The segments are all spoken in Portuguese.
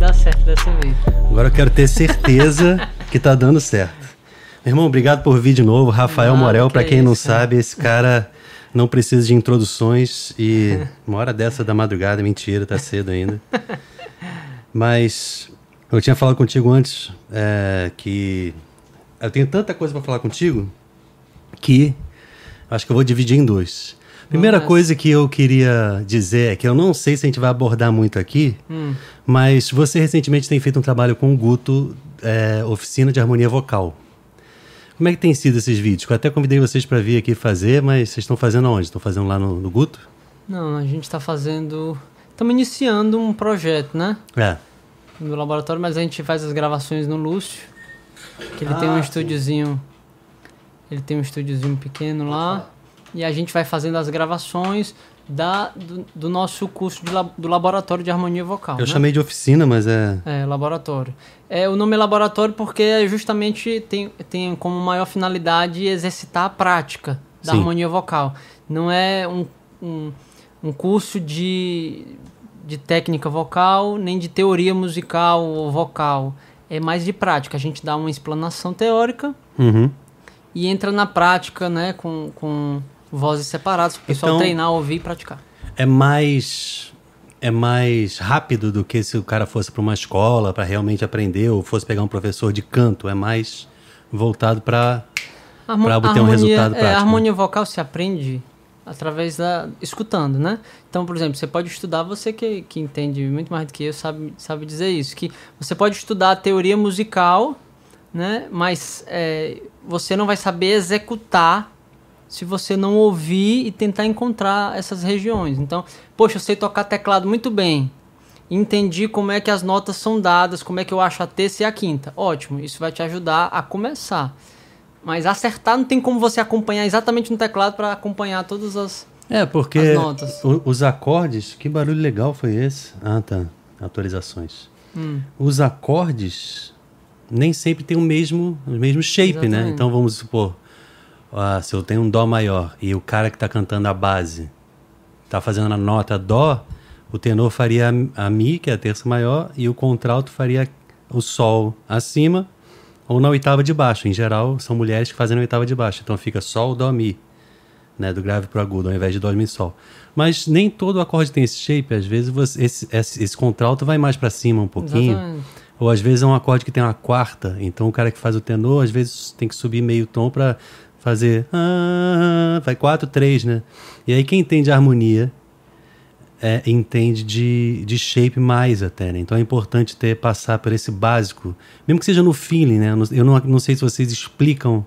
dar certo dessa vez. Agora eu quero ter certeza que tá dando certo. Meu irmão, obrigado por vir de novo. Rafael Nada, Morel, que para é quem não isso, cara. sabe, esse cara não precisa de introduções e uma hora dessa da madrugada, mentira, tá cedo ainda. Mas eu tinha falado contigo antes é, que eu tenho tanta coisa para falar contigo que acho que eu vou dividir em dois. Primeira coisa que eu queria dizer é que eu não sei se a gente vai abordar muito aqui, Hum. mas você recentemente tem feito um trabalho com o Guto, é, oficina de harmonia vocal. Como é que tem sido esses vídeos? Eu até convidei vocês para vir aqui fazer, mas vocês estão fazendo aonde? Estão fazendo lá no, no Guto? Não, a gente tá fazendo. Estamos iniciando um projeto, né? É. No laboratório, mas a gente faz as gravações no Lúcio. Que ele tem um Ah, estúdiozinho. Ele tem um estúdiozinho pequeno lá. E a gente vai fazendo as gravações da, do, do nosso curso de, do laboratório de harmonia vocal. Eu né? chamei de oficina, mas é. É, laboratório. É, o nome é laboratório porque é justamente tem, tem como maior finalidade exercitar a prática da Sim. harmonia vocal. Não é um, um, um curso de, de técnica vocal, nem de teoria musical ou vocal. É mais de prática. A gente dá uma explanação teórica Uhum. e entra na prática, né, com, com vozes separadas, para o pessoal Então- treinar, ouvir e praticar. É mais. É mais rápido do que se o cara fosse para uma escola para realmente aprender ou fosse pegar um professor de canto. É mais voltado para. Pra obter um resultado é, prático, A harmonia vocal se aprende através da escutando, né? Então, por exemplo, você pode estudar, você que, que entende muito mais do que eu sabe, sabe dizer isso, que você pode estudar a teoria musical, né? Mas é, você não vai saber executar se você não ouvir e tentar encontrar essas regiões. Então, poxa, eu sei tocar teclado muito bem. Entendi como é que as notas são dadas, como é que eu acho a terça e a quinta. Ótimo, isso vai te ajudar a começar. Mas acertar não tem como você acompanhar exatamente no teclado para acompanhar todas as. É, porque As notas. os acordes. Que barulho legal foi esse? Ah, tá. Atualizações. Hum, Os acordes nem sempre têm o mesmo, o mesmo shape, né? Exatamente. Então vamos supor, ah, se eu tenho um Dó maior e o cara que está cantando a base está fazendo a nota Dó, o tenor faria a, a Mi, que é a terça maior, e o contralto faria o Sol acima ou na oitava de baixo. Em geral, são mulheres que fazem na oitava de baixo. Então fica Sol, Dó, Mi, né? Do grave pro agudo, ao invés de Dó, Mi, Sol. Mas nem todo acorde tem esse shape. Às vezes você- esse, esse, esse contralto vai mais para cima um pouquinho. exatamente. Ou às vezes é um acorde que tem uma quarta, então o cara que faz o tenor, às vezes tem que subir meio tom para fazer. ah, vai quatro, três, né? E aí quem entende harmonia é, entende de, de shape mais até, né? Então é importante ter passar por esse básico, mesmo que seja no feeling, né? Eu não- não, sei se vocês explicam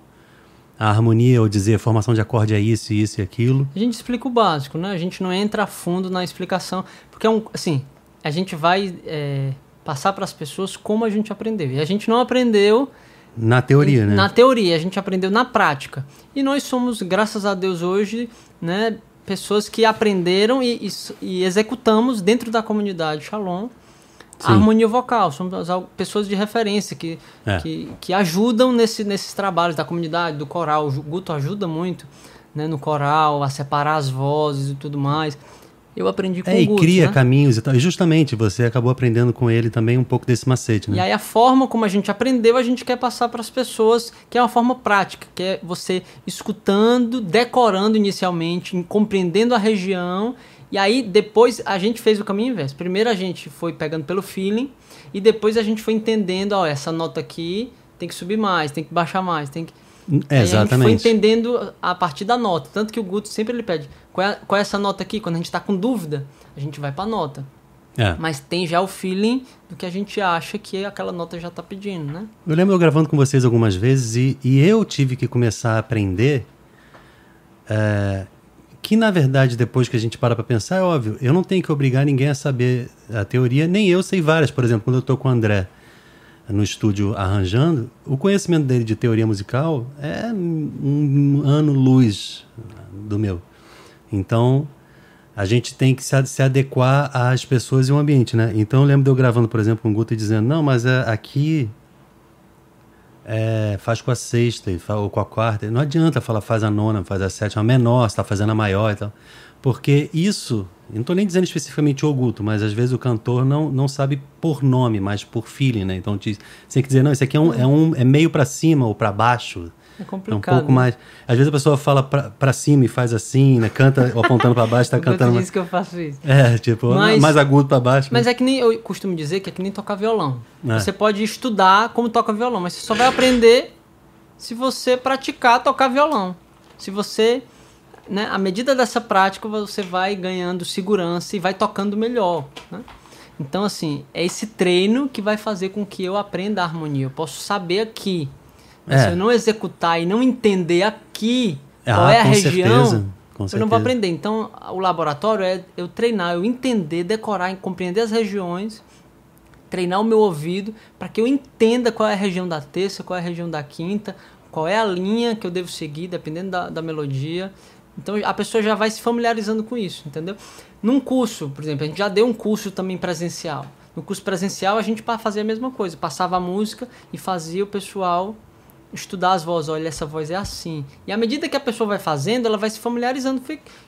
a harmonia ou dizer formação de acorde é isso, isso e aquilo. A gente explica o básico, né? A gente não entra a fundo na explicação, porque é um, assim, a gente vai é, passar para as pessoas como a gente aprendeu. E a gente não aprendeu Na teoria, né? na teoria, a gente aprendeu na prática. E nós somos, graças a Deus, hoje, né, pessoas que aprenderam e, e- e executamos dentro da comunidade Shalom Sim. a harmonia vocal. Somos pessoas de referência que, É. que, que ajudam nesse, nesses trabalhos da comunidade, do coral. O Guto ajuda muito né, no coral, a separar as vozes e tudo mais. Eu aprendi com É, o e Guto. cria né? caminhos e tal. E justamente você acabou aprendendo com ele também um pouco desse macete, né? E aí a forma como a gente aprendeu, a gente quer passar para as pessoas, que é uma forma prática, que é você escutando, decorando inicialmente, compreendendo a região, e aí depois a gente fez o caminho inverso. Primeiro a gente foi pegando pelo feeling, e depois a gente foi entendendo, ó, essa nota aqui tem que subir mais, tem que baixar mais, tem que... É, Aí a gente foi exatamente. entendendo a partir da nota. Tanto que o Guto sempre ele pede, qual é, qual é essa nota aqui? Quando a gente está com dúvida, a gente vai para a nota. É. Mas tem já o feeling do que a gente acha que aquela nota já tá pedindo, né? Eu lembro eu gravando com vocês algumas vezes e, e eu tive que começar a aprender é, que, na verdade, depois que a gente para para pensar, é óbvio, eu não tenho que obrigar ninguém a saber a teoria, nem eu sei várias. Por exemplo, quando eu estou com o André no estúdio arranjando, o conhecimento dele de teoria musical é um ano-luz do meu. Então, a gente tem que se, adequar às pessoas e ao ambiente, né? Então, eu lembro de eu gravando, por exemplo, com o Guto e dizendo, não, mas é, aqui é, faz com a sexta ou com a quarta. Não adianta falar faz a nona, faz a sétima, a menor, está fazendo a maior e tal. Porque isso, não estou nem dizendo especificamente o Guto, mas às vezes o cantor não, não sabe por nome, mas por feeling, né? Então você tem que dizer, não, isso aqui é, um, é, um, é meio para cima ou para baixo. É complicado. É um pouco né? mais. Às vezes a pessoa fala pra, pra cima e faz assim, né? Canta apontando pra baixo, tá cantando. disse que eu faço isso. É, tipo, Mas- mais agudo pra baixo. Mas né? é que nem eu costumo dizer que é que nem tocar violão. É. Você pode estudar como toca violão, mas você só vai aprender se você praticar tocar violão. Se você, né, à medida dessa prática, você vai ganhando segurança e vai tocando melhor, né? Então, assim, é esse treino que vai fazer com que eu aprenda a harmonia. Eu posso saber aqui. Mas É. se eu não executar e não entender aqui Ah, qual é a região, certeza, eu não vou aprender. Então, o laboratório é eu treinar, eu entender, decorar, compreender as regiões, treinar o meu ouvido para que eu entenda qual é a região da terça, qual é a região da quinta, qual é a linha que eu devo seguir, dependendo da, da melodia. Então, a pessoa já vai se familiarizando com isso, entendeu? Num curso, por exemplo, a gente já deu um curso também presencial. No curso presencial, a gente fazia a mesma coisa, passava a música e fazia o pessoal estudar as vozes, olha, essa voz é assim. E à medida que a pessoa vai fazendo, ela vai se familiarizando,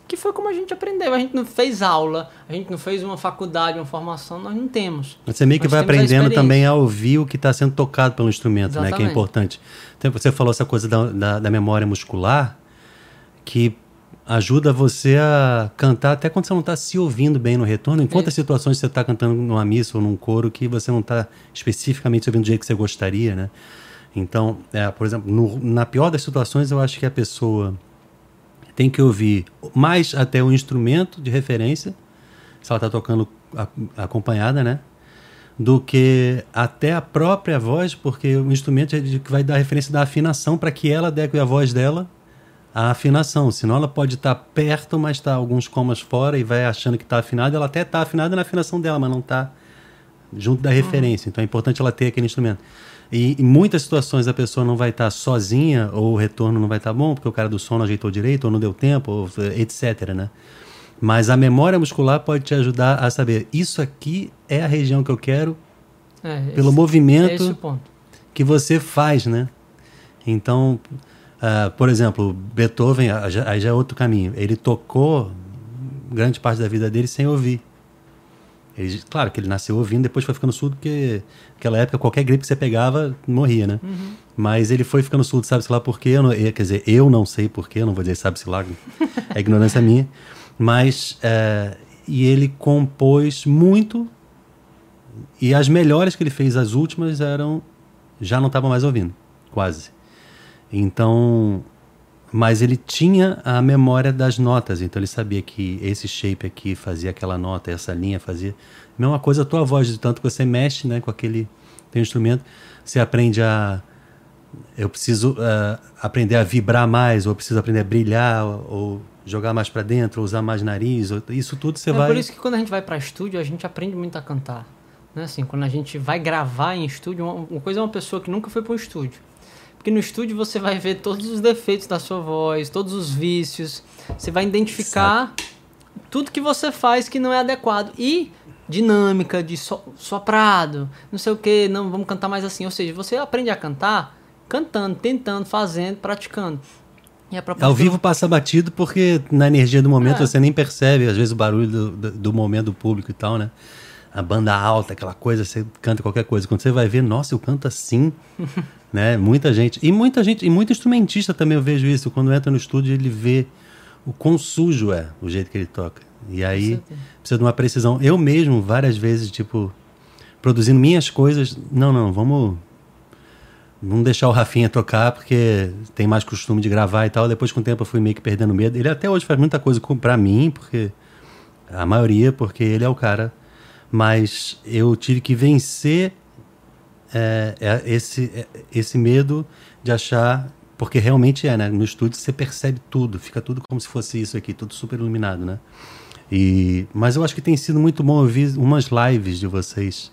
que foi como a gente aprendeu. A gente não fez aula, a gente não fez uma faculdade, uma formação, nós não temos. Você meio que Nós vai a aprendendo experiência. também a ouvir o que está sendo tocado pelo instrumento, né? Que é Exatamente. importante. Então, você falou essa coisa da, da, da memória muscular, que ajuda você a cantar até quando você não está se ouvindo bem no retorno. Em quantas Isso. situações você está cantando numa missa ou num coro que você não está especificamente ouvindo do jeito que você gostaria, né? Então, é, por exemplo, no- na pior das situações, eu acho que a pessoa tem que ouvir mais até o instrumento de referência, se ela está tocando acompanhada, né? Do que até a própria voz, porque o instrumento é de- que vai dar referência da afinação para que ela adeque a voz dela à afinação. Senão ela pode estar perto, mas está alguns comas fora e vai achando que está afinada. Ela até está afinada na afinação dela, mas não está junto da referência. Então é importante ela ter aquele instrumento. E em muitas situações a pessoa não vai estar sozinha, ou o retorno não vai estar bom, porque o cara do som não ajeitou direito, ou não deu tempo, ou, eh, etc. Né? Mas a memória muscular pode te ajudar a saber, isso aqui é a região que eu quero, É, pelo esse- movimento é que você faz, né? Então, ah, por exemplo, Beethoven, ah, aí já é outro caminho. Ele tocou grande parte da vida dele sem ouvir. Ele, claro que ele nasceu ouvindo, depois foi ficando surdo, porque naquela época qualquer gripe que você pegava, morria, né? Mas ele foi ficando surdo, sabe-se lá por quê? Eu não- quer dizer, eu não sei por quê, não vou dizer sabe-se lá, é ignorância minha. Mas, eh, e ele compôs muito, e as melhores que ele fez, as últimas, eram já não estava mais ouvindo, quase. Então, mas ele tinha a memória das notas, então ele sabia que esse shape aqui fazia aquela nota, essa linha fazia. Mesma coisa a tua voz, de tanto que você mexe, né, com aquele teu instrumento, você aprende a eu preciso ah, aprender a vibrar mais, ou preciso aprender a brilhar, ou, jogar mais para dentro, ou usar mais nariz, ou- isso tudo você é vai por isso que quando a gente vai para estúdio, a gente aprende muito a cantar. Né? Assim, quando a gente vai gravar em estúdio, uma, uma coisa é uma pessoa que nunca foi para um estúdio. Porque no estúdio você vai ver todos os defeitos da sua voz, todos os vícios, você vai identificar tudo que você faz que não é adequado. E dinâmica, de so- soprado, não sei o que, não, vamos cantar mais assim. Ou seja, você aprende a cantar cantando, tentando, fazendo, praticando. E Ao vivo passa batido porque na energia do momento É. você nem percebe, às vezes, o barulho do, do, do momento do público e tal, né? A banda alta, aquela coisa, você canta qualquer coisa. Quando você vai ver, nossa, eu canto assim, né? Muita gente. E muita gente, e muito instrumentista também eu vejo isso. Quando entra no estúdio, ele vê o quão sujo é o jeito que ele toca. E aí precisa de uma precisão. Eu mesmo, várias vezes, tipo, produzindo minhas coisas, não, não, vamos Vamos deixar o Rafinha tocar, porque tem mais costume de gravar e tal. Depois, com o tempo, eu fui meio que perdendo medo. Ele até hoje faz muita coisa pra mim, porque. A maioria, porque ele é o cara. Mas eu tive que vencer é, é, esse, é, esse medo de achar. Porque realmente é, né? No estúdio você percebe tudo, fica tudo como se fosse isso aqui, tudo super iluminado, né? E, mas eu acho que tem sido muito bom ouvir umas lives de vocês.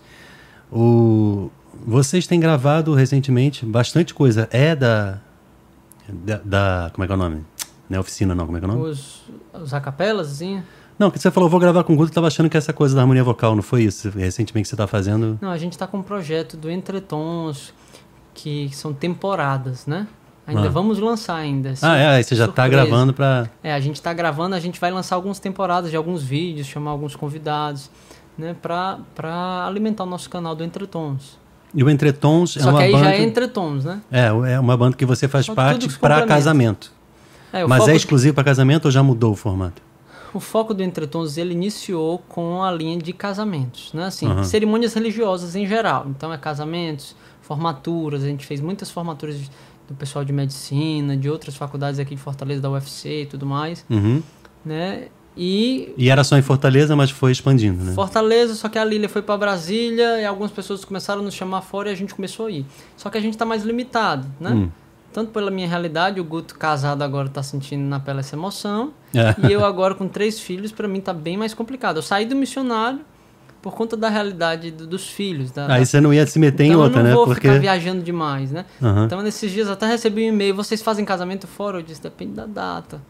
O, vocês têm gravado recentemente bastante coisa. É da, da, da- Como é que é o nome? Não é oficina, não. Como é que é o nome? Os, os acapelas, assim. Não, que você falou, vou gravar com o Guto, eu tava achando que essa coisa da harmonia vocal, não foi isso? Recentemente que você tá fazendo. Não, a gente tá com um projeto do Entretons, que são temporadas, né? Ainda Ah. vamos lançar ainda. Ah, é, aí você já tá Surpresa. gravando pra. É, a gente tá gravando, a gente vai lançar algumas temporadas de alguns vídeos, chamar alguns convidados, né? Pra, pra alimentar o nosso canal do Entretons. E o Entretons é Só uma que aí banda. já é Entretons, né? É, é uma banda que você faz Só parte complementa. casamento. É, Mas é exclusivo pra casamento ou já mudou o formato? O foco do Entretons, ele iniciou com a linha de casamentos, né? Assim, Aham. cerimônias religiosas em geral. Então é casamentos, formaturas, a gente fez muitas formaturas do pessoal de medicina, de outras faculdades aqui de Fortaleza, da UFC e tudo mais, Uhum. né? E E era só em Fortaleza, mas foi expandindo, né? Fortaleza, só que a Lília foi para Brasília e algumas pessoas começaram a nos chamar fora e a gente começou a ir. Só que a gente tá mais limitado, né? Hum. Tanto pela minha realidade, o Guto casado agora tá sentindo na pele essa emoção. É. E eu agora com três filhos, para mim tá bem mais complicado. Eu saí do missionário por conta da realidade do- dos filhos. Da, Aí você não ia se meter em então outra, eu não né? vou Porque. ficar viajando demais, né? Aham. Então nesses dias até recebi um e-mail, vocês fazem casamento fora? Eu disse, depende da data.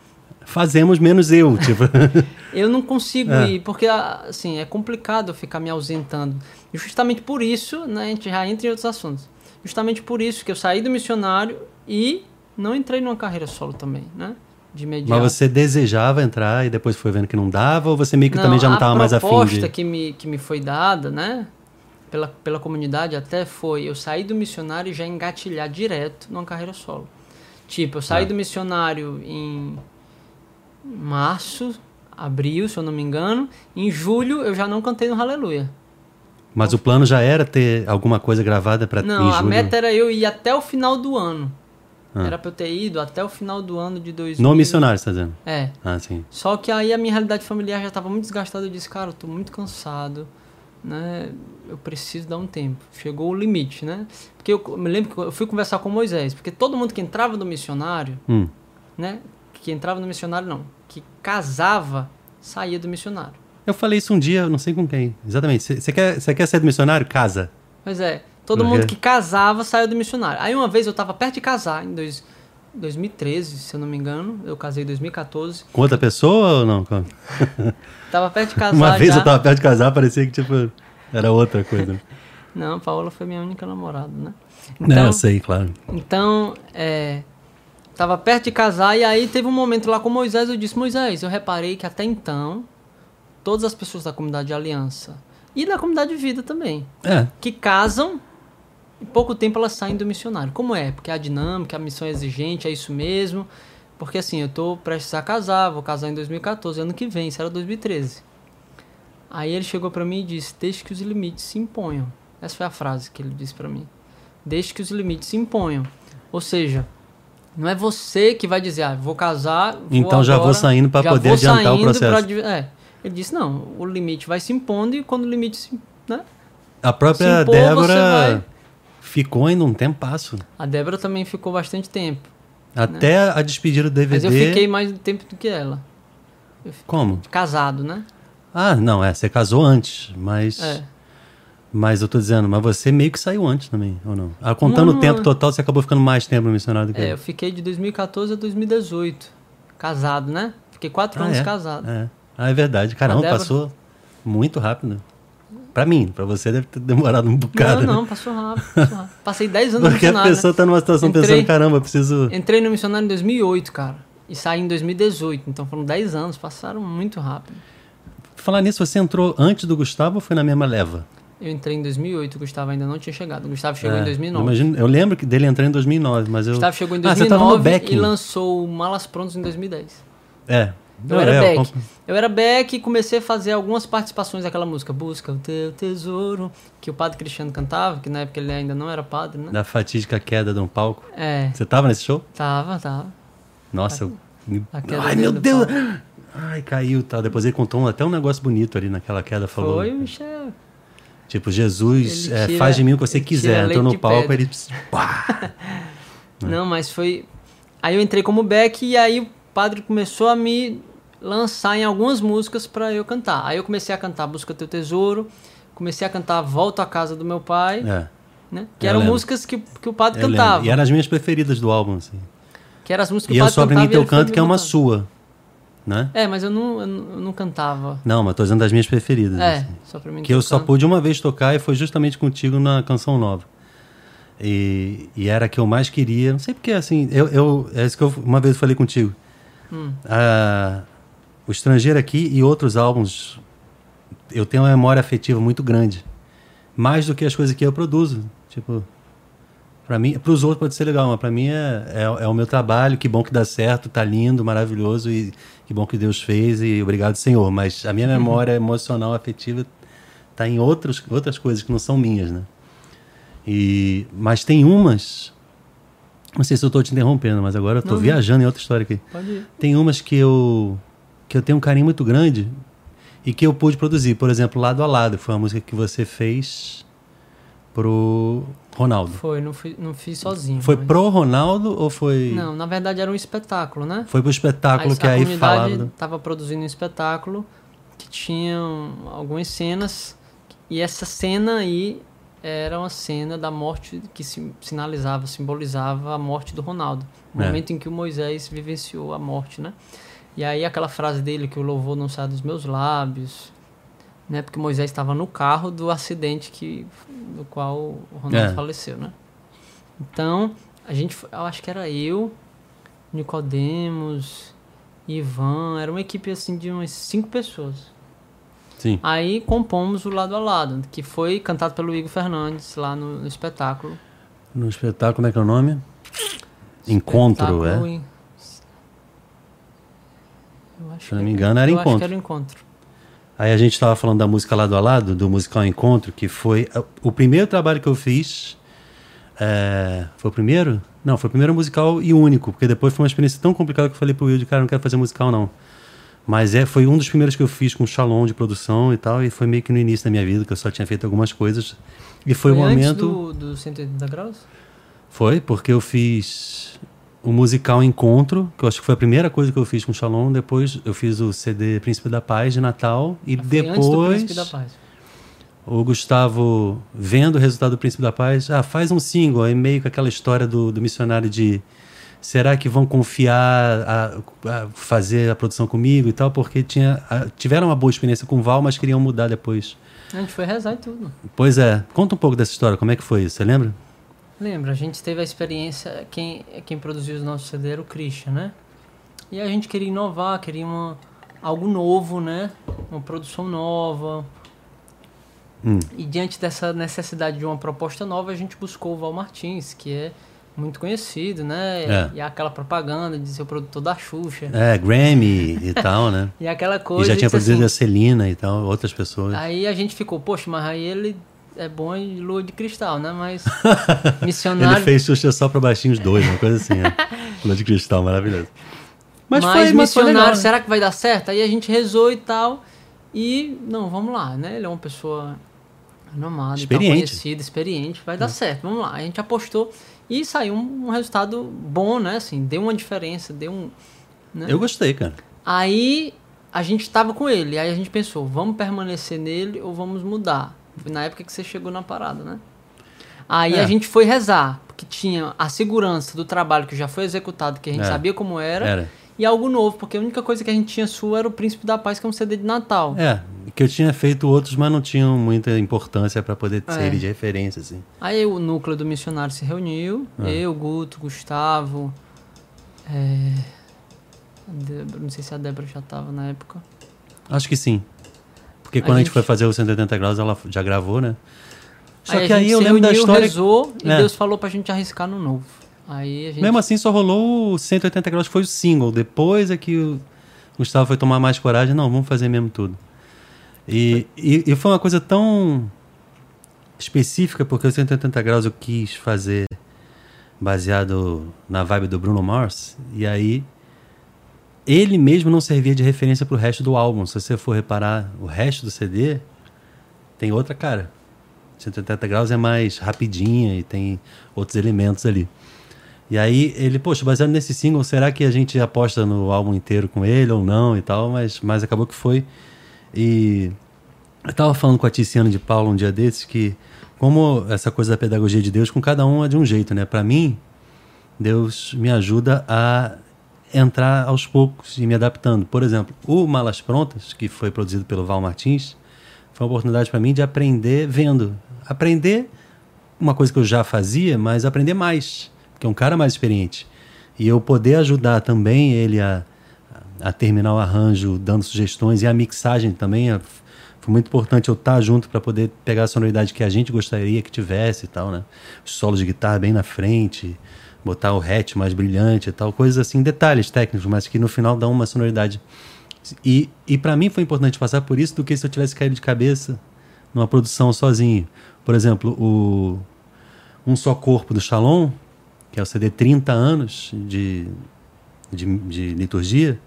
Fazemos menos eu, tipo. Eu não consigo É. ir, porque assim, é complicado ficar me ausentando. E justamente por isso, né, a gente já entra em outros assuntos. Justamente por isso que eu saí do missionário e não entrei numa carreira solo também, né? De imediato. Mas você desejava entrar e depois foi vendo que não dava, ou você meio que também já não a estava mais afim proposta de. que me, que me foi dada, né? Pela, pela comunidade até foi eu sair do missionário e já engatilhar direto numa carreira solo. Tipo, eu saí É. do missionário em março, abril, se eu não me engano. Em julho eu já não cantei no Aleluia. Mas o plano já era ter alguma coisa gravada para Não, em a julho. meta era eu ir até o final do ano. Ah. Era pra eu ter ido até o final do ano de 2000. No missionário, você tá dizendo? É. Ah, sim. Só que aí a minha realidade familiar já estava muito desgastada. Eu disse, cara, eu tô muito cansado, né? Eu preciso dar um tempo. Chegou o limite, né? Porque eu me lembro que eu fui conversar com Moisés, porque todo mundo que entrava no missionário, Hum. né? Que entrava no missionário, não. Que casava, saía do missionário. Eu falei isso um dia, não sei com quem. Exatamente. Você quer, você quer ser do missionário? Casa. Pois é, todo mundo que casava saiu do missionário. Aí uma vez eu tava perto de casar, em dois, 2013, se eu não me engano. Eu casei em 2014. Com outra pessoa ou não? Tava perto de casar Uma vez já. eu tava perto de casar, parecia que tipo, era outra coisa. Não, Paola foi minha única namorada, né? Não, eu sei, claro. Então, é, tava perto de casar e aí teve um momento lá com Moisés, eu disse, Moisés, eu reparei que até então, todas as pessoas da comunidade de aliança e da comunidade de vida também, É. que casam, em pouco tempo elas saem do missionário. Como é? Porque a dinâmica, a missão é exigente, é isso mesmo. Porque assim, eu tô prestes a casar, vou casar em 2014, ano que vem, isso era 2013. Aí ele chegou pra mim e disse: Deixe que os limites se imponham. Essa foi a frase que ele disse pra mim. Deixe que os limites se imponham. Ou seja, não é você que vai dizer, ah, vou casar. Vou Então já vou agora, saindo já poder adiantar o processo. pra é. Ele disse: não, o limite vai se impondo e quando o limite se. Né? A própria Se impor, Débora. Ficou ainda um tempasso. A Débora também ficou bastante tempo. Até a despedida do DVD. Mas eu fiquei mais tempo do que ela. Como? Casado, né? Ah, não, é, você casou antes, mas. É. Mas eu tô dizendo, mas você meio que saiu antes também, ou não? Ah, contando Um o tempo ano. total, você acabou ficando mais tempo no missionário do que É, eu. eu fiquei de 2014 a 2018. Casado, né? Fiquei quatro Ah, anos é? casado. É. Ah, é verdade. Caramba, Débora- passou muito rápido. Pra mim, pra você deve ter demorado um bocado. Não, né? não, passou rápido, passou rápido. Passei 10 anos no Porque a missionário. pessoa tá numa situação Entrei- pensando, caramba, preciso. né? Entrei no missionário em 2008, cara. E saí em 2018. Então foram 10 anos, passaram muito rápido. Falar nisso, você entrou antes do Gustavo ou foi na mesma leva? Eu entrei em 2008, o Gustavo ainda não tinha chegado. O Gustavo chegou É, em 2009. Eu, imagino- eu lembro que dele entrar em 2009, mas O eu. Gustavo chegou em Ah, você tava no 2009 backing. e lançou o Malas Prontos em 2010. É. Eu Não, era é, back. comp- Eu era back e comecei a fazer algumas participações daquela música Busca o Teu Tesouro, que o padre Cristiano cantava, que na época ele ainda não era padre, né? Da fatídica queda de um palco. É, Você tava nesse show? tava, tava. Nossa, eu. A Ai, meu Deus! palco. Ai, caiu tal. Depois ele contou até um negócio bonito ali naquela queda. Falou. Foi, Michel. Tipo, Jesus é, tira- faz de mim o que você quiser. Entrou no palco, pedra. ele. Pá! Não, mas foi. Aí eu entrei como back e aí o padre começou a me lançar em algumas músicas pra eu cantar. Aí eu comecei a cantar Busca Teu Tesouro, comecei a cantar Volto à Casa do Meu Pai, É. né? Que Eu eram lembro. músicas que, que o padre eu cantava. lembro. E eram as minhas preferidas do álbum, assim. Que eram as músicas E que o eu padre só aprendi cantava. e teu ele foi canto, me que é uma botando. sua. Né? É, mas eu não, eu não, eu não cantava. Não, mas tô dizendo das minhas preferidas. É, assim. só pra mim Que eu teu só canto. pude uma vez tocar e foi justamente contigo na Canção Nova. E, e era a que eu mais queria. Não sei porque, assim, eu, eu, é isso que eu uma vez falei contigo. Hum. Ah, o Estrangeiro aqui e outros álbuns, eu tenho uma memória afetiva muito grande. Mais do que as coisas que eu produzo. Tipo, para mim, para os outros pode ser legal, mas para mim é, é, é, o meu trabalho. Que bom que dá certo, tá lindo, maravilhoso e que bom que Deus fez e obrigado, Senhor. Mas a minha uhum. memória emocional, afetiva, tá em outros, outras coisas que não são minhas, né? E, mas tem umas. Não sei se eu estou te interrompendo, mas agora eu estou viajando em outra história aqui. Pode ir. Tem umas que eu que eu tenho um carinho muito grande e que eu pude produzir. Por exemplo, Lado a Lado foi uma música que você fez pro Ronaldo. Foi, não, fui, não fiz sozinho. Foi mas... pro Ronaldo ou foi. Não, na verdade era um espetáculo, né? Foi pro espetáculo a, que a aí falava. estava produzindo um espetáculo que tinha algumas cenas e essa cena aí era uma cena da morte que sinalizava, simbolizava a morte do Ronaldo. O é. momento em que o Moisés vivenciou a morte, né? E aí aquela frase dele que o louvor não sai dos meus lábios, né? Porque Moisés estava no carro do acidente que do qual o Ronaldo é. faleceu, né? Então, a gente, eu acho que era eu, Nicodemos, Ivan, era uma equipe assim de umas cinco pessoas. Sim. Aí compomos o lado a lado, que foi cantado pelo Igor Fernandes lá no, no espetáculo. No espetáculo, como é que é o nome? Encontro, é? Em... Se não me engano, era eu Encontro. Acho que era Encontro. Aí a gente estava falando da música Lado a Lado, do musical Encontro, que foi o primeiro trabalho que eu fiz. É, foi o primeiro? Não, foi o primeiro musical e único, porque depois foi uma experiência tão complicada que eu falei pro Will, cara, não quero fazer musical não. Mas é, foi um dos primeiros que eu fiz com Shalom de produção e tal, e foi meio que no início da minha vida, que eu só tinha feito algumas coisas. E foi, foi um antes momento. Do, do 180 graus? Foi, porque eu fiz o musical Encontro, que eu acho que foi a primeira coisa que eu fiz com o Shalom. Depois eu fiz o CD Príncipe da Paz de Natal. E ah, depois. O Gustavo, vendo o resultado do Príncipe da Paz, ah, faz um single. Aí meio com aquela história do, do missionário de. Será que vão confiar a, a, fazer a produção comigo e tal? Porque tinha, a, tiveram uma boa experiência com o Val, mas queriam mudar depois. A gente foi rezar e tudo. Pois é. Conta um pouco dessa história. Como é que foi isso? Você lembra? Lembro, a gente teve a experiência, quem, quem produziu os nossos CD era o Christian, né? E a gente queria inovar, queria uma, algo novo, né? Uma produção nova. Hum. E diante dessa necessidade de uma proposta nova, a gente buscou o Val Martins, que é muito conhecido, né? É. E aquela propaganda de ser o produtor da Xuxa. É, Grammy e tal, né? e aquela coisa. E já tinha produzido assim, a Celina e tal, outras pessoas. Aí a gente ficou, poxa, mas aí ele é bom em lua de cristal, né? Mas missionário. Ele fez Xuxa só para baixinhos dois, uma coisa assim, né? lua de cristal, maravilhoso. Mas, mas foi, missionário, legal, né? será que vai dar certo? Aí a gente rezou e tal. E, não, vamos lá, né? Ele é uma pessoa renomada, experiente. conhecida, experiente, vai dar é. certo, vamos lá. A gente apostou e saiu um, um, resultado bom, né? Assim, deu uma diferença, deu um. Né? Eu gostei, cara. Aí a gente estava com ele, aí a gente pensou, vamos permanecer nele ou vamos mudar? Na época que você chegou na parada, né? Aí é. a gente foi rezar, porque tinha a segurança do trabalho que já foi executado, que a gente é. sabia como era, era, e algo novo, porque a única coisa que a gente tinha sua era o Príncipe da Paz, que é um CD de Natal. É, que eu tinha feito outros, mas não tinham muita importância para poder é. ser de referência, assim. Aí o núcleo do missionário se reuniu, é. eu, Guto, Gustavo, é... Débora, não sei se a Débora já estava na época. Acho que sim. Porque quando a, gente... a gente foi fazer o 180 graus, ela já gravou, né? Só aí que aí eu lembro da história. Rezou, e é. Deus falou pra gente arriscar no novo. Aí gente... Mesmo assim, só rolou o 180 graus, foi o single. Depois é que o Gustavo foi tomar mais coragem. Não, vamos fazer mesmo tudo. E, e, e foi uma coisa tão específica, porque o 180 graus eu quis fazer baseado na vibe do Bruno Mars. E aí ele mesmo não servia de referência para o resto do álbum. Se você for reparar, o resto do CD tem outra cara. 180 graus é mais rapidinha e tem outros elementos ali. E aí ele, poxa, baseado nesse single, será que a gente aposta no álbum inteiro com ele ou não e tal? Mas, mas acabou que foi. E eu estava falando com a Tiziana de Paulo um dia desses que, como essa coisa da pedagogia de Deus, com cada um é de um jeito, né? Para mim, Deus me ajuda a entrar aos poucos e me adaptando. Por exemplo, o Malas Prontas, que foi produzido pelo Val Martins, foi uma oportunidade para mim de aprender vendo. Aprender uma coisa que eu já fazia, mas aprender mais, porque é um cara mais experiente. E eu poder ajudar também ele a, a terminar o arranjo, dando sugestões e a mixagem também. A, foi muito importante eu estar junto para poder pegar a sonoridade que a gente gostaria que tivesse e tal, né? Os solos de guitarra bem na frente, botar o hatch mais brilhante e tal, coisas assim, detalhes técnicos, mas que no final dão uma sonoridade. E, e para mim foi importante passar por isso do que se eu tivesse caído de cabeça numa produção sozinho. Por exemplo, o Um Só Corpo do Shalom, que é o CD 30 anos de, de, de liturgia,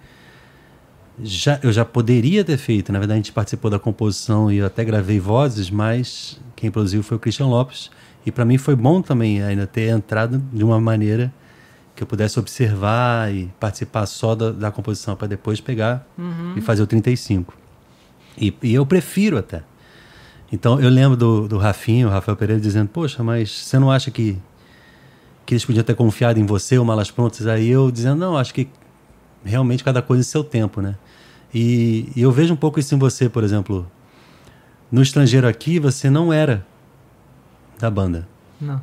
já, eu já poderia ter feito. Na verdade, a gente participou da composição e eu até gravei vozes, mas quem produziu foi o Christian Lopes. E para mim foi bom também ainda ter entrado de uma maneira que eu pudesse observar e participar só da, da composição para depois pegar Uhum. e fazer o 35. E, e eu prefiro até. Então eu lembro do, do Rafinho, o Rafael Pereira, dizendo: Poxa, mas você não acha que, que eles podiam ter confiado em você, o Malas Prontas? Aí eu dizendo: Não, acho que realmente cada coisa em seu tempo, né? E, e eu vejo um pouco isso em você, por exemplo. No estrangeiro aqui, você não era da banda. Não.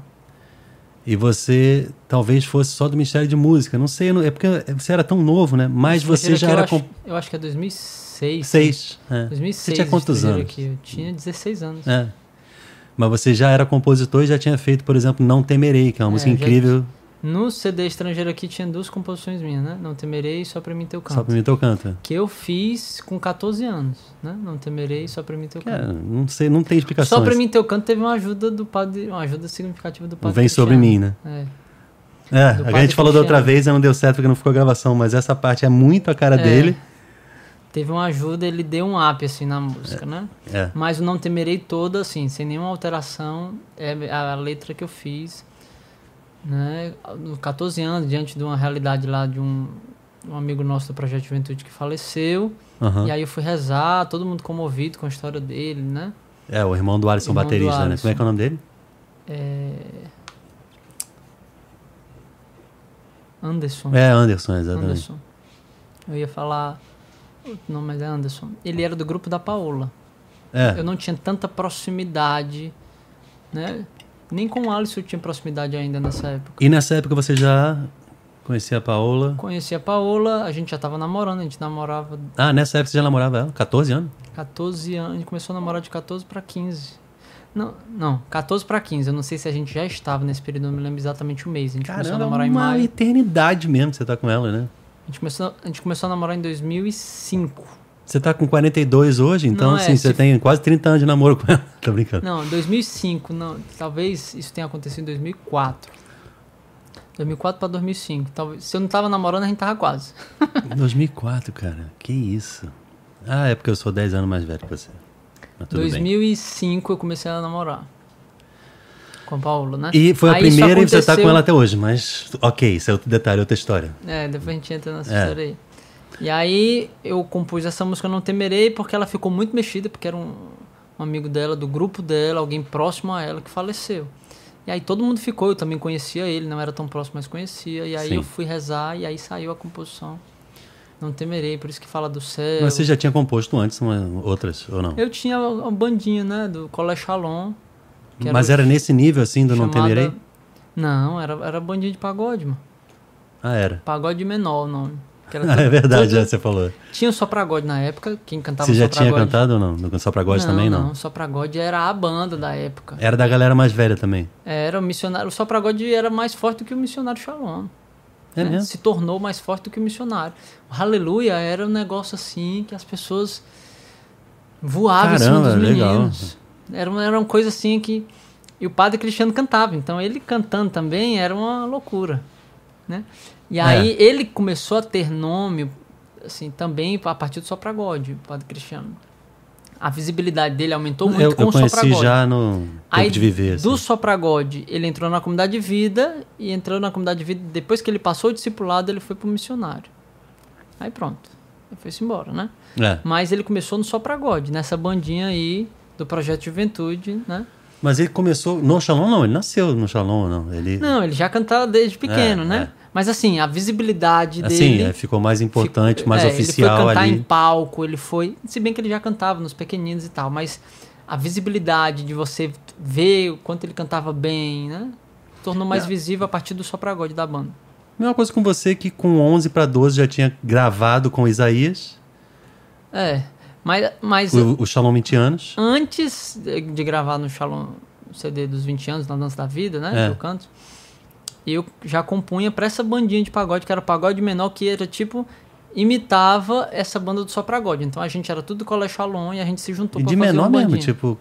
E você talvez fosse só do Ministério de Música. Não sei, é porque você era tão novo, né? Mas você já eu era acho, com eu acho que é 2006. seis. é. 2006. Você tinha quantos anos? Aqui. Eu tinha 16 anos. É. Mas você já era compositor e já tinha feito, por exemplo, Não Temerei, que é uma É, música já- incrível, No CD estrangeiro aqui tinha duas composições minhas, né? Não temerei só pra mim teu canto. só pra mim teu canta. Que eu fiz com 14 anos, né? Não temerei só pra mim teu É, canto. não sei, não tem explicação. Só pra mim teu canto teve uma ajuda do padre, uma ajuda significativa do padre. Vem sobre mim, Cristiano. né? É. É, a gente falou da outra Cristiano. vez e não deu certo porque não ficou a gravação, mas essa parte é muito a cara É. dele. Teve uma ajuda, ele deu um up assim na música, né? É. Mas o Não Temerei toda, assim, sem nenhuma alteração, é a letra que eu fiz, né? No 14 anos, diante de uma realidade lá de um, um amigo nosso do Projeto Juventude que faleceu. Aham. E aí eu fui rezar, todo mundo comovido com a história dele, né? É, o irmão do Alisson, Irmão do baterista, né? Alisson. Como é que é o nome dele? É... Anderson. É, Anderson, exatamente. Anderson. Eu ia falar. Não, mas é Anderson. Ele era do grupo da Paola. É, Eu não tinha tanta proximidade, né? Nem com o Alisson eu tinha proximidade ainda nessa época. E nessa época você já conhecia a Paola? Conheci a Paola, a gente já tava namorando, a gente namorava Ah, nessa época você já namorava ela? 14 anos? 14 anos, a gente começou a namorar de 14 para 15. Não, não, 14 para 15. Eu não sei se a gente já estava nesse período, não me lembro exatamente o mês. A gente começou a Caramba, namorar em uma maio. eternidade mesmo que você tá com ela, né? A gente, começou, a gente começou a namorar em 2005. Você tá com 42 hoje, então Não, é, assim, você se- tem quase 30 anos de namoro com ela. Tô brincando. Não, 2005, não, talvez isso tenha acontecido em 2004. 2004 para 2005. Talvez, se eu não tava namorando, a gente tava quase. 2004, cara. Que isso? Ah, é porque eu sou 10 anos mais velho que você. Mas tudo bem. 2005 eu comecei a namorar. Com a Paula, né? E foi a Aí isso primeira e você tá com aconteceu- ela até hoje, mas ok, isso é outro detalhe, outra história. É, depois a gente entra nessa É. história aí. E aí eu compus essa música Não Temerei porque ela ficou muito mexida, porque era um, um amigo dela, do grupo dela, alguém próximo a ela que faleceu. E aí todo mundo ficou, eu também conhecia ele, não era tão próximo, mas conhecia. E aí Sim. eu fui rezar e aí saiu a composição. Não temerei, por isso que fala do céu. Mas você já tinha composto antes uma- outras, ou não? Eu tinha uma bandinha, né, do Colé Shalom. que Mas era nesse nível assim do Não chamada- Temerei? Não, era, era bandinha de pagode, mano. Ah, era. Pagode menor o nome. Ah, é verdade, todo- já você falou. Tinha o Sopragode na época, quem cantava Você já tinha cantado ou não? No Só pra Gosto também, não? Não, Sopragode era a banda da época. Era da galera mais velha também. Era o missionário. O Sopragode era mais forte do que o missionário Shalom. É né? mesmo? Se tornou mais forte do que o missionário. O Aleluia era um negócio assim que as pessoas voavam em cima Caramba, dos legal. meninos. Era uma, era uma coisa assim que. E o padre Cristiano cantava. Então ele cantando também era uma loucura. Né? E É. aí ele começou a ter nome assim, também a partir do Sopragode, o padre Cristiano. A visibilidade dele aumentou muito eu com eu o conheci Sopragode. já no Tempo Aí, de Viver. do assim. Sopragode, ele entrou na comunidade de vida e entrou na comunidade de vida. Depois que ele passou o discipulado, ele foi pro missionário. Aí pronto. Ele foi-se embora, né? É. Mas ele começou no Sopragode, nessa bandinha aí do Projeto Juventude, né? Mas ele começou no Shalom, não? Ele nasceu no Shalom, não? Ele, Não, ele já cantava desde pequeno, É, né? é. Mas assim, a visibilidade assim, dele. é, ficou mais importante, ficou- mais é, oficial Ele foi cantar ali. em palco, ele foi. Se bem que ele já cantava nos pequeninos e tal, mas a visibilidade de você ver o quanto ele cantava bem, né? Tornou mais É. visível a partir do sopragode da banda. Mesma coisa com você que com 11 para 12 já tinha gravado com Isaías, É, mas, mas o, o Shalom 20 anos. antes de gravar no Shalom CD dos 20 anos, na Dança da Vida, né? É. Eu canto. Eu já compunha pra essa bandinha de pagode, que era pagode menor, que era tipo. imitava essa banda do Sopragode. Então a gente era tudo colégio Shalom e a gente se juntou E pra de fazer menor mesmo, tipo,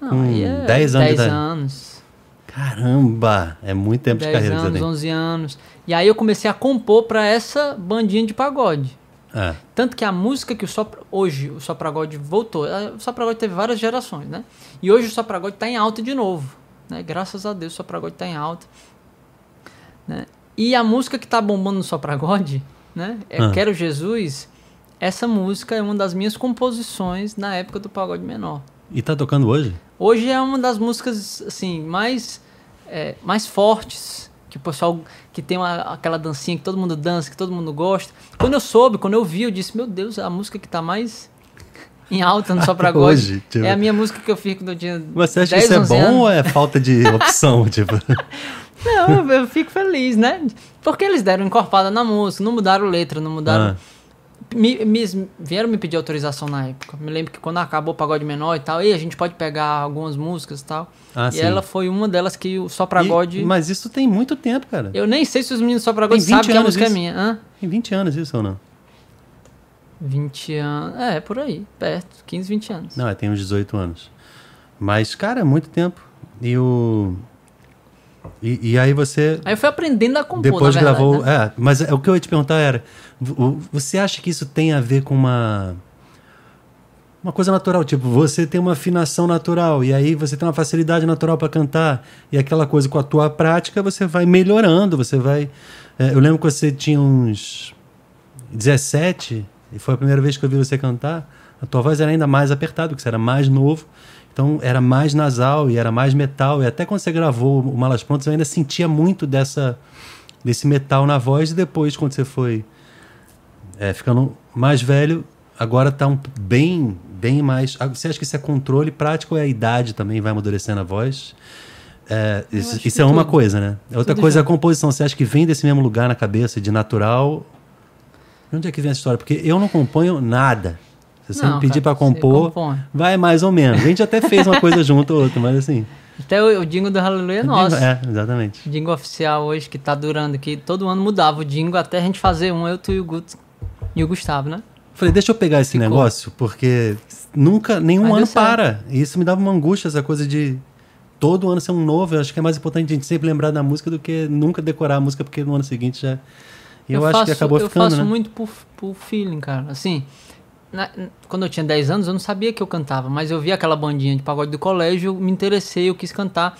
Não, com aí é 10 anos de 10 idade. anos. caramba, é muito tempo de 10 carreira que você anos, tem. 11 anos. E aí eu comecei a compor pra essa bandinha de pagode. É. Tanto que a música que o Sopra... hoje o Sopragode voltou, eh, o Sopragode teve várias gerações, né? E hoje o Sopragode está em alta de novo, né? Graças a Deus o Sopragode está em alta, né? E a música que tá bombando no Sopragode, né? É Ah. Quero Jesus. Essa música é uma das minhas composições na época do pagode menor. E tá tocando hoje? Hoje é uma das músicas assim mais é, mais fortes que o pessoal que tem uma- aquela dancinha que todo mundo dança, que todo mundo gosta. Quando eu soube, quando eu vi, eu disse meu Deus, é a música que tá mais em alta no Sopragode Hoje, tipo- é a minha música que eu fico eu tinha Você acha que 10, isso é 11 bom anos. ou é falta de opção? tipo, Não, eu, fico feliz, né? Porque eles deram encorpada na música, não mudaram letra, não mudaram. Ah. Me, me- vieram me pedir autorização na época. Me lembro que quando acabou o pagode menor e tal, e a gente pode pegar algumas músicas e tal. Ah, e sim. ela foi uma delas que o Sopragode. E- mas isso tem muito tempo, cara. Eu nem sei se os meninos do Sopragode Tem 20 sabem que a música isso. é minha. Hã? Tem 20 anos isso ou não? 20 anos. É, por aí, perto. 15, 20 anos. Não, é, tem uns 18 anos. Mas, cara, é muito tempo. E o. E, e aí você Aí eu fui aprendendo a compor, depois verdade, gravou. né? É, mas é, o que eu ia te perguntar era: vo- você acha que isso tem a ver com uma. Uma coisa natural, tipo, você tem uma afinação natural e aí você tem uma facilidade natural para cantar e aquela coisa com a tua prática você vai melhorando, você vai. é, eu lembro que você tinha uns 17 e foi a primeira vez que eu vi você cantar. A tua voz era ainda mais apertada, porque você era mais novo, então era mais nasal e era mais metal. E até quando você gravou o Malas Prontas, eu ainda sentia muito dessa desse metal na voz. E depois, quando você foi é, ficando mais velho, agora tá um, bem, bem mais. ah, Você acha que isso é controle prático ou é a idade também vai amadurecendo a voz? É, isso isso é uma tudo. coisa, né? Outra Tudo coisa é a composição. Você acha que vem desse mesmo lugar na cabeça, de natural? De onde é que vem essa história? Porque eu não componho nada. Se você Não, me pedir para compor, vai mais ou menos. A gente até fez uma coisa junto ou outra, mas assim. Até o, o jingle do Hallelujah é nosso. É, exatamente. O jingle oficial hoje que tá durando, que todo ano mudava o jingle até a gente fazer um, eu, tu e o, Guto, e o Gustavo, né? Falei, deixa eu pegar esse Ficou. negócio, porque nunca, nenhum ano para. E isso me dava uma angústia, essa coisa de todo ano ser um novo. Eu acho que é mais importante a gente sempre lembrar da música do que nunca decorar a música, porque no ano seguinte já. E eu, acho que acabou eu ficando, faço né? muito por, por feeling, cara. Assim, na- quando eu tinha 10 anos, eu não sabia que eu cantava, mas eu vi aquela bandinha de pagode do colégio, me interessei, eu quis cantar.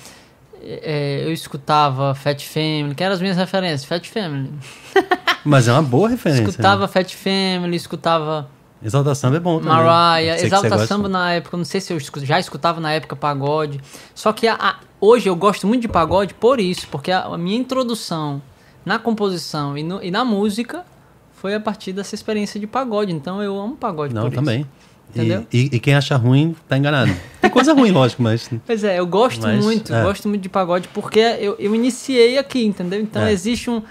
É, eu escutava Fat Family, que eram as minhas referências, Fat Family. Mas é uma boa referência. escutava Né? Fat Family, escutava Exalta Samba é bom também. Mariah, Exalta. Samba na época, não sei se eu já escutava na época pagode. Só que a- a- hoje eu gosto muito de pagode por isso, porque a, a minha introdução na composição e, no- e na música foi a partir dessa experiência de pagode. Então eu amo pagode Não, também. E, Entendeu? e, e quem acha ruim tá enganado. Tem coisa ruim, lógico, mas. Pois é, eu gosto Mas, muito, é. gosto muito de pagode porque eu, eu iniciei aqui, entendeu? Então É. existe um,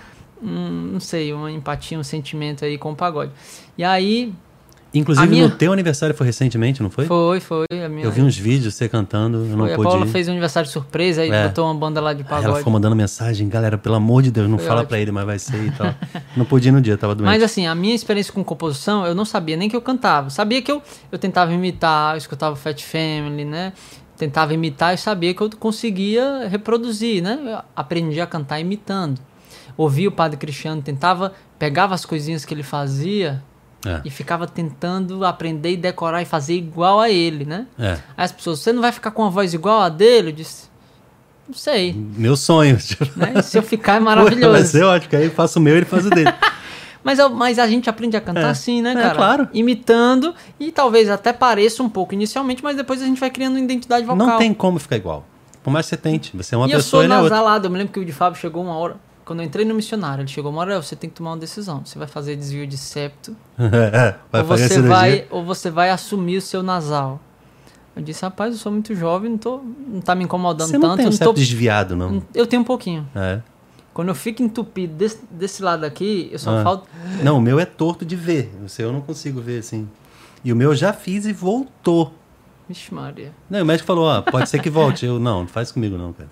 um, não sei, uma empatia, um sentimento aí com o pagode. E aí, Inclusive, A minha- no teu aniversário foi recentemente, não foi? foi, foi. A minha, Eu vi uns vídeos você cantando, eu não foi. A pude. Paula ir. fez um aniversário surpresa, aí É. botou uma banda lá de Aí pagode. Ela ficou mandando mensagem, galera, pelo amor de Deus, não Foi fala ótimo. pra ele, mas vai ser e tal. não pude ir no dia, tava doente. Mas assim, a minha experiência com composição, eu não sabia nem que eu cantava. Sabia que eu, eu tentava imitar, eu escutava Fat Family, né? Tentava imitar e sabia que eu conseguia reproduzir, né? Eu aprendi a cantar imitando. Ouvia o Padre Cristiano, tentava, pegava as coisinhas que ele fazia É, e ficava tentando aprender e decorar e fazer igual a ele, né? é. Aí as pessoas, você não vai ficar com uma voz igual a dele? Eu disse, não sei, Meu sonho. Né? Se eu ficar é Vai maravilhoso. ser ótimo, aí eu faço o meu e ele faz o dele. Mas, eu- mas a gente aprende a cantar É. assim, né, É, cara? claro. Imitando e talvez até pareça um pouco inicialmente, mas depois a gente vai criando uma identidade vocal. Não tem como ficar igual. Por mais que você tente. Você é uma e eu pessoa sou e ele é nasalado. Eu me lembro que o de Fábio chegou uma hora. Quando eu entrei no missionário, ele chegou "É, você tem que tomar uma decisão. Você vai fazer desvio de septo, vai ou você vai, ou você vai assumir o seu nasal. Eu disse, rapaz, eu sou muito jovem, não, tô, não tá me incomodando Você não tanto. tem um não certo tô- desviado, não? Eu tenho um pouquinho. É. Quando eu fico entupido desse, desse lado aqui, eu só Ah. Não, o meu é torto de ver. O seu eu não consigo ver assim. E o meu eu já fiz e voltou. Vixe, Maria. Não, o médico falou, ó, pode ser que volte. Eu, não, não faz comigo não, cara.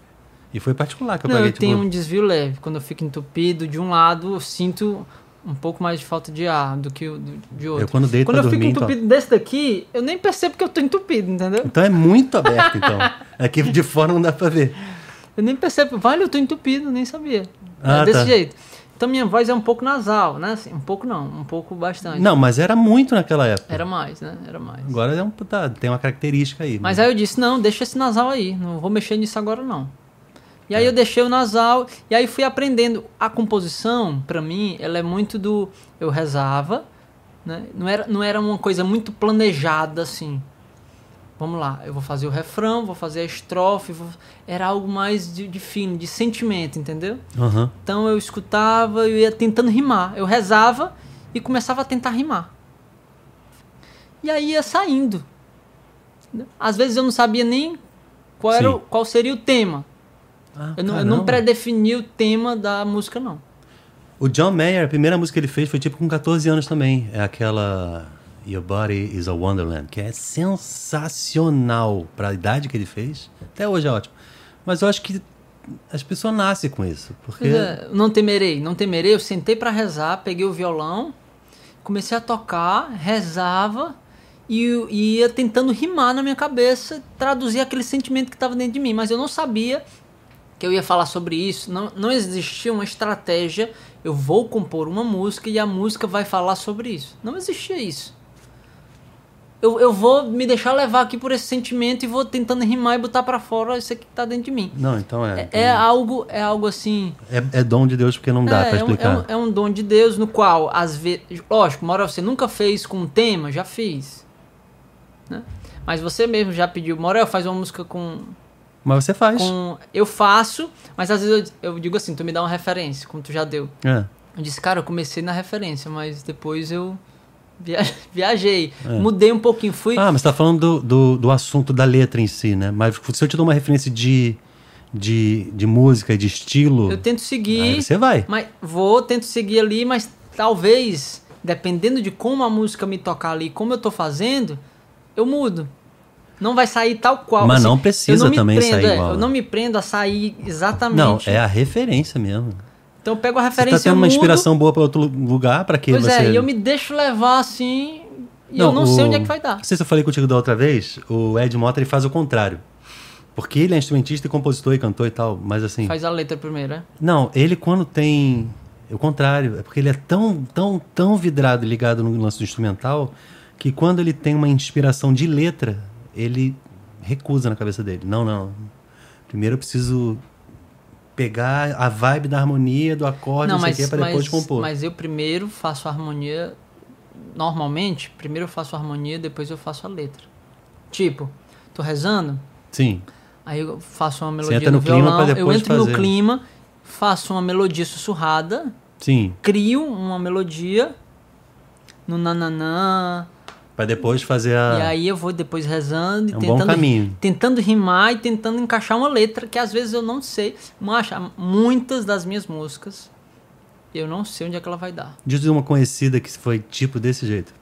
E foi particular que eu não, paguei, eu tenho tipo... um desvio leve. Quando eu fico entupido de um lado, eu sinto um pouco mais de falta de ar do que de outro. Eu quando deito Quando eu fico dormir, então... entupido desse daqui, eu nem percebo que eu tô entupido, entendeu? Então é muito aberto, então. Aqui de fora não dá pra ver. Eu nem percebo. Vale, eu tô entupido, nem sabia. Ah, é desse tá. jeito. Então minha voz é um pouco nasal, né? Assim, um pouco não, um pouco bastante. Não, mas era muito naquela época. Era mais, né? Era mais. Agora é um, tá, tem uma característica aí. Mas aí eu disse, não, deixa esse nasal aí, não vou mexer nisso agora não. E aí É. eu deixei o nasal, e aí fui aprendendo. A composição, pra mim, ela é muito do... Eu rezava, né? Não era, não era uma coisa muito planejada, assim. Vamos lá, eu vou fazer o refrão, vou fazer a estrofe, vou... era algo mais de, de fino, de sentimento, entendeu? Aham. Então eu escutava, eu ia tentando rimar. Eu rezava e começava a tentar rimar. E aí ia saindo. Às vezes eu não sabia nem qual, era, o- qual seria o tema. Ah, Eu não, eu não predefini o tema da música, não. O John Mayer, a primeira música que ele fez foi tipo com 14 anos também. É aquela Your Body is a Wonderland, que é sensacional pra idade que ele fez. Até hoje é ótimo. Mas eu acho que as pessoas nascem com isso. Porque. É, não temerei, não temerei. Eu sentei pra rezar, peguei o violão, comecei a tocar, rezava e, e ia tentando rimar na minha cabeça, traduzir aquele sentimento que estava dentro de mim. Mas eu não sabia que eu ia falar sobre isso. Não, não existia uma estratégia. Eu vou compor uma música e a música vai falar sobre isso. Não existia isso. Eu, eu vou me deixar levar aqui por esse sentimento e vou tentando rimar e botar pra fora isso aqui que tá dentro de mim. Não, então é. É, é algo, é algo assim. É, é dom de Deus porque não dá É, pra é um- explicar. É um, é um dom de Deus no qual, às vezes. Lógico, Moral, você nunca fez com um tema? Já fiz. Né? Mas você mesmo já pediu, Morel, faz uma música com. Mas você faz. com eu faço, mas às vezes eu, eu digo assim, tu me dá uma referência, como tu já deu. É. Eu disse, cara, eu comecei na referência, mas depois eu via- viajei, É. mudei um pouquinho, fui. Ah, mas você tá falando do, do, do assunto da letra em si, né? Mas se eu te dou uma referência de, de, de música e de estilo, eu tento seguir. aí você vai. Mas vou, tento seguir ali, mas talvez, dependendo de como a música me tocar ali, como eu tô fazendo, eu mudo. Não vai sair tal qual. Mas assim, não precisa me também prendo, sair é, igual, Eu né? não me prendo a sair exatamente. Não, é a referência mesmo. Então eu pego a Você referência tá tendo uma inspiração boa para outro lugar, para que Pois você... é, e eu me deixo levar assim, e eu não sei o- onde é que vai dar. Não sei se eu falei contigo da outra vez, o Ed Mota ele faz o contrário. Porque ele é instrumentista e compositor e cantor e tal, mas assim... Faz a letra primeiro, né? Não, ele quando tem... É o contrário, é porque ele é tão, tão, tão vidrado e ligado no lance do instrumental que quando ele tem uma inspiração de letra, ele recusa na cabeça dele. Não, não. Primeiro eu preciso pegar a vibe da harmonia, do acorde, não, não, sei o que, pra depois mas, compor. mas eu primeiro faço a harmonia. Normalmente, primeiro eu faço a harmonia, depois eu faço a letra. Tipo, tô rezando, Sim. aí eu faço uma melodia entra no, no clima violão, eu entro fazer. no clima, faço uma melodia sussurrada, Sim. crio uma melodia no nananã, Pra depois fazer a. e aí eu vou depois rezando e É um bom tentando, caminho. tentando rimar e tentando encaixar uma letra que às vezes eu não sei. Mas muitas das minhas músicas eu não sei onde é que ela vai dar. Diz uma conhecida que foi tipo desse jeito.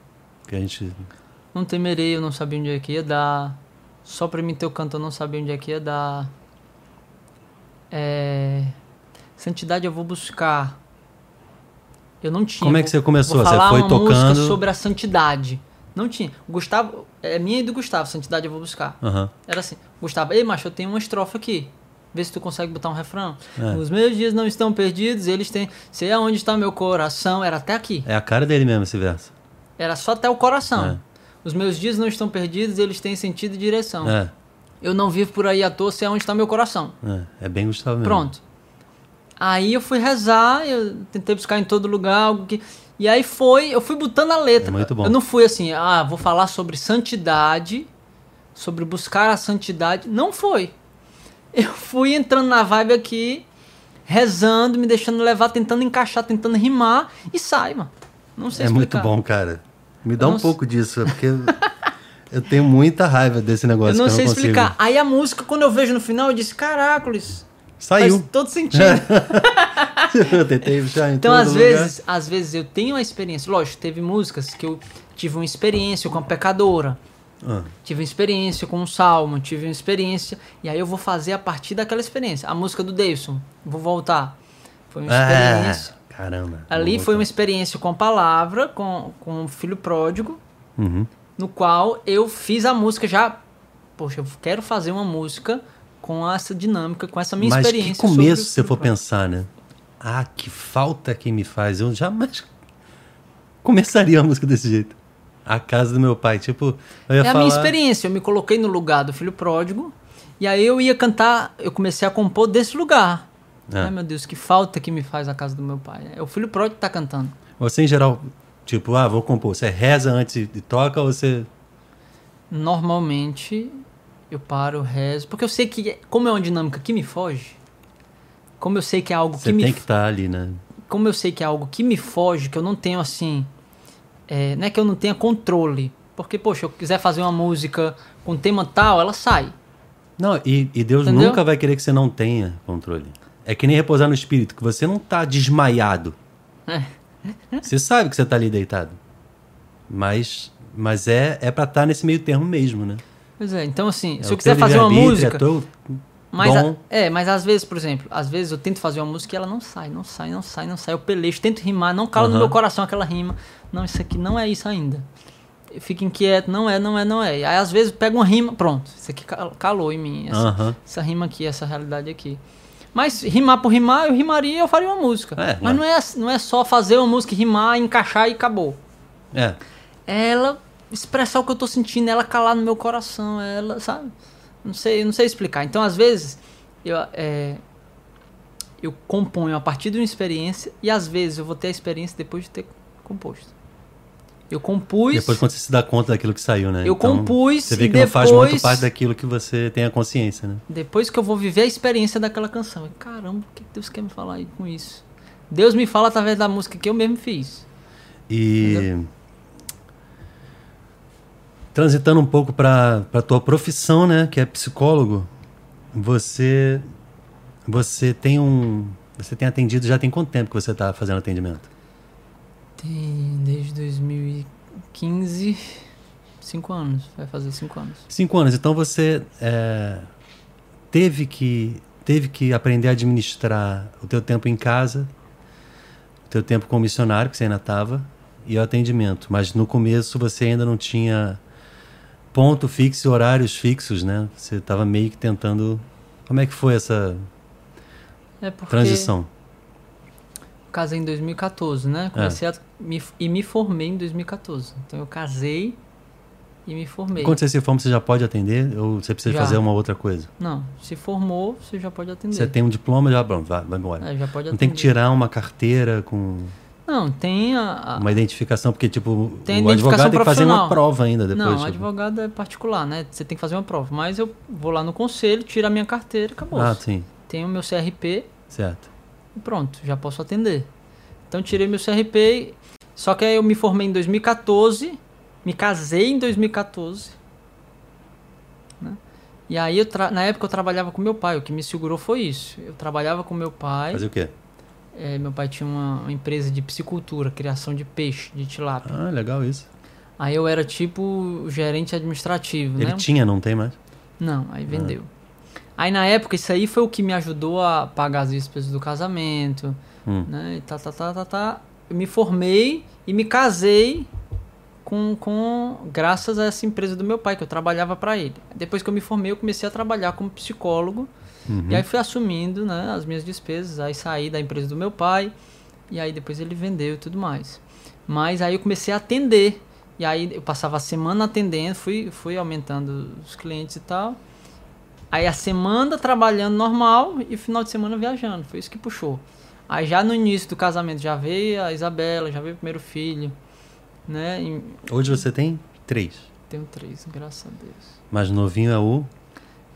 Que a gente. Não temerei, eu não sabia onde é que ia dar. Só pra mim teu canto eu não sabia onde é que ia dar. É... Santidade eu vou buscar. Eu não tinha. Como é que você começou? Vou Você falar foi uma música tocando. sobre a santidade. Não tinha. O Gustavo, é minha e do Gustavo, Santidade eu vou buscar. Aham. Era assim, Gustavo, ei macho, eu tenho uma estrofe aqui. Vê se tu consegue botar um refrão. É. Os meus dias não estão perdidos, eles têm. Sei aonde está meu coração. Era até aqui. É a cara dele mesmo esse verso. Era só até o coração. É. Os meus dias não estão perdidos, eles têm sentido e direção. É, Eu não vivo por aí à toa, sei aonde está meu coração. é. É bem Gustavo mesmo. Pronto. Aí eu fui rezar, eu tentei buscar em todo lugar algo que. E aí foi, eu fui botando a letra. É muito bom. Eu não fui assim, ah, vou falar sobre santidade, sobre buscar a santidade. Não foi. Eu fui entrando na vibe aqui, rezando, me deixando levar, tentando encaixar, tentando rimar e sai, mano. Não sei É muito explicar. bom, cara. Me dá um pouco disso, é porque. Eu tenho muita raiva desse negócio. Eu não sei eu não consigo. explicar. Aí a música, quando eu vejo no final, eu disse, caracoles, Saiu. faz todo sentido. em Então, às lugar. vezes, às vezes eu tenho uma experiência. Lógico, teve músicas que eu tive uma experiência com a pecadora. Ah, Tive uma experiência com um salmo, tive uma experiência. E aí eu vou fazer a partir daquela experiência. A música do Davidson, vou voltar. Foi uma experiência. Ah, caramba. Ali foi uma experiência com a palavra, com, com o filho pródigo, Uhum. no qual eu fiz a música já. Poxa, eu quero fazer uma música com essa dinâmica, com essa minha Mas que experiência. sobre começo, o se filho for pensar, né? Ah, que falta que me faz. Eu jamais começaria a música desse jeito. A casa do meu pai. Tipo, eu ia É a falar... minha experiência. Eu me coloquei no lugar do filho pródigo. E aí eu ia cantar, eu comecei a compor desse lugar. É. Ai meu Deus, que falta que me faz a casa do meu pai. É o filho pródigo que tá cantando. Você, em geral, tipo, ah, vou compor. Você reza antes e toca ou você... Normalmente eu paro, rezo. Porque eu sei que, como é uma dinâmica que me foge, como eu sei que é algo Você que me tem que estar ali, né? como eu sei que é algo que me foge, que eu não tenho assim. é, não é que eu não tenha controle. Porque, poxa, eu quiser fazer uma música com tema tal, ela sai. Não, e, e Deus Entendeu? nunca vai querer que você não tenha controle. É que nem repousar no espírito, que você não tá desmaiado. É. Você sabe que você tá ali deitado. Mas, mas é, é pra estar nesse meio termo mesmo, né? Pois é, então assim, É se eu quiser fazer uma música. É teu Mas, a- é, mas às vezes, por exemplo, às vezes eu tento fazer uma música e ela não sai, não sai, não sai, não sai. Eu pelejo, tento rimar, não cala no Aham. meu coração aquela rima. Não, isso aqui não é isso ainda. Eu fico inquieto, não é, não é, não é. E aí às vezes eu pego uma rima, pronto, isso aqui cal- calou em mim. Essa, Aham. essa rima aqui, essa realidade aqui. Mas rimar por rimar, eu rimaria e eu faria uma música. É, mas não é, não é só fazer uma música, rimar, encaixar e acabou. É. É ela expressar o que eu tô sentindo, ela calar no meu coração, ela, sabe? Não sei, não sei explicar. Então, às vezes, eu, é, eu componho a partir de uma experiência e às vezes eu vou ter a experiência depois de ter composto. Eu compus, Depois quando você se dá conta daquilo que saiu, né? eu compus Você vê que não faz muito depois- parte daquilo que você tem a consciência, né? depois que eu vou viver a experiência daquela canção. Caramba, o que Deus quer me falar aí com isso? Deus me fala através da música que eu mesmo fiz. E transitando um pouco para a tua profissão, né, que é psicólogo, você você tem um você tem atendido já tem quanto tempo que você está fazendo atendimento? Tem desde 2015, cinco anos, vai fazer cinco anos. Cinco anos. Então você é, teve que teve que aprender a administrar o teu tempo em casa, o teu tempo como missionário que você ainda estava e o atendimento. Mas no começo você ainda não tinha ponto fixo, e horários fixos, né? Você estava meio que tentando. Como é que foi essa É porque transição? casei em 2014, né? Comecei a me, e me formei em 2014. Então eu casei e me formei. Quando você se forma, você já pode atender ou você precisa Já. fazer uma outra coisa? Não, se formou, você já pode atender. Você tem um diploma, já pronto, vai, vai embora. É, já pode Não atender. tem que tirar uma carteira com Não, tem a. a- uma identificação, porque tipo, Tem o advogado tem que fazer uma prova ainda depois. não, tipo. advogado é particular, né? Você tem que fazer uma prova. Mas eu vou lá no conselho, tiro a minha carteira e acabou. Ah, sim, Tenho o meu CRP certo. e pronto, já posso atender. Então tirei meu CRP, só que aí eu me formei em 2014, me casei em 2014. Né? E aí, eu tra- na época eu trabalhava com meu pai, o que me segurou foi isso. Eu trabalhava com meu pai, Fazer o quê? Eh, meu pai tinha uma, uma empresa de piscicultura, criação de peixe, de tilápia. Ah, legal isso. Aí eu era tipo gerente administrativo, Ele né? tinha, não tem mais? Não, aí vendeu. Aí na época isso aí foi o que me ajudou a pagar as despesas do casamento, Hum. né? E tá, tá, tá, tá, tá. Eu me formei e me casei com, com graças a essa empresa do meu pai que eu trabalhava para ele. Depois que eu me formei, eu comecei a trabalhar como psicólogo Uhum. e aí fui assumindo, né, as minhas despesas, aí saí da empresa do meu pai e aí depois ele vendeu e tudo mais. Mas aí eu comecei a atender. E aí eu passava a semana atendendo, fui, fui aumentando os clientes e tal. Aí a semana trabalhando normal e final de semana viajando. Foi isso que puxou. Aí já no início do casamento já veio a Isabela, já veio o primeiro filho. Né? E Hoje você tem três. tenho três, graças a Deus. Mais novinho é o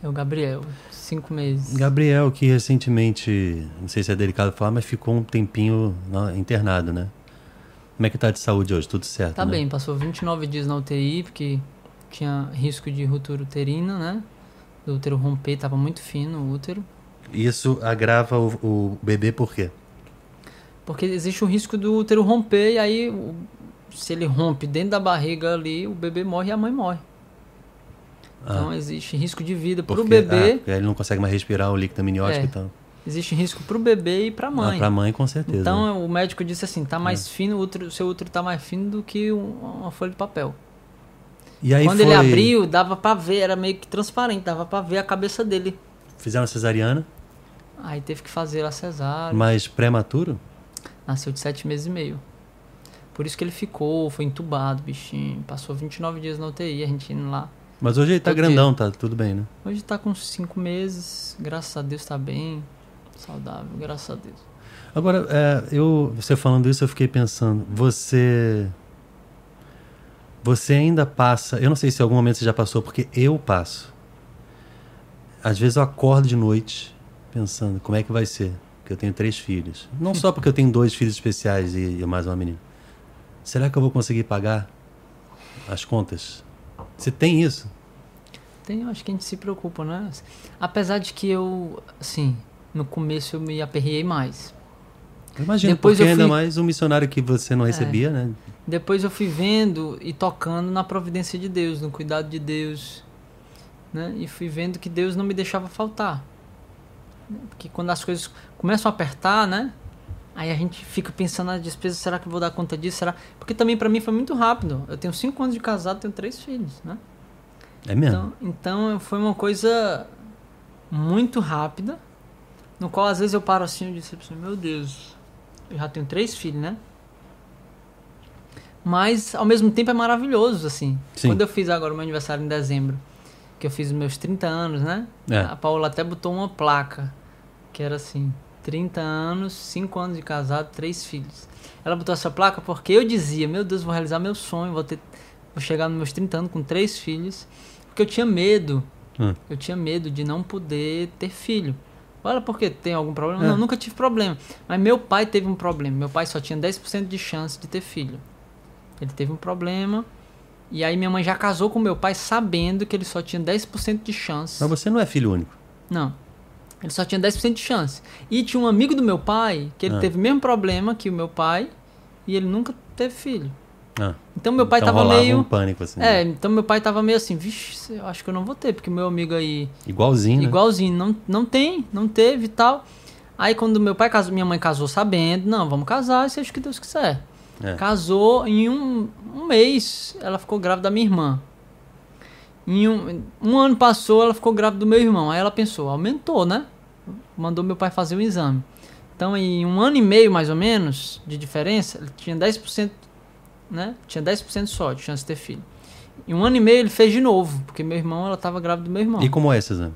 É o Gabriel, cinco meses. Gabriel, que recentemente, não sei se é delicado falar, mas ficou um tempinho na- internado, né? Como é que tá de saúde hoje? Tudo certo, Tá né? bem, passou 29 dias na UTI, porque tinha risco de ruptura uterina, né? Do útero romper, tava muito fino o útero. Isso agrava o, o bebê por quê? Porque existe o risco do útero romper e aí se ele rompe dentro da barriga ali, o bebê morre e a mãe morre. Então Ah, existe risco de vida para o bebê, ah, ele não consegue mais respirar o líquido amniótico É. e tal. existe risco para o bebê e para a Ah, mãe. pra mãe, com certeza. Então o médico disse assim, tá mais É. fino, o útero, seu útero tá mais fino do que um- uma folha de papel. e aí Quando foi... ele abriu, dava pra ver, era meio que transparente, dava pra ver a cabeça dele. Fizeram a cesariana, Aí teve que fazer a cesárea. mas prematuro? Nasceu de sete meses e meio. Por isso que ele ficou, foi entubado, bichinho. Passou 29 dias na UTI, a gente indo lá. Mas hoje ele tá Por quê? grandão, tá tudo bem, né? Hoje tá com cinco meses, graças a Deus tá bem, saudável, graças a Deus. Agora, é, eu, você falando isso, eu fiquei pensando, você. Você ainda passa. Eu não sei se em algum momento você já passou, porque eu passo. Às vezes eu acordo de noite pensando como é que vai ser. Porque eu tenho três filhos. Não só porque eu tenho dois filhos especiais e, e mais uma menina. Será que eu vou conseguir pagar as contas? Você tem isso? Tem, acho que a gente se preocupa, né? Apesar de que eu, assim, no começo eu me aperriei mais. Eu imagino, Depois porque eu ainda fui- mais um missionário que você não recebia, né? Depois eu fui vendo e tocando na providência de Deus, no cuidado de Deus, né? E fui vendo que Deus não me deixava faltar. Porque quando as coisas começam a apertar, né? Aí a gente fica pensando nas despesas, será que eu vou dar conta disso? Será? Porque também pra mim foi muito rápido. Eu tenho cinco anos de casado, tenho três filhos, né? É mesmo? Então, então foi uma coisa muito rápida, no qual às vezes eu paro assim e disse assim, meu Deus, eu já tenho três filhos, né? Mas ao mesmo tempo é maravilhoso, assim. Sim. Quando eu fiz agora o meu aniversário em dezembro, que eu fiz os meus 30 anos, né? É. A Paula até botou uma placa, que era assim, 30 anos, 5 anos de casado, três filhos. Ela botou essa placa porque eu dizia, meu Deus, vou realizar meu sonho, vou ter vou chegar nos meus 30 anos com três filhos, porque eu tinha medo. Hum. Eu tinha medo de não poder ter filho. Olha, porque tem algum problema? É. Não, nunca tive problema. Mas meu pai teve um problema. Meu pai só tinha 10% de chance de ter filho. Ele teve um problema. E aí minha mãe já casou com meu pai sabendo que ele só tinha 10% de chance. Mas você não é filho único. Não. Ele só tinha 10% de chance. E tinha um amigo do meu pai que ele Ah. teve o mesmo problema que o meu pai e ele nunca teve filho. Ah, Então meu pai então tava meio. um pânico, assim. É, então meu pai tava meio assim, vixe, eu acho que eu não vou ter, porque meu amigo aí, Igualzinho, né? igualzinho, não, não tem, não teve e tal. Aí quando meu pai casou, minha mãe casou sabendo, não, vamos casar, seja o que Deus quiser. É. Casou em um, um mês, ela ficou grávida da minha irmã. Em um, um ano passou, ela ficou grávida do meu irmão. Aí ela pensou, aumentou, né? Mandou meu pai fazer o exame. Então, em um ano e meio, mais ou menos, de diferença, ele tinha 10%, né? Tinha 10% só de chance de ter filho. Em um ano e meio ele fez de novo, porque meu irmão, ela estava grávida do meu irmão. E como é esse exame?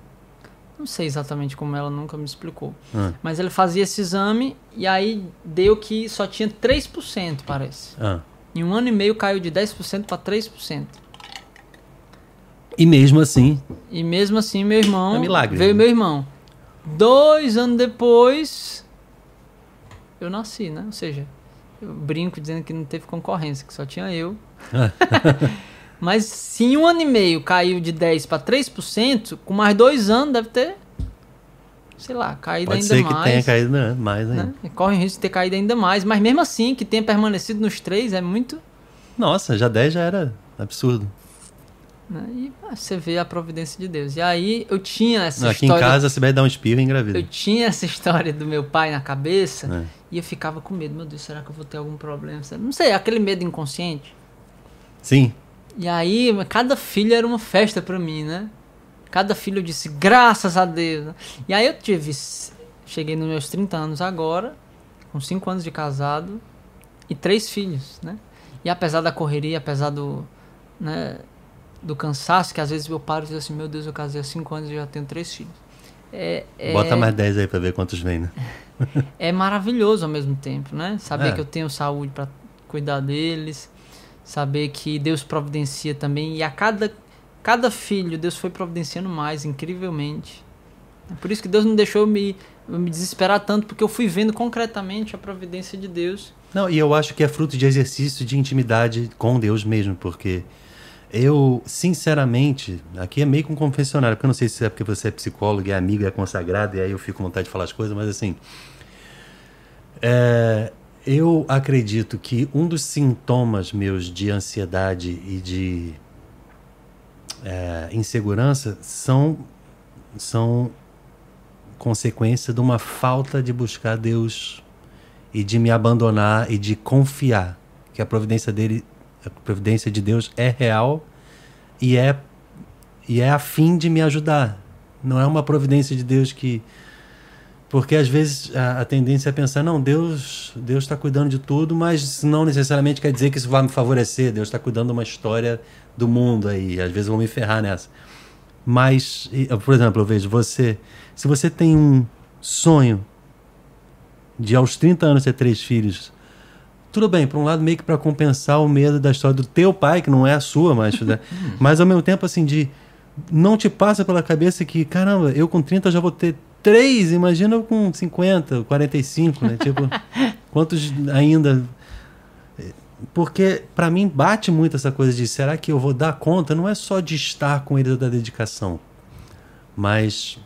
Não sei exatamente como ela nunca me explicou. Ah, Mas ele fazia esse exame e aí deu que só tinha 3%, parece. ah. Em um ano e meio caiu de 10% para 3%. E mesmo assim, E mesmo assim, meu irmão. É milagre, Veio né? meu irmão. Dois anos depois, eu nasci, né? Ou seja, eu brinco dizendo que não teve concorrência, que só tinha eu. Mas se em um ano e meio caiu de 10% para 3%, com mais dois anos deve ter, sei lá, caído pode ainda ser mais. que tenha caído né? mais ainda. né? Corre o risco de ter caído ainda mais. Mas mesmo assim, que tenha permanecido nos três é muito. Nossa, já 10 já era absurdo. Né? E ah, você vê a providência de Deus. E aí eu tinha essa Aqui em história. casa, você vai dar um espirro e engravida. Eu tinha essa história do meu pai na cabeça É. e eu ficava com medo. Meu Deus, será que eu vou ter algum problema? Não sei, aquele medo inconsciente. Sim. E aí, cada filho era uma festa pra mim, né? Cada filho eu disse, graças a Deus. E aí eu tive. Cheguei nos meus 30 anos agora, com 5 anos de casado e três filhos, né? E apesar da correria, apesar do. Né, do cansaço, que às vezes eu paro e digo assim, meu Deus, eu casei há 5 anos e já tenho três filhos. É, é, Bota mais 10 aí pra ver quantos vem, né? é maravilhoso ao mesmo tempo, né? Saber É. que eu tenho saúde para cuidar deles, saber que Deus providencia também e a cada cada filho Deus foi providenciando mais incrivelmente. É por isso que Deus não deixou eu me eu me desesperar tanto porque eu fui vendo concretamente a providência de Deus. Não, e eu acho que é fruto de exercício de intimidade com Deus mesmo, porque eu, sinceramente, aqui é meio com um confessionário, porque eu não sei se é porque você é psicólogo, é amigo, é consagrado, e aí eu fico com vontade de falar as coisas, mas assim. É, eu acredito que um dos sintomas meus de ansiedade e de é, insegurança são, são consequência de uma falta de buscar Deus e de me abandonar e de confiar que a providência dele, a providência de Deus é real e é e é a fim de me ajudar. Não é uma providência de Deus que porque às vezes a, a tendência é pensar não Deus Deus está cuidando de tudo, mas não necessariamente quer dizer que isso vai me favorecer. Deus está cuidando de uma história do mundo aí. Às vezes eu vou me ferrar nessa. Mas, por exemplo, eu vejo você, se você tem um sonho de aos 30 anos ter três filhos, tudo bem, por um lado meio que para compensar o medo da história do teu pai, que não é a sua, mas, né? mas ao mesmo tempo assim de não te passa pela cabeça que, caramba, eu com 30 já vou ter três, imagina eu com 50, 45, né? Tipo, quantos ainda porque para mim bate muito essa coisa de será que eu vou dar conta? Não é só de estar com eles da dedicação, mas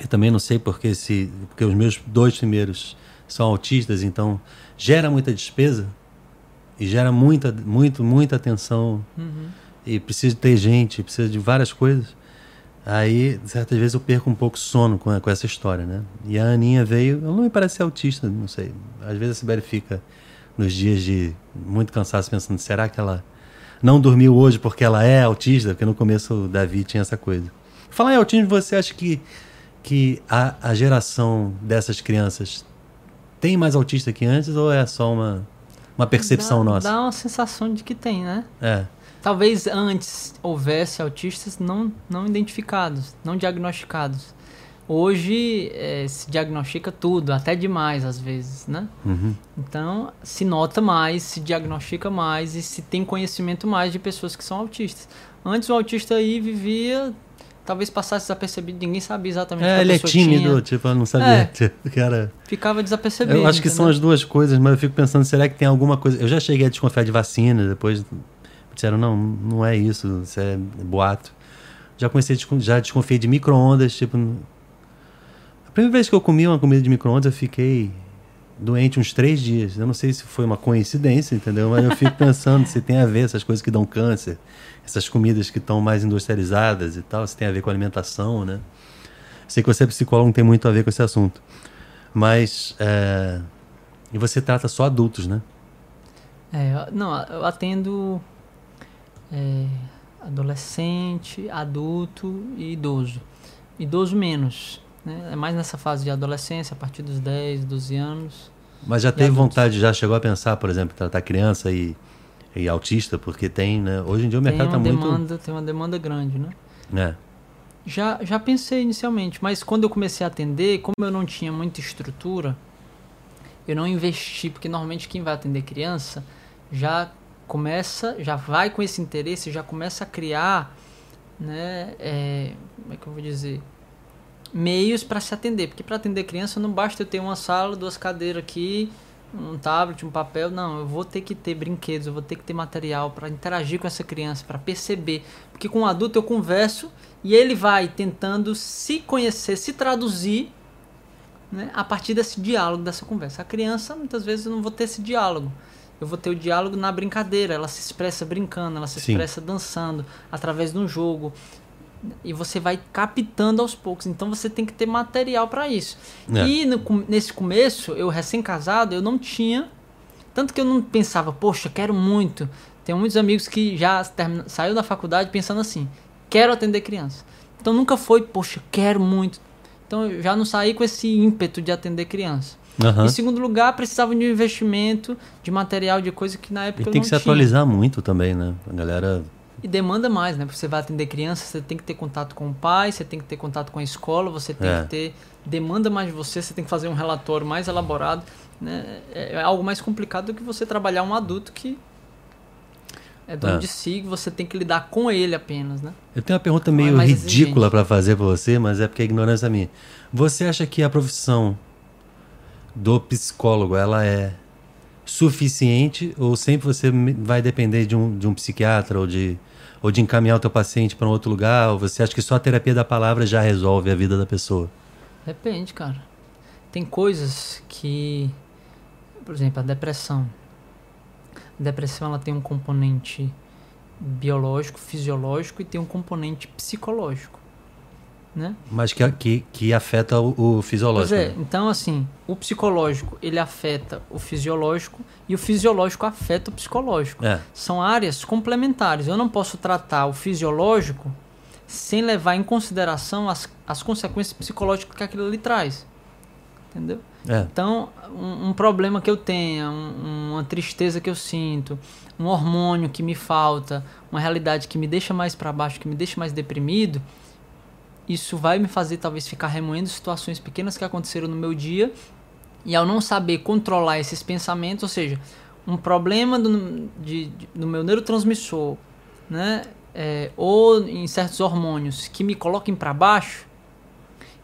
eu também não sei porque se porque os meus dois primeiros são autistas, então gera muita despesa e gera muita muito muita atenção uhum. e precisa ter gente, precisa de várias coisas. Aí, certas vezes eu perco um pouco sono com, com essa história, né? E a Aninha veio, ela não me parece autista, não sei. Às vezes a Sibeli fica nos dias de muito cansaço, pensando: será que ela não dormiu hoje porque ela é autista? Porque no começo o Davi tinha essa coisa. Falar em autismo, você acha que, que a, a geração dessas crianças tem mais autista que antes ou é só uma, uma percepção dá, nossa? Dá uma sensação de que tem, né? É. Talvez antes houvesse autistas não, não identificados, não diagnosticados. Hoje é, se diagnostica tudo, até demais às vezes, né? Uhum. Então se nota mais, se diagnostica mais e se tem conhecimento mais de pessoas que são autistas. Antes o autista aí vivia, talvez passasse desapercebido, ninguém sabia exatamente é, ele é tímido, tinha. tipo, não sabia. É, tipo, cara, ficava desapercebido. Eu acho que entendeu? são as duas coisas, mas eu fico pensando, será que tem alguma coisa. Eu já cheguei a desconfiar de vacina, depois disseram, não, não é isso, isso é boato. Já comecei, já desconfiei de micro-ondas, tipo primeira vez que eu comi uma comida de micro-ondas, eu fiquei doente uns três dias. Eu não sei se foi uma coincidência, entendeu? Mas eu fico pensando se tem a ver essas coisas que dão câncer, essas comidas que estão mais industrializadas e tal, se tem a ver com alimentação, né? Sei que você é psicólogo, não tem muito a ver com esse assunto. Mas. É... E você trata só adultos, né? É, não, eu atendo é, adolescente, adulto e idoso. Idoso menos. Né? É mais nessa fase de adolescência, a partir dos 10, 12 anos. Mas já teve vontade, já chegou a pensar, por exemplo, tratar criança e, e autista, porque tem, né? Hoje em dia o mercado está muito... Demanda, tem uma demanda grande, né? É. Já, já pensei inicialmente, mas quando eu comecei a atender, como eu não tinha muita estrutura, eu não investi, porque normalmente quem vai atender criança já começa, já vai com esse interesse, já começa a criar, né? É, como é que eu vou dizer? Meios para se atender, porque para atender criança não basta eu ter uma sala, duas cadeiras aqui, um tablet, um papel, não, eu vou ter que ter brinquedos, eu vou ter que ter material para interagir com essa criança, para perceber, porque com o adulto eu converso e ele vai tentando se conhecer, se traduzir né, a partir desse diálogo, dessa conversa. A criança, muitas vezes, eu não vou ter esse diálogo. Eu vou ter o diálogo na brincadeira, ela se expressa brincando, ela se Sim. expressa dançando, através de um jogo e você vai captando aos poucos. Então você tem que ter material para isso. É. E no, nesse começo, eu recém-casado, eu não tinha. Tanto que eu não pensava, poxa, quero muito. Tenho muitos amigos que já termina, saiu da faculdade pensando assim, quero atender criança. Então nunca foi, poxa, quero muito. Então eu já não saí com esse ímpeto de atender criança. Uhum. Em segundo lugar, precisava de um investimento, de material, de coisa que na época e tem que se tinha. atualizar muito também, né? A galera e demanda mais, né? Porque você vai atender criança, você tem que ter contato com o pai, você tem que ter contato com a escola, você tem é. que ter. Demanda mais de você, você tem que fazer um relatório mais elaborado. Né? É, é algo mais complicado do que você trabalhar um adulto que é dono é. de si, você tem que lidar com ele apenas, né? Eu tenho uma pergunta meio é ridícula para fazer para você, mas é porque é ignorância minha. Você acha que a profissão do psicólogo ela é suficiente ou sempre você vai depender de um, de um psiquiatra ou de ou de encaminhar o teu paciente para um outro lugar? Ou você acha que só a terapia da palavra já resolve a vida da pessoa? Depende, cara. Tem coisas que, por exemplo, a depressão. A depressão ela tem um componente biológico, fisiológico e tem um componente psicológico né? Mas que, que, que afeta o, o fisiológico. Pois é, né? então assim, o psicológico ele afeta o fisiológico e o fisiológico afeta o psicológico. É. São áreas complementares. Eu não posso tratar o fisiológico sem levar em consideração as, as consequências psicológicas que aquilo ali traz. Entendeu? É. Então, um, um, problema que eu tenha, um, uma tristeza que eu sinto, um hormônio que me falta, uma realidade que me deixa mais para baixo, que me deixa mais deprimido, isso vai me fazer talvez ficar remoendo situações pequenas que aconteceram no meu dia e ao não saber controlar esses pensamentos, ou seja, um problema do, de, de, do meu neurotransmissor, né, é, ou em certos hormônios que me coloquem para baixo,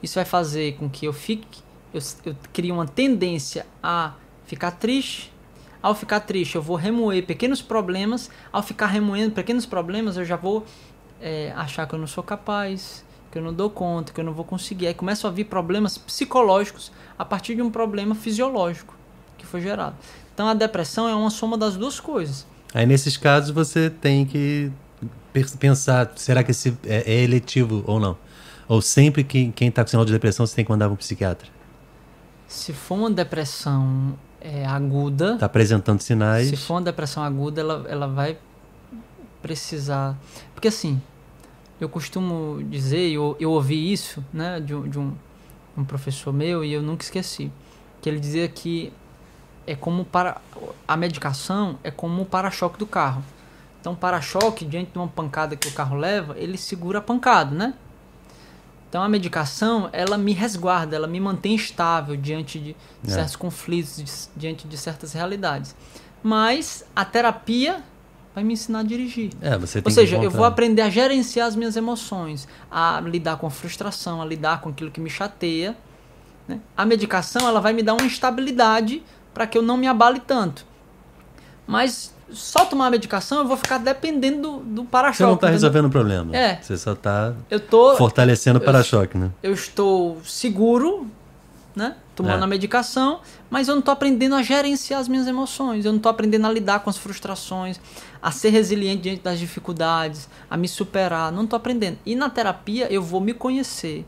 isso vai fazer com que eu fique, eu, eu crie uma tendência a ficar triste. Ao ficar triste, eu vou remoer pequenos problemas. Ao ficar remoendo pequenos problemas, eu já vou é, achar que eu não sou capaz, que eu não dou conta, que eu não vou conseguir. Aí começam a vir problemas psicológicos a partir de um problema fisiológico que foi gerado. Então a depressão é uma soma das duas coisas. Aí nesses casos você tem que pensar, será que esse é, é eletivo ou não? Ou sempre que quem está com sinal de depressão você tem que mandar para um psiquiatra? Se for uma depressão é, aguda... Está apresentando sinais... Se for uma depressão aguda, ela, ela vai precisar... Porque assim, eu costumo dizer, eu, eu ouvi isso né, de, de um, um professor meu e eu nunca esqueci, que ele dizia que é como para a medicação é como o para-choque do carro. Então, para-choque diante de uma pancada que o carro leva, ele segura a pancada, né? Então, a medicação ela me resguarda, ela me mantém estável diante de é. certos conflitos, diante de certas realidades. Mas a terapia vai me ensinar a dirigir. É, você Ou seja, eu vou aprender a gerenciar as minhas emoções, a lidar com a frustração, a lidar com aquilo que me chateia. Né? A medicação ela vai me dar uma estabilidade para que eu não me abale tanto. Mas só tomar a medicação eu vou ficar dependendo do, do para-choque. Você não está resolvendo o problema. É. Você só está fortalecendo o para-choque, né? Eu estou seguro, né? Tomando é. a medicação, mas eu não estou aprendendo a gerenciar as minhas emoções. Eu não estou aprendendo a lidar com as frustrações a ser resiliente diante das dificuldades, a me superar. Não estou aprendendo. E na terapia eu vou me conhecer,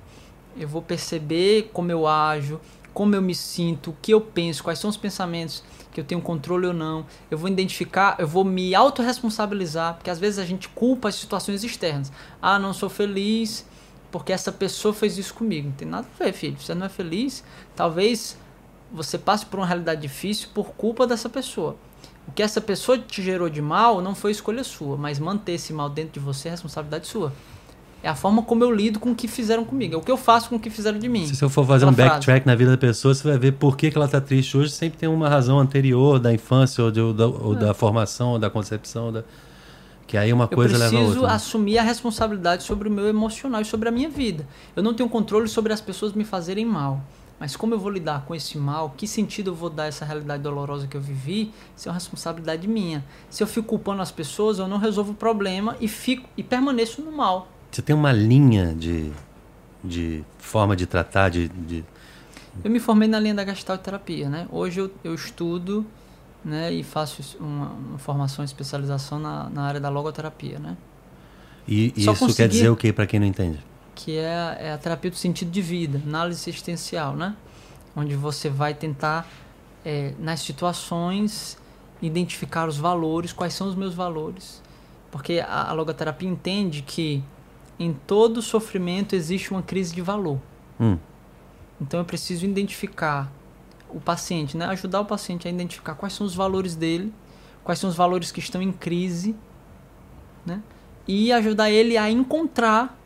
eu vou perceber como eu ajo, como eu me sinto, o que eu penso, quais são os pensamentos que eu tenho controle ou não. Eu vou identificar, eu vou me autorresponsabilizar, porque às vezes a gente culpa as situações externas. Ah, não sou feliz porque essa pessoa fez isso comigo. Não tem nada a ver, filho. Você não é feliz, talvez você passe por uma realidade difícil por culpa dessa pessoa. O que essa pessoa te gerou de mal não foi escolha sua, mas manter esse mal dentro de você é responsabilidade sua. É a forma como eu lido com o que fizeram comigo. É o que eu faço com o que fizeram de mim. Se eu for fazer um backtrack na vida da pessoa, você vai ver por que, que ela está triste hoje. Sempre tem uma razão anterior da infância, ou, de, ou, da, ou é. da, formação, ou da concepção. Da... Que aí uma coisa leva a outra. Eu preciso assumir a responsabilidade sobre o meu emocional e sobre a minha vida. Eu não tenho controle sobre as pessoas me fazerem mal. Mas como eu vou lidar com esse mal? Que sentido eu vou dar essa realidade dolorosa que eu vivi? Isso é uma responsabilidade minha. Se eu fico culpando as pessoas, eu não resolvo o problema e fico e permaneço no mal. Você tem uma linha de, de forma de tratar, de, de... Eu me formei na linha da gastroterapia, né? Hoje eu, eu estudo né, e faço uma, uma formação e especialização na, na área da logoterapia, né? E, e isso consegui... quer dizer o que para quem não entende? Que é, é a terapia do sentido de vida, análise existencial, né? Onde você vai tentar, é, nas situações, identificar os valores, quais são os meus valores. Porque a, a logoterapia entende que em todo sofrimento existe uma crise de valor. Hum. Então eu preciso identificar o paciente, né? ajudar o paciente a identificar quais são os valores dele, quais são os valores que estão em crise, né? e ajudar ele a encontrar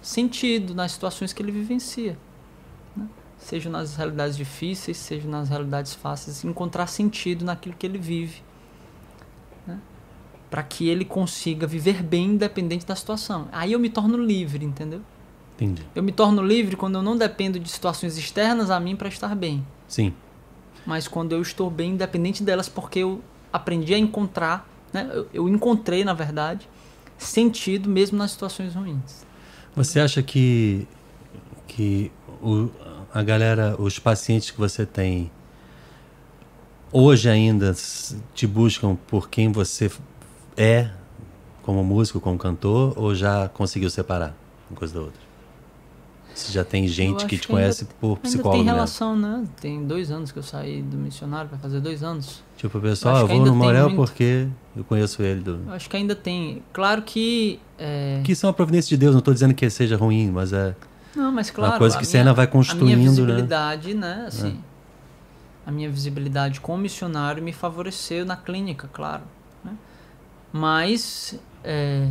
sentido nas situações que ele vivencia. Né? Seja nas realidades difíceis, seja nas realidades fáceis, encontrar sentido naquilo que ele vive. Né? Para que ele consiga viver bem independente da situação. Aí eu me torno livre, entendeu? Entendi. Eu me torno livre quando eu não dependo de situações externas a mim para estar bem. Sim. Mas quando eu estou bem independente delas, porque eu aprendi a encontrar, né? eu, eu encontrei, na verdade, sentido mesmo nas situações ruins. Você acha que, que o, a galera, os pacientes que você tem hoje ainda te buscam por quem você é como músico, como cantor, ou já conseguiu separar uma coisa da outra? Você já tem gente que te que conhece ainda, por psicólogo. Ainda tem relação, né? Tem dois anos que eu saí do missionário, vai fazer dois anos. Tipo, pessoal, eu, eu vou no Morel muito... porque eu conheço ele. Do... Eu acho que ainda tem. Claro que. É... Que é uma providência de Deus, não estou dizendo que seja ruim, mas é. Não, mas claro. Uma coisa que você ainda vai construindo. A minha né? visibilidade, né? né assim, é. A minha visibilidade como missionário me favoreceu na clínica, claro. Né? Mas. É...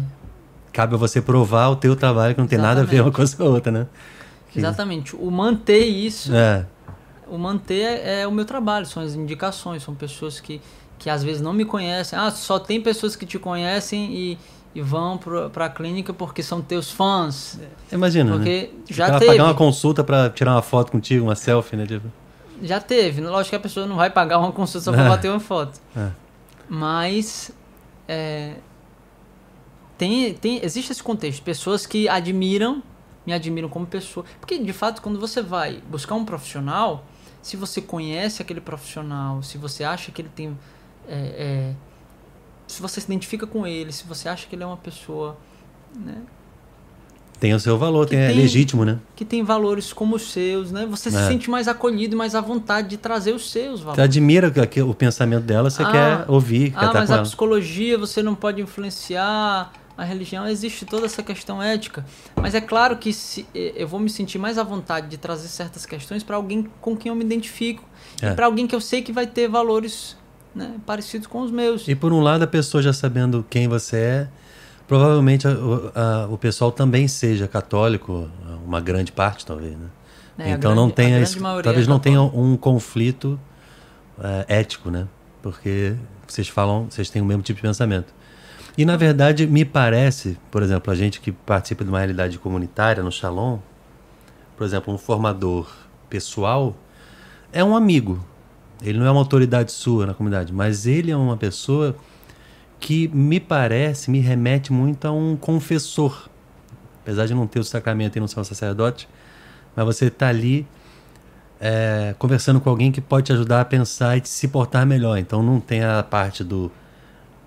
Cabe a você provar o teu trabalho que não tem Exatamente. nada a ver uma coisa com a outra, né? Exatamente. O manter isso. É. O manter é, é, o meu trabalho, são as indicações, são pessoas que, que às vezes não me conhecem. Ah, só tem pessoas que te conhecem e, e vão para a clínica porque são teus fãs. Imagina, porque né? já teve. pagar uma consulta para tirar uma foto contigo, uma selfie, né? Tipo... Já teve. Lógico que a pessoa não vai pagar uma consulta só para é. bater uma foto. É. Mas é, tem, tem, existe esse contexto. Pessoas que admiram me admiram como pessoa. Porque, de fato, quando você vai buscar um profissional, se você conhece aquele profissional, se você acha que ele tem. É, é, se você se identifica com ele, se você acha que ele é uma pessoa. Né, tem o seu valor, tem, é legítimo, né? Que tem valores como os seus, né? Você é. se sente mais acolhido e mais à vontade de trazer os seus valores. Você admira o pensamento dela, você ah, quer ouvir, ah, quer mas a psicologia você não pode influenciar a religião, existe toda essa questão ética. Mas é claro que se, eu vou me sentir mais à vontade de trazer certas questões para alguém com quem eu me identifico. É. E para alguém que eu sei que vai ter valores né, parecidos com os meus. E por um lado, a pessoa já sabendo quem você é, provavelmente a, a, o pessoal também seja católico, uma grande parte talvez, né? É, então grande, não tenha talvez não tenha um conflito é, ético, né? Porque vocês falam, vocês têm o mesmo tipo de pensamento. E na verdade, me parece, por exemplo, a gente que participa de uma realidade comunitária no Shalom, por exemplo, um formador pessoal é um amigo. Ele não é uma autoridade sua na comunidade, mas ele é uma pessoa que me parece, me remete muito a um confessor. Apesar de não ter o sacramento e não ser um sacerdote, mas você está ali é, conversando com alguém que pode te ajudar a pensar e se portar melhor. Então não tem a parte do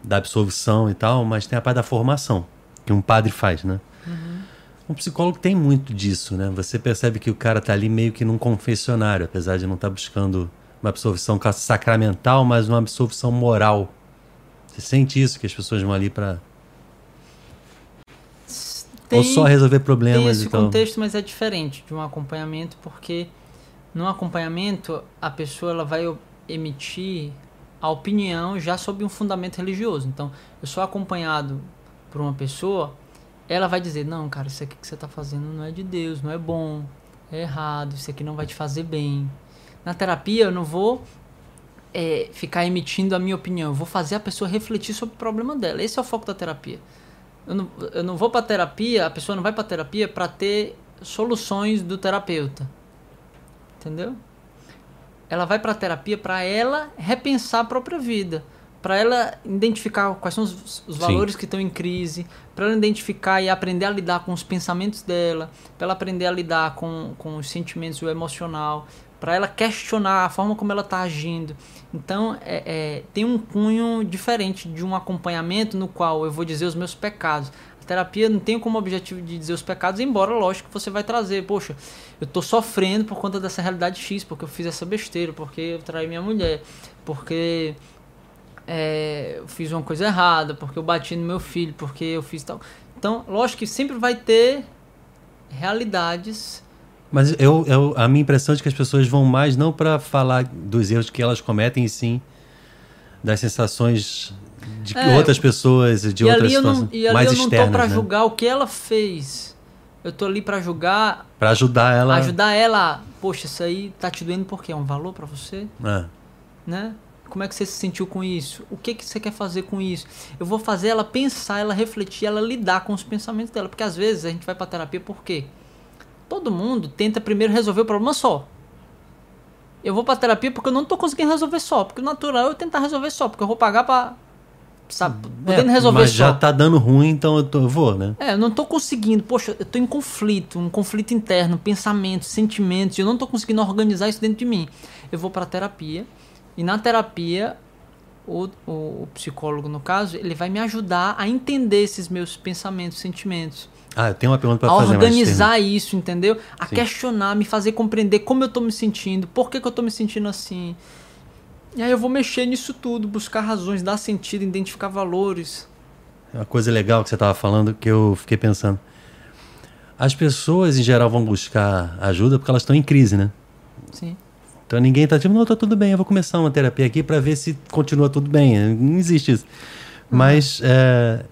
da absolvição e tal, mas tem a parte da formação, que um padre faz, né? Uhum. Um psicólogo tem muito disso, né? Você percebe que o cara tá ali meio que num confessionário, apesar de não estar tá buscando uma absolvição sacramental, mas uma absolvição moral. Você sente isso, que as pessoas vão ali para ou só resolver problemas tem esse e tal. contexto, mas é diferente de um acompanhamento, porque no acompanhamento a pessoa ela vai emitir a opinião já sob um fundamento religioso. Então, eu sou acompanhado por uma pessoa, ela vai dizer: Não, cara, isso aqui que você está fazendo não é de Deus, não é bom, é errado, isso aqui não vai te fazer bem. Na terapia, eu não vou é, ficar emitindo a minha opinião, eu vou fazer a pessoa refletir sobre o problema dela. Esse é o foco da terapia. Eu não, eu não vou para terapia, a pessoa não vai para terapia para ter soluções do terapeuta. Entendeu? ela vai para terapia para ela repensar a própria vida, para ela identificar quais são os, os valores Sim. que estão em crise, para ela identificar e aprender a lidar com os pensamentos dela, para ela aprender a lidar com, com os sentimentos e o emocional, para ela questionar a forma como ela está agindo. Então, é, é, tem um cunho diferente de um acompanhamento no qual eu vou dizer os meus pecados. A terapia não tem como objetivo de dizer os pecados, embora, lógico, você vai trazer, poxa, eu tô sofrendo por conta dessa realidade X, porque eu fiz essa besteira, porque eu traí minha mulher, porque é, eu fiz uma coisa errada, porque eu bati no meu filho, porque eu fiz tal. Então, lógico que sempre vai ter realidades. Mas eu, eu, a minha impressão é que as pessoas vão mais não para falar dos erros que elas cometem, e sim das sensações de é, outras pessoas e de outras situações não, e ali mais eu não tô para né? julgar o que ela fez. Eu tô ali para julgar, para ajudar ela. Ajudar ela. Poxa, isso aí tá te doendo porque é um valor para você? É. Né? Como é que você se sentiu com isso? O que que você quer fazer com isso? Eu vou fazer ela pensar, ela refletir, ela lidar com os pensamentos dela, porque às vezes a gente vai para terapia por quê? Todo mundo tenta primeiro resolver o problema só. Eu vou para terapia porque eu não tô conseguindo resolver só, porque o natural é eu tentar resolver só, porque eu vou pagar para sabe, podendo é, resolver mas só. já tá dando ruim, então eu, tô, eu vou, né? É, eu não tô conseguindo, poxa, eu tô em conflito, um conflito interno, pensamentos, sentimentos, e eu não tô conseguindo organizar isso dentro de mim. Eu vou pra terapia, e na terapia, o, o, o psicólogo, no caso, ele vai me ajudar a entender esses meus pensamentos, sentimentos. Ah, eu tenho uma pergunta para fazer. A organizar isso, entendeu? A Sim. questionar, me fazer compreender como eu tô me sentindo, por que, que eu tô me sentindo assim. E aí eu vou mexer nisso tudo, buscar razões, dar sentido, identificar valores. É uma coisa legal que você estava falando que eu fiquei pensando. As pessoas em geral vão buscar ajuda porque elas estão em crise, né? Sim. Então ninguém está tipo, não, tá tudo bem, eu vou começar uma terapia aqui para ver se continua tudo bem. Não existe isso. Uhum. Mas é,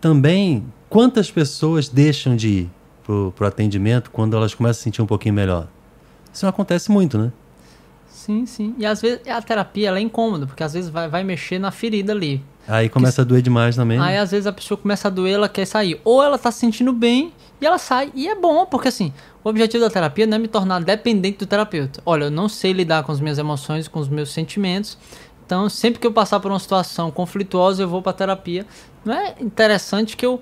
também Quantas pessoas deixam de ir pro, pro atendimento quando elas começam a sentir um pouquinho melhor? Isso não acontece muito, né? Sim, sim. E às vezes a terapia é incômoda, porque às vezes vai, vai mexer na ferida ali. Aí começa porque, a doer demais também. Aí às vezes a pessoa começa a doer, ela quer sair. Ou ela tá se sentindo bem e ela sai. E é bom, porque assim, o objetivo da terapia não é me tornar dependente do terapeuta. Olha, eu não sei lidar com as minhas emoções, com os meus sentimentos. Então, sempre que eu passar por uma situação conflituosa, eu vou para terapia. Não é interessante que eu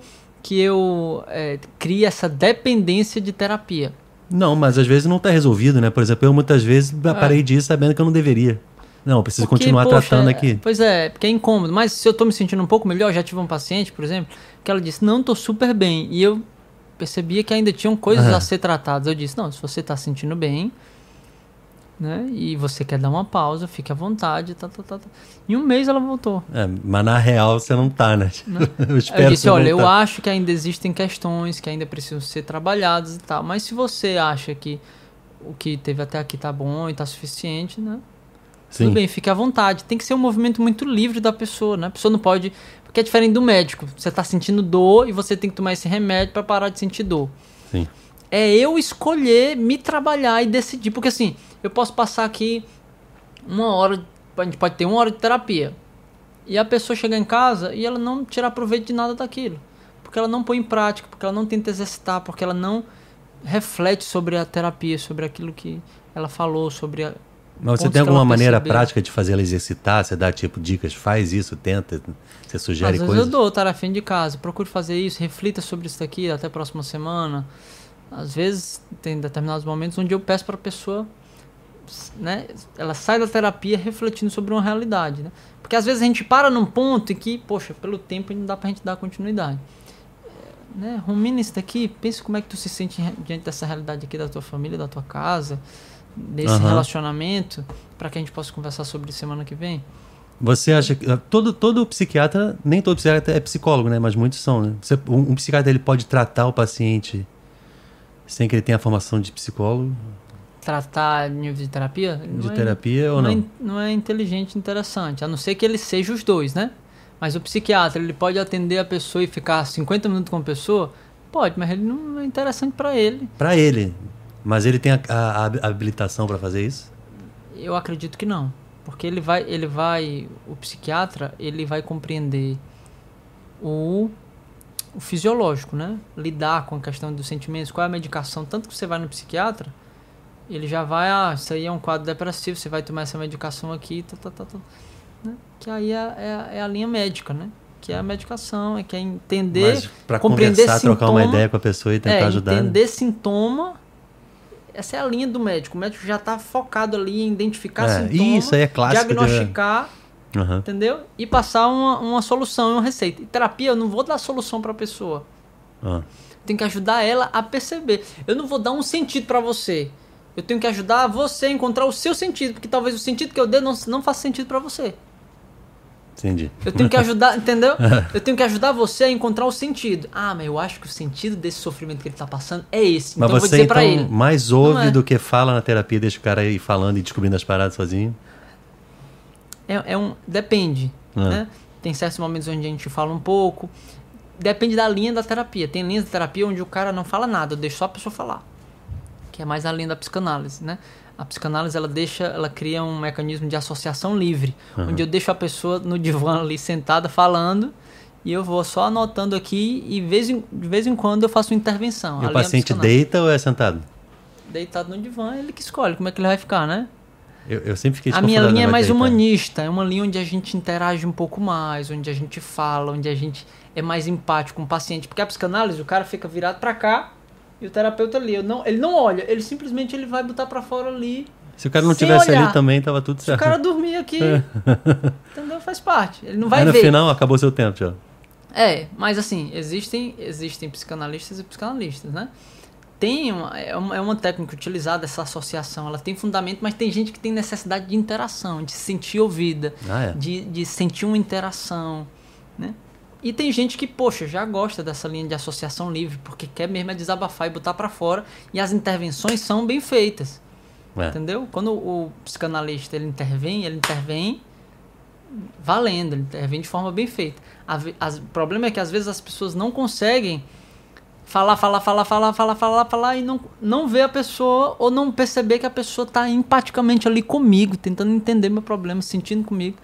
que eu é, crie essa dependência de terapia. Não, mas às vezes não está resolvido, né? Por exemplo, eu muitas vezes é. parei disso sabendo que eu não deveria. Não, eu preciso porque, continuar poxa, tratando aqui. Pois é, porque é incômodo. Mas se eu estou me sentindo um pouco melhor, já tive um paciente, por exemplo, que ela disse, não, estou super bem. E eu percebia que ainda tinham coisas uhum. a ser tratadas. Eu disse, não, se você está sentindo bem, né? E você quer dar uma pausa, fique à vontade, tá, tá, tá, tá. Em um mês ela voltou. É, mas na real você não tá, né? Não. eu, eu disse, olha, eu acho que ainda existem questões que ainda precisam ser trabalhadas e tal, mas se você acha que o que teve até aqui tá bom e tá suficiente, né? Sim. Tudo bem, fique à vontade. Tem que ser um movimento muito livre da pessoa, né? A pessoa não pode. Porque é diferente do médico. Você tá sentindo dor e você tem que tomar esse remédio para parar de sentir dor. Sim. É eu escolher me trabalhar e decidir. Porque assim, eu posso passar aqui uma hora, a gente pode ter uma hora de terapia. E a pessoa chegar em casa e ela não tirar proveito de nada daquilo. Porque ela não põe em prática, porque ela não tenta exercitar, porque ela não reflete sobre a terapia, sobre aquilo que ela falou, sobre a. Mas você tem alguma maneira prática de fazer ela exercitar? Você dá tipo dicas, faz isso, tenta, você sugere Às coisas? Às vezes eu dou tarefinha de casa, procure fazer isso, reflita sobre isso daqui até a próxima semana. Às vezes tem determinados momentos onde eu peço para a pessoa né, ela sai da terapia refletindo sobre uma realidade, né? Porque às vezes a gente para num ponto em que, poxa, pelo tempo não dá pra gente dar continuidade. É, né? Rumina isso daqui, pensa como é que tu se sente diante dessa realidade aqui da tua família, da tua casa, desse uhum. relacionamento, para que a gente possa conversar sobre semana que vem. Você acha que todo, todo psiquiatra, nem todo psiquiatra é psicólogo, né? Mas muitos são, né? Você, um, um psiquiatra ele pode tratar o paciente sem que ele tenha a formação de psicólogo? tratar nível de terapia. De é, terapia ou não? Não é, não é inteligente interessante, a não ser que ele seja os dois, né? Mas o psiquiatra, ele pode atender a pessoa e ficar 50 minutos com a pessoa? Pode, mas ele não é interessante para ele. Para ele. Mas ele tem a, a, a habilitação para fazer isso? Eu acredito que não. Porque ele vai, ele vai, o psiquiatra, ele vai compreender o, o fisiológico, né? Lidar com a questão dos sentimentos, qual é a medicação. Tanto que você vai no psiquiatra, ele já vai, ah, isso aí é um quadro depressivo, você vai tomar essa medicação aqui, tá, tá, tá, tá, né? que aí é, é, é, a linha médica, né? Que é a medicação, é que é entender, Mas pra compreender conversar, sintoma, trocar uma ideia com a pessoa e tentar é, ajudar. Né? Entender né? sintoma, essa é a linha do médico. O médico já está focado ali em identificar é, sintoma, isso aí é clássico diagnosticar, de... uhum. entendeu? E passar uma, uma solução, uma receita. E terapia, eu não vou dar solução para a pessoa. Uhum. Tenho que ajudar ela a perceber. Eu não vou dar um sentido para você. Eu tenho que ajudar você a encontrar o seu sentido, porque talvez o sentido que eu dê não, não faça sentido para você. Entendi. Eu tenho que ajudar, entendeu? Eu tenho que ajudar você a encontrar o sentido. Ah, mas eu acho que o sentido desse sofrimento que ele tá passando é esse. Mas então você eu vou dizer então, pra ele. mais ouve é. do que fala na terapia, deixa o cara ir falando e descobrindo as paradas sozinho? É, é um. Depende. Ah. Né? Tem certos momentos onde a gente fala um pouco. Depende da linha da terapia. Tem linhas de terapia onde o cara não fala nada, eu deixo só a pessoa falar que é mais além da psicanálise, né? A psicanálise ela deixa, ela cria um mecanismo de associação livre, uhum. onde eu deixo a pessoa no divã ali sentada falando e eu vou só anotando aqui e vez em, de vez em quando eu faço uma intervenção. E o paciente deita ou é sentado? Deitado no divã, ele que escolhe como é que ele vai ficar, né? Eu, eu sempre fiquei A minha linha é no mais humanista, é uma linha onde a gente interage um pouco mais, onde a gente fala, onde a gente é mais empático com o paciente. Porque a psicanálise, o cara fica virado pra cá e o terapeuta ali. Não, ele não olha, ele simplesmente ele vai botar pra fora ali. Se o cara não tivesse olhar. ali também, tava tudo Se o certo. cara dormir aqui, entendeu? Faz parte. Ele não vai Aí no ver. final acabou seu tempo já. É, mas assim, existem, existem psicanalistas e psicanalistas, né? Tem uma, é, uma, é uma técnica utilizada, essa associação, ela tem fundamento, mas tem gente que tem necessidade de interação, de se sentir ouvida, Ah, é. de, de sentir uma interação, né? E tem gente que, poxa, já gosta dessa linha de associação livre, porque quer mesmo é desabafar e botar pra fora, e as intervenções são bem feitas, É. entendeu? Quando o psicanalista ele intervém, ele intervém valendo, ele intervém de forma bem feita. A ve- as- O problema é que às vezes as pessoas não conseguem falar, falar, falar, falar, falar, falar, falar e não, não ver a pessoa ou não perceber que a pessoa está empaticamente ali comigo, tentando entender meu problema, sentindo comigo,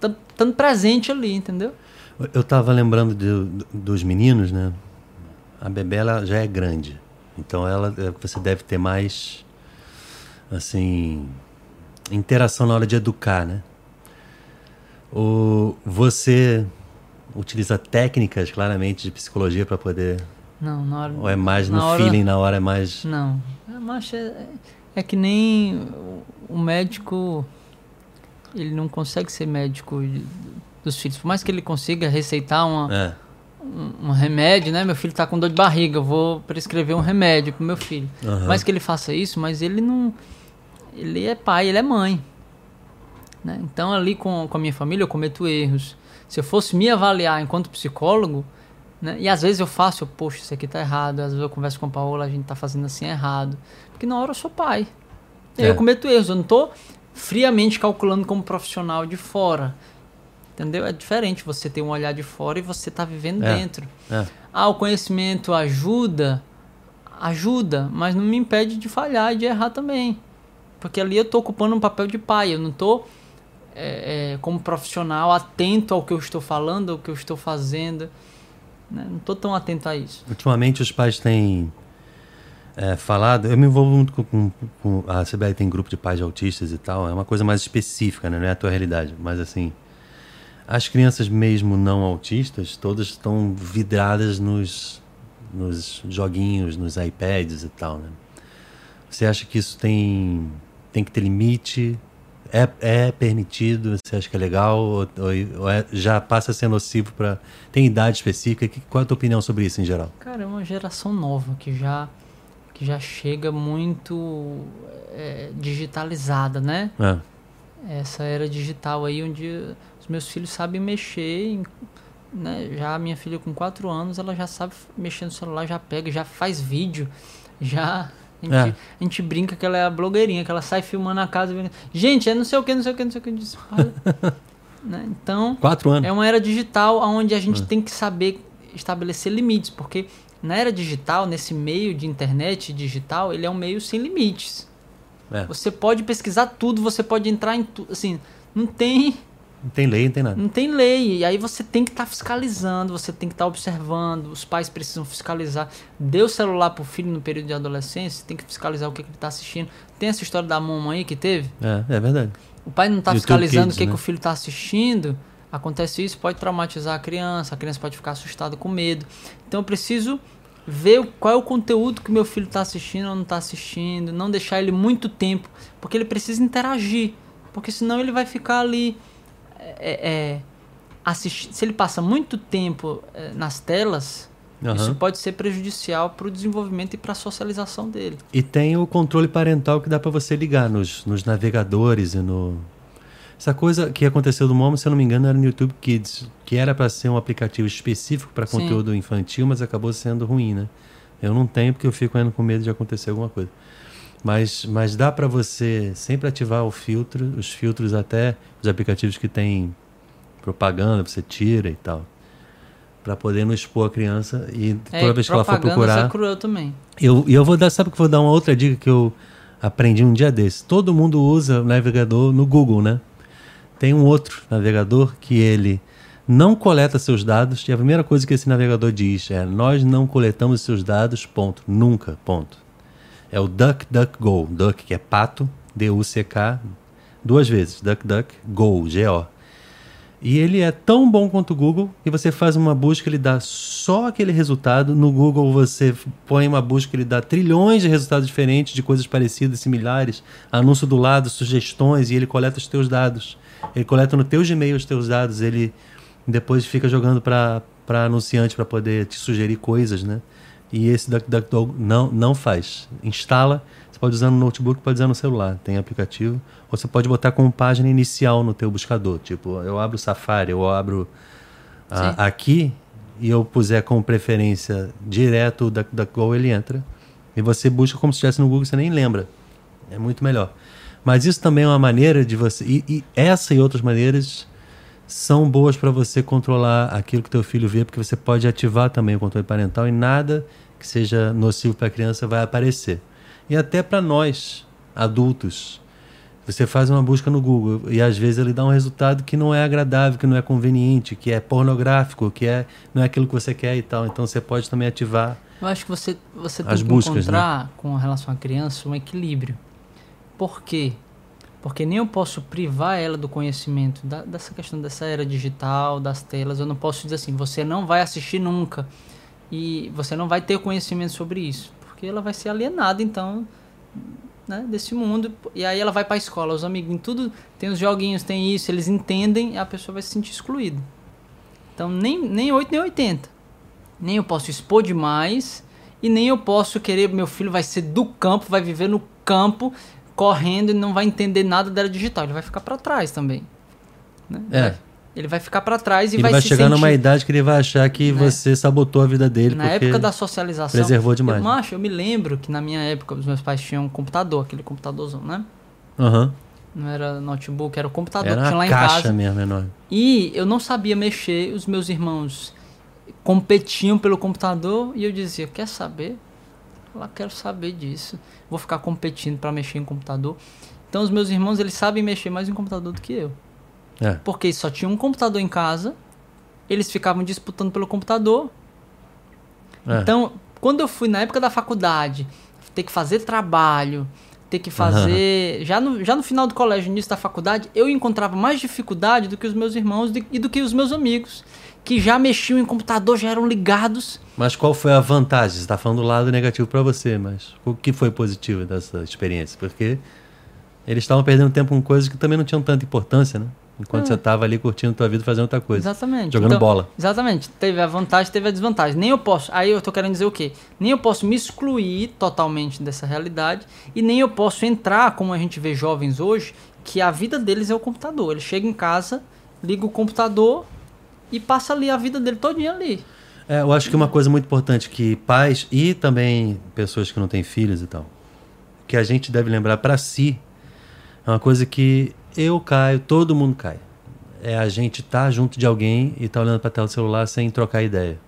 tá- estando presente ali, entendeu? Eu tava lembrando de- do- dos meninos, né? A bebê ela já é grande. Então ela é, você deve ter mais assim interação na hora de educar, né? O você utiliza técnicas claramente de psicologia para poder Não, na hora. ou é mais no hora- feeling, na hora é mais Não. É, mas é, é que nem o- médico. Ele não consegue ser médico dos filhos. Por mais que ele consiga receitar uma, é. um, um remédio, né? Meu filho tá com dor de barriga, eu vou prescrever um remédio pro meu filho. Aham. Mais que ele faça isso, mas ele não. Ele é pai, ele é mãe. né? Então, ali com, com a minha família, eu cometo erros. Se eu fosse me avaliar enquanto psicólogo, né? e às vezes eu faço, eu, poxa, isso aqui tá errado. Às vezes eu converso com a Paola, a gente tá fazendo assim errado. Porque na hora eu sou pai. É. eu cometo erros, eu não tô friamente calculando como profissional de fora. Entendeu? É diferente você ter um olhar de fora e você tá vivendo É. dentro. É. Ah, o conhecimento ajuda, ajuda, mas não me impede de falhar e de errar também. Porque ali eu tô ocupando um papel de pai, eu não tô é, é, como profissional atento ao que eu estou falando, ao que eu estou fazendo. Né? Não tô tão atento a isso. Ultimamente os pais têm é, falado, eu me envolvo muito com, com- com- a CBL tem grupo de pais de autistas e tal, é uma coisa mais específica, né? não é a tua realidade, mas assim, as crianças mesmo não autistas, todas estão vidradas nos, nos joguinhos, nos iPads e tal, né? Você acha que isso tem, tem que ter limite? É, é permitido? Você acha que é legal? Ou, ou- é- já passa a ser nocivo para. Tem idade específica? Que- Qual é a tua opinião sobre isso em geral? Cara, é uma geração nova que já, que já chega muito é, digitalizada, né? É. essa era digital aí onde os meus filhos sabem mexer né? já a minha filha com 4 anos ela já sabe mexer no celular já pega já faz vídeo já a gente, É. a gente brinca que ela é a blogueirinha que ela sai filmando a casa gente é não sei o que não sei o que não sei o que né? então Quatro anos. é uma era digital onde a gente tem que saber estabelecer limites porque na era digital nesse meio de internet digital ele é um meio sem limites É. você pode pesquisar tudo, você pode entrar em tudo. Assim, não tem, Não tem lei, não tem nada. não tem lei. E aí você tem que estar fiscalizando, você tem que estar observando. Os pais precisam fiscalizar. Dê o celular pro filho no período de adolescência, tem que fiscalizar o que, que ele está assistindo. Tem essa história da mamãe que teve. É, é verdade. O pai não está fiscalizando Kids, o que, né? que o filho está assistindo. Acontece isso, pode traumatizar a criança, a criança pode ficar assustada com medo. Então eu preciso ver qual é o conteúdo que meu filho está assistindo ou não está assistindo, não deixar ele muito tempo, porque ele precisa interagir, porque senão ele vai ficar ali é, é, assisti- Se ele passa muito tempo é, nas telas, Aham. isso pode ser prejudicial para o desenvolvimento e para a socialização dele. E tem o controle parental que dá para você ligar nos, nos navegadores e no. Essa coisa que aconteceu do Momo, se eu não me engano, era no YouTube Kids, que era para ser um aplicativo específico para conteúdo infantil, mas acabou sendo ruim, né? Eu não tenho porque eu fico com medo de acontecer alguma coisa. Mas, mas dá para você sempre ativar o filtro, os filtros até os aplicativos que tem propaganda, você tira e tal. Para poder não expor a criança e toda vez que ela for propagandas procurar. é cruel também. Eu, e eu vou dar, sabe que vou dar uma outra dica que eu aprendi um dia desses. Todo mundo usa o navegador no Google, né? Tem um outro navegador que ele não coleta seus dados e a primeira coisa que esse navegador diz é: nós não coletamos seus dados, ponto. Nunca, ponto. É o DuckDuckGo. Duck que é pato D-U-C-K, duas vezes, DuckDuckGo, G-O. E ele é tão bom quanto o Google que você faz uma busca, ele dá só aquele resultado. No Google você põe uma busca, ele dá trilhões de resultados diferentes, de coisas parecidas, similares, anúncio do lado, sugestões, e ele coleta os teus dados. Ele coleta no teu Gmail os teus dados, ele depois fica jogando para anunciante para poder te sugerir coisas, né? E esse DuckDuckGo não, não faz. Instala, você pode usar no notebook, pode usar no celular, tem aplicativo. Ou você pode botar como página inicial no teu buscador. Tipo, eu abro o Safari, eu abro a, aqui e eu puser como preferência direto o DuckDuckGo, ele entra. E você busca como se estivesse no Google, você nem lembra. É muito melhor. Mas isso também é uma maneira de você... E, e essa e outras maneiras são boas para você controlar aquilo que teu filho vê, porque você pode ativar também o controle parental e nada que seja nocivo para a criança vai aparecer. E até para nós, adultos, você faz uma busca no Google e às vezes ele dá um resultado que não é agradável, que não é conveniente, que é pornográfico, que é não é aquilo que você quer e tal. Então você pode também ativar. Eu acho que você você tem que buscas, né? encontrar né? com relação à criança um equilíbrio. Por quê? Porque nem eu posso privar ela do conhecimento da, dessa questão dessa era digital, das telas. Eu não posso dizer assim, você não vai assistir nunca e você não vai ter conhecimento sobre isso, porque ela vai ser alienada então né, desse mundo e aí ela vai para a escola, os amigos, tudo tem os joguinhos, tem isso, eles entendem, a pessoa vai se sentir excluída. Então nem nem 8 nem 80. Nem eu posso expor demais e nem eu posso querer meu filho vai ser do campo, vai viver no campo correndo e não vai entender nada da era digital. Ele vai ficar para trás também. Né? É. Ele vai ficar para trás e ele vai, vai se chegar sentir... numa idade que ele vai achar que né? você sabotou a vida dele. Na época da socialização. Preservou demais. Eu, macho, eu me lembro que na minha época os meus pais tinham um computador, aquele computadorzão, né? Aham. Uhum. Não era notebook, era o computador era que tinha lá em caixa casa. mesmo, enorme. E eu não sabia mexer, os meus irmãos competiam pelo computador e eu dizia, quer saber? lá quero saber disso. Vou ficar competindo para mexer em computador. Então os meus irmãos, eles sabem mexer mais em computador do que eu. É. Porque só tinha um computador em casa, eles ficavam disputando pelo computador. É. Então, quando eu fui na época da faculdade, ter que fazer trabalho, ter que fazer. Uhum. Já, no, já no final do colégio, início da faculdade, eu encontrava mais dificuldade do que os meus irmãos e do que os meus amigos, que já mexiam em computador, já eram ligados. Mas qual foi a vantagem? Você está falando do lado negativo para você, mas o que foi positivo dessa experiência? Porque eles estavam perdendo tempo com coisas que também não tinham tanta importância, né? Enquanto é. você estava ali curtindo tua vida fazendo outra coisa. Exatamente. Jogando então, bola. Exatamente. Teve a vantagem, teve a desvantagem. Nem eu posso. Aí eu tô querendo dizer o quê? Nem eu posso me excluir totalmente dessa realidade e nem eu posso entrar, como a gente vê jovens hoje, que a vida deles é o computador. Ele chega em casa, liga o computador e passa ali a vida dele todinha ali. É, eu acho que uma coisa muito importante que pais e também pessoas que não têm filhos e tal, que a gente deve lembrar para si, é uma coisa que eu caio, todo mundo cai. É a gente tá junto de alguém e tá olhando para tela do celular sem trocar ideia.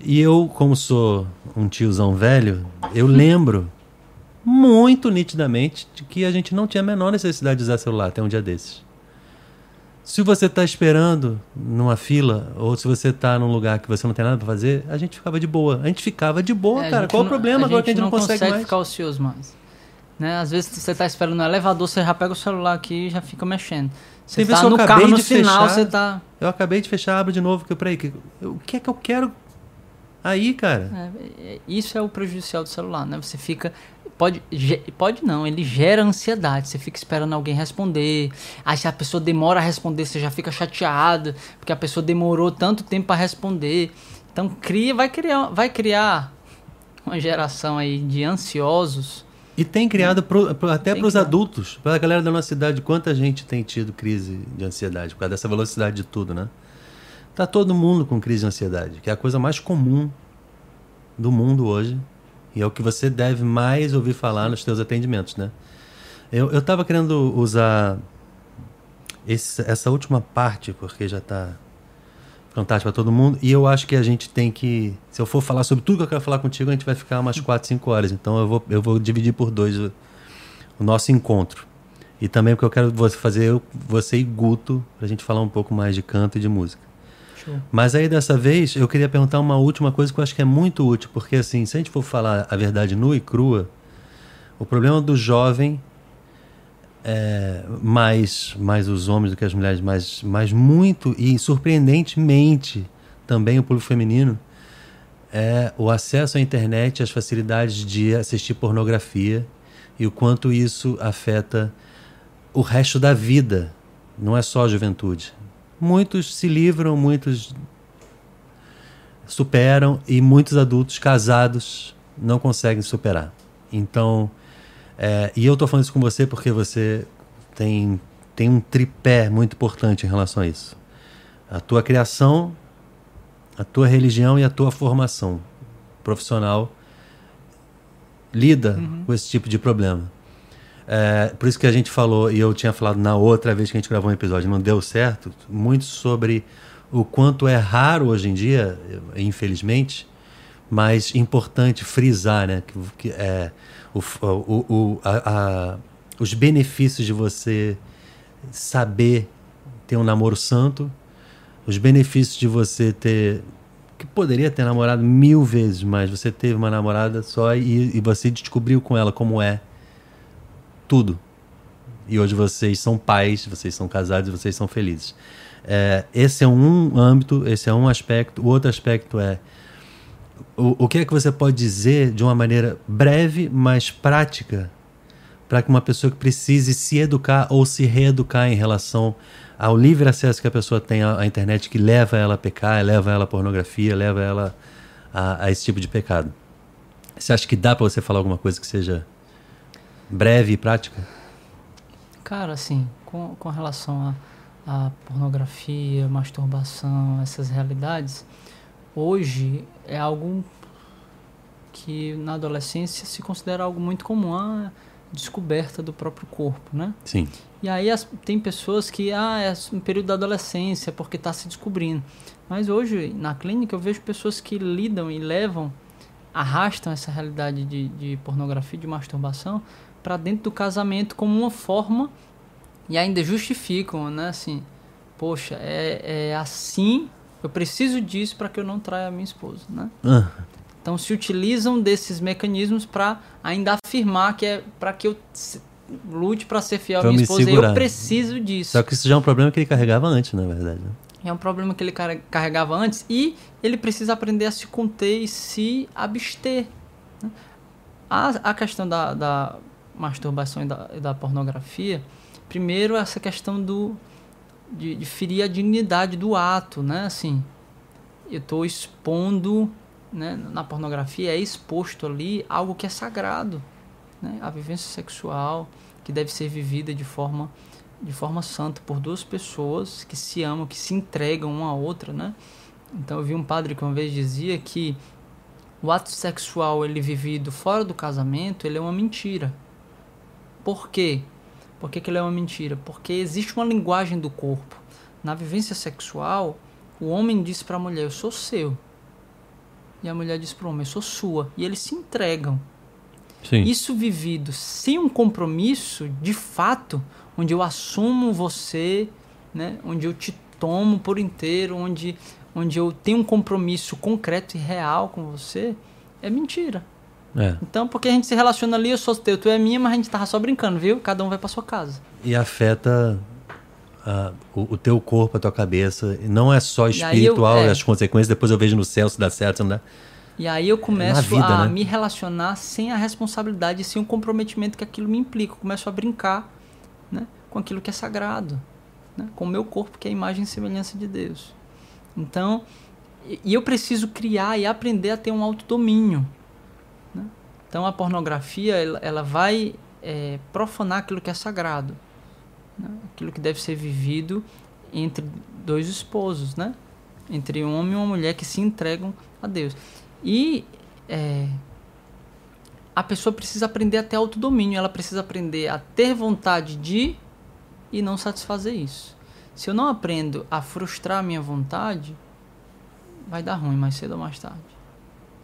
E eu, como sou um tiozão velho, eu lembro muito nitidamente de que a gente não tinha a menor necessidade de usar celular até um dia desses. Se você está esperando numa fila, ou se você está num lugar que você não tem nada para fazer, a gente ficava de boa. A gente ficava de boa, é, cara. Qual o problema agora que a gente não, consegue, consegue mais? ficar ocioso mais. Né? Às vezes você está esperando no elevador, você já pega o celular aqui e já fica mexendo. Você está no carro, no final, fechar, você tá... Eu acabei de fechar, abro de novo, que peraí, que, o que é que eu quero aí, cara? É, é isso é o prejudicial do celular, né? Você fica... Pode, pode não, ele gera ansiedade. Você fica esperando alguém responder. Aí se a pessoa demora a responder, você já fica chateado, porque a pessoa demorou tanto tempo para responder. Então cria, vai criar, vai criar uma geração aí de ansiosos e tem criado pro, pro, até para os adultos, para a galera da nossa cidade, quanta gente tem tido crise de ansiedade por causa dessa velocidade de tudo, né? Tá todo mundo com crise de ansiedade, que é a coisa mais comum do mundo hoje e é o que você deve mais ouvir falar nos teus atendimentos, né? Eu estava querendo usar esse, essa última parte, porque já está fantástico para todo mundo. E eu acho que a gente tem que. Se eu for falar sobre tudo que eu quero falar contigo, a gente vai ficar umas 4, 5 horas. Então eu vou, eu vou dividir por dois o, o nosso encontro. E também porque eu quero você fazer eu, você e Guto para a gente falar um pouco mais de canto e de música. Show. Mas aí dessa vez eu queria perguntar uma última coisa que eu acho que é muito útil, porque assim, se a gente for falar a verdade nua e crua, o problema do jovem é, mais, mais os homens do que as mulheres, mas, mas muito e surpreendentemente também o público feminino é o acesso à internet, as facilidades de assistir pornografia e o quanto isso afeta o resto da vida, não é só a juventude. Muitos se livram, muitos superam e muitos adultos casados não conseguem superar. Então, é, e eu estou falando isso com você porque você tem, tem um tripé muito importante em relação a isso. A tua criação, a tua religião e a tua formação profissional lida uhum. com esse tipo de problema. É, por isso que a gente falou, e eu tinha falado na outra vez que a gente gravou um episódio, não deu certo, muito sobre o quanto é raro hoje em dia, infelizmente, mas importante frisar, né? Que, que é, o, o, o, a, a, os benefícios de você saber ter um namoro santo, os benefícios de você ter que poderia ter namorado mil vezes, mas você teve uma namorada só e, e você descobriu com ela como é tudo. E hoje vocês são pais, vocês são casados, vocês são felizes. É, esse é um âmbito, esse é um aspecto. O outro aspecto é o, o que é que você pode dizer de uma maneira breve, mas prática, para que uma pessoa que precise se educar ou se reeducar em relação ao livre acesso que a pessoa tem à, à internet que leva ela a pecar, leva ela à pornografia, leva ela a, a esse tipo de pecado. Você acha que dá para você falar alguma coisa que seja breve e prática? Cara, assim, com, com relação a pornografia, masturbação, essas realidades, hoje é algo que na adolescência se considera algo muito comum, a descoberta do próprio corpo, né? Sim. E aí as, tem pessoas que, ah, é um período da adolescência porque está se descobrindo. Mas hoje, na clínica, eu vejo pessoas que lidam e levam, arrastam essa realidade de, de pornografia, de masturbação, para dentro do casamento como uma forma e ainda justificam, né? Assim, poxa, é, é assim, eu preciso disso para que eu não traia a minha esposa, né? Ah. Então se utilizam desses mecanismos para ainda afirmar que é para que eu lute para ser fiel à minha esposa. Segurar. Eu preciso disso. Só que isso já é um problema que ele carregava antes, na verdade. Né? É um problema que ele carregava antes e ele precisa aprender a se conter e se abster. Né? A, a questão da, da masturbação e da, e da, pornografia, primeiro essa questão do de, de ferir a dignidade do ato, né? Assim, eu estou expondo, né? Na pornografia é exposto ali algo que é sagrado, né? A vivência sexual que deve ser vivida de forma de forma santa por duas pessoas que se amam, que se entregam uma à outra, né? Então eu vi um padre que uma vez dizia que o ato sexual ele vivido fora do casamento, ele é uma mentira. Por quê? Por que, que ele é uma mentira? Porque existe uma linguagem do corpo. Na vivência sexual, o homem diz para a mulher: Eu sou seu. E a mulher diz para o homem: Eu sou sua. E eles se entregam. Sim. Isso vivido sem um compromisso, de fato, onde eu assumo você, né? onde eu te tomo por inteiro, onde, onde eu tenho um compromisso concreto e real com você, é mentira. É. Então, porque a gente se relaciona ali, eu sou teu, tu é minha, mas a gente tava só brincando, viu? Cada um vai para sua casa. E afeta uh, o, o, teu corpo, a tua cabeça. Não é só espiritual, eu, é. as consequências, depois eu vejo no céu se dá certo, se não dá. E aí eu começo vida, a né? me relacionar sem a responsabilidade, sem o comprometimento que aquilo me implica. Eu começo a brincar né, com aquilo que é sagrado, né, com o meu corpo, que é a imagem e semelhança de Deus. Então, e eu preciso criar e aprender a ter um autodomínio. Né? Então, a pornografia ela, ela vai é, profanar aquilo que é sagrado, né? aquilo que deve ser vivido entre dois esposos, né? entre um homem e uma mulher que se entregam a Deus. E é, a pessoa precisa aprender a ter autodomínio, ela precisa aprender a ter vontade de e não satisfazer isso. Se eu não aprendo a frustrar a minha vontade, vai dar ruim mais cedo ou mais tarde.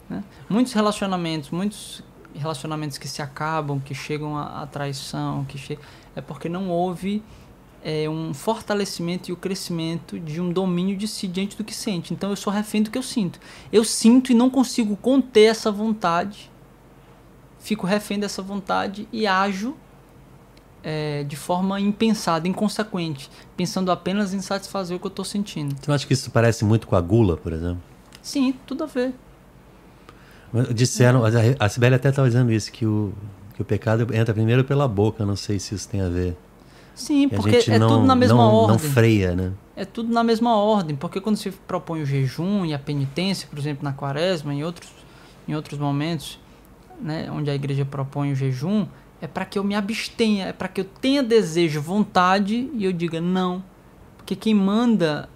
Né? Muitos relacionamentos, muitos relacionamentos que se acabam, que chegam à traição, que che... é porque não houve é, um fortalecimento e o crescimento de um domínio de si diante do que sente. Então eu sou refém do que eu sinto. Eu sinto e não consigo conter essa vontade, fico refém dessa vontade e ajo é, de forma impensada, inconsequente, pensando apenas em satisfazer o que eu estou sentindo. Você acha que isso parece muito com a gula, por exemplo? Sim, tudo a ver. Disseram, a Sibeli até estava dizendo isso, que o, que o pecado entra primeiro pela boca, não sei se isso tem a ver. Sim, porque é não, tudo na mesma não, ordem. Não freia, né? É tudo na mesma ordem, porque quando se propõe o jejum e a penitência, por exemplo, na quaresma, em outros, em outros momentos, né, onde a igreja propõe o jejum, é para que eu me abstenha, é para que eu tenha desejo, vontade e eu diga não. Porque quem manda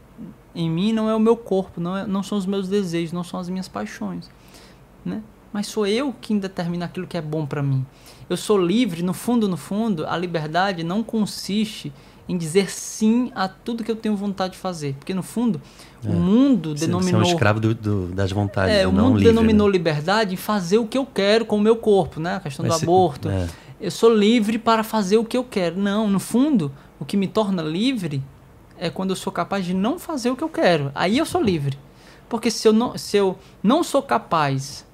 em mim não é o meu corpo, não, é, não são os meus desejos, não são as minhas paixões. Né? Mas sou eu quem determina aquilo que é bom para mim. Eu sou livre, no fundo, no fundo, a liberdade não consiste em dizer sim a tudo que eu tenho vontade de fazer. Porque, no fundo, é. o mundo denominou. Você é um escravo do, do, das vontades. É, o mundo livre, denominou né? liberdade em fazer o que eu quero com o meu corpo, né? A questão Mas do se, aborto. É. Eu sou livre para fazer o que eu quero. Não, no fundo, o que me torna livre é quando eu sou capaz de não fazer o que eu quero. Aí eu sou livre. Porque se eu não, se eu não sou capaz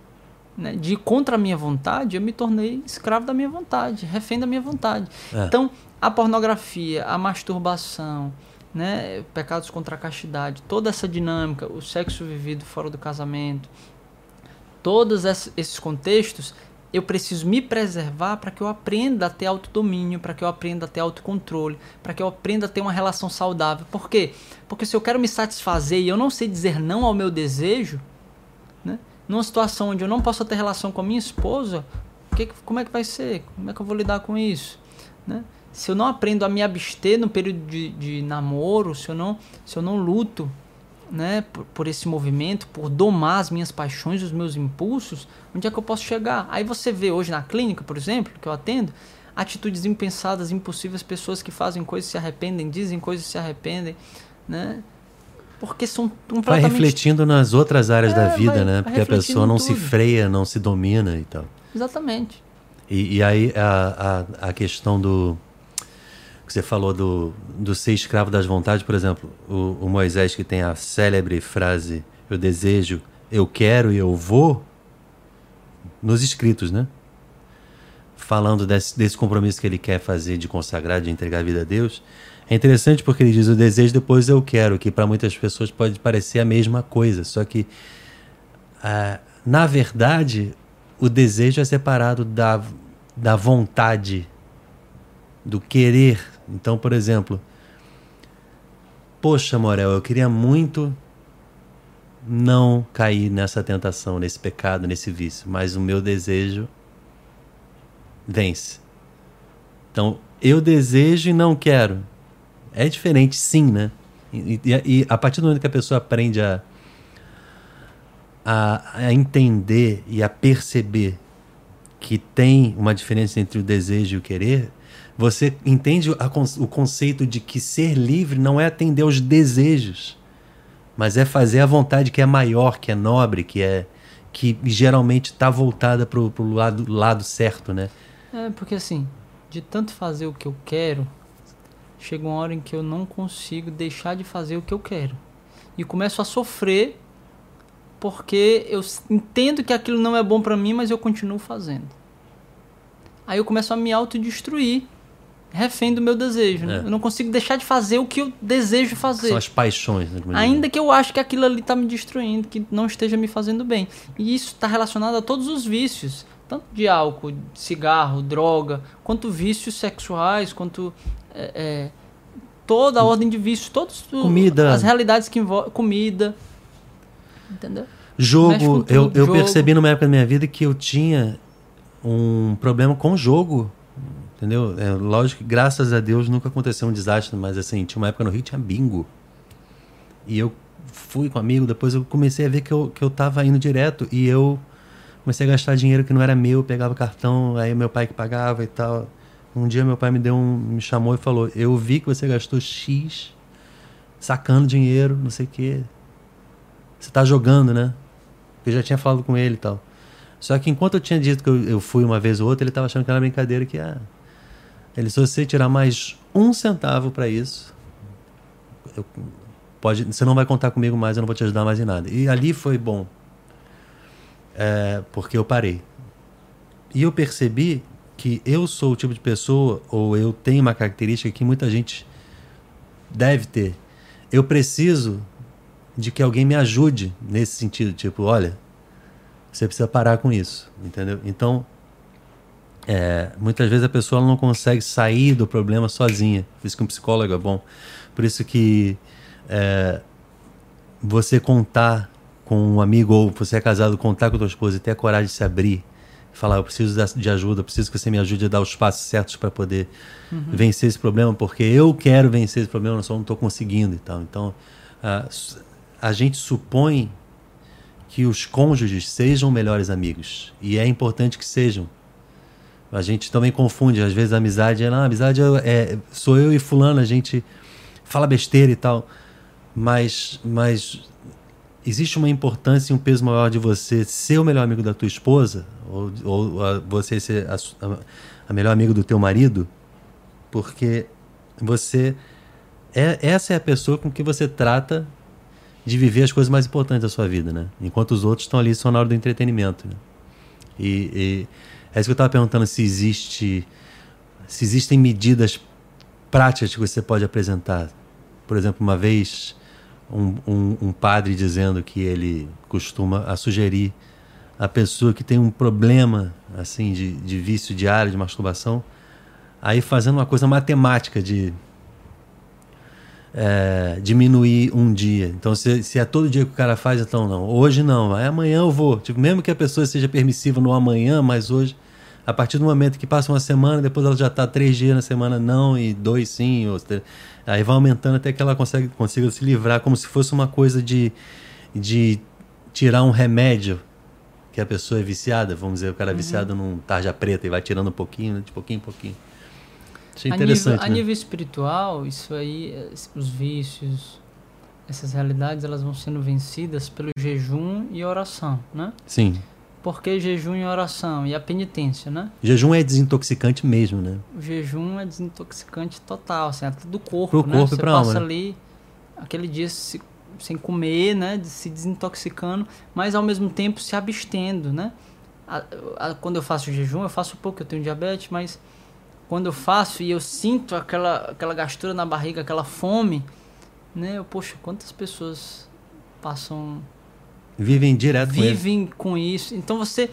né, de contra a minha vontade, eu me tornei escravo da minha vontade, refém da minha vontade. É. Então, a pornografia, a masturbação, né, pecados contra a castidade, toda essa dinâmica, o sexo vivido fora do casamento, todos esses contextos, eu preciso me preservar para que eu aprenda a ter autodomínio, para que eu aprenda a ter autocontrole, para que eu aprenda a ter uma relação saudável. Por quê? Porque se eu quero me satisfazer e eu não sei dizer não ao meu desejo, numa situação onde eu não posso ter relação com a minha esposa, que, como é que vai ser? Como é que eu vou lidar com isso? Né? Se eu não aprendo a me abster no período de, de namoro, se eu não, se eu não luto né, por, por, esse movimento, por domar as minhas paixões, os meus impulsos, onde é que eu posso chegar? Aí você vê hoje na clínica, por exemplo, que eu atendo, atitudes impensadas, impossíveis, pessoas que fazem coisas e se arrependem, dizem coisas e se arrependem, né? Porque são completamente... Vai refletindo nas outras áreas é, da vida, vai, né? Porque a pessoa não se freia, não se domina e tal. Exatamente. E, e aí a, a, a questão do que você falou do, do ser escravo das vontades, por exemplo, o, o Moisés que tem a célebre frase eu desejo, eu quero e eu vou, nos escritos, né? Falando desse, desse compromisso que ele quer fazer de consagrar, de entregar a vida a Deus. É interessante porque ele diz o desejo, depois eu quero, que para muitas pessoas pode parecer a mesma coisa, só que, ah, na verdade, o desejo é separado da, da vontade, do querer então, por exemplo, poxa, Morel, eu queria muito não cair nessa tentação, nesse pecado, nesse vício, mas o meu desejo vence. Então, eu desejo e não quero. É diferente, sim, né? E, e, e a partir do momento que a pessoa aprende a, a, a entender e a perceber que tem uma diferença entre o desejo e o querer, você entende a, o conceito de que ser livre não é atender aos desejos, mas é fazer a vontade que é maior, que é nobre, que é que geralmente está voltada para o lado, lado certo, né? É, porque assim, de tanto fazer o que eu quero, chega uma hora em que eu não consigo deixar de fazer o que eu quero. E começo a sofrer porque eu entendo que aquilo não é bom para mim, mas eu continuo fazendo. Aí eu começo a me autodestruir refém do meu desejo. Né? É. Eu não consigo deixar de fazer o que eu desejo fazer. São as paixões. Né? Ainda que eu acho que aquilo ali está me destruindo, que não esteja me fazendo bem. E isso está relacionado a todos os vícios. Tanto de álcool, cigarro, droga, quanto vícios sexuais, quanto... É, é, toda a ordem de vícios, comida. as realidades que envolvem comida, entendeu? Jogo, eu, eu jogo. percebi numa época da minha vida que eu tinha um problema com jogo. Entendeu? É, lógico que, graças a Deus, nunca aconteceu um desastre, mas assim, tinha uma época no Rio tinha bingo. E eu fui com um amigo, depois eu comecei a ver que eu, que eu tava indo direto e eu comecei a gastar dinheiro que não era meu, pegava cartão, aí meu pai que pagava e tal. Um dia meu pai me deu um, me chamou e falou: "Eu vi que você gastou X sacando dinheiro, não sei o quê. Você tá jogando, né?" Eu já tinha falado com ele e tal. Só que enquanto eu tinha dito que eu, eu fui uma vez ou outra, ele tava achando que era brincadeira que ah, ele, se você tirar mais um centavo para isso, eu, pode, você não vai contar comigo mais, eu não vou te ajudar mais em nada. E ali foi bom, é, porque eu parei. E eu percebi que eu sou o tipo de pessoa, ou eu tenho uma característica que muita gente deve ter. Eu preciso de que alguém me ajude nesse sentido, tipo, olha, você precisa parar com isso, entendeu? Então, é, muitas vezes a pessoa não consegue sair do problema sozinha. Por isso que um psicólogo é bom. Por isso que é, você contar com um amigo ou você é casado, contar com a tua esposa e ter a coragem de se abrir, falar, eu preciso de ajuda, preciso que você me ajude a dar os passos certos para poder uhum. vencer esse problema, porque eu quero vencer esse problema, eu só não estou conseguindo e tal. Então, a, a gente supõe que os cônjuges sejam melhores amigos. E é importante que sejam. A gente também confunde, às vezes a amizade é, não, a amizade é, é, sou eu e fulano, a gente fala besteira e tal. Mas, mas existe uma importância e um peso maior de você ser o melhor amigo da tua esposa, ou, ou a, você ser a, a, a melhor amigo do teu marido, porque você é, essa é a pessoa com que você trata de viver as coisas mais importantes da sua vida, né? Enquanto os outros estão ali só na hora do entretenimento. Né? E, e é isso que eu estava perguntando se existe, se existem medidas práticas que você pode apresentar. Por exemplo, uma vez um, um, um padre dizendo que ele costuma a sugerir a pessoa que tem um problema assim de, de vício diário de masturbação, aí fazendo uma coisa matemática de é, diminuir um dia. Então, se, se, é todo dia que o cara faz, então não. Hoje não, aí amanhã eu vou. Tipo, mesmo que a pessoa seja permissiva no amanhã, mas hoje, a partir do momento que passa uma semana, depois ela já está três dias na semana não e dois sim. Ou, aí vai aumentando até que ela consegue, consiga se livrar, como se fosse uma coisa de, de tirar um remédio que a pessoa é viciada. Vamos dizer, o cara é uhum. viciado num tarja preta e vai tirando um pouquinho, de pouquinho em pouquinho. Achei interessante. A nível, né? a nível espiritual, isso aí, os vícios, essas realidades, elas vão sendo vencidas pelo jejum e oração, né? Sim. Por que jejum e oração? E a penitência, né? Jejum é desintoxicante mesmo, né? O jejum é desintoxicante total, assim, até do corpo, Pro né? corpo Você passa alma, né? ali aquele dia se, sem comer, né? Se desintoxicando, mas ao mesmo tempo se abstendo, né? A, a, quando eu faço jejum, eu faço pouco, eu tenho diabetes, mas quando eu faço e eu sinto aquela, aquela gastura na barriga, aquela fome, né? Eu, poxa, quantas pessoas passam. Vivem direto Vivem com, com isso. Então você.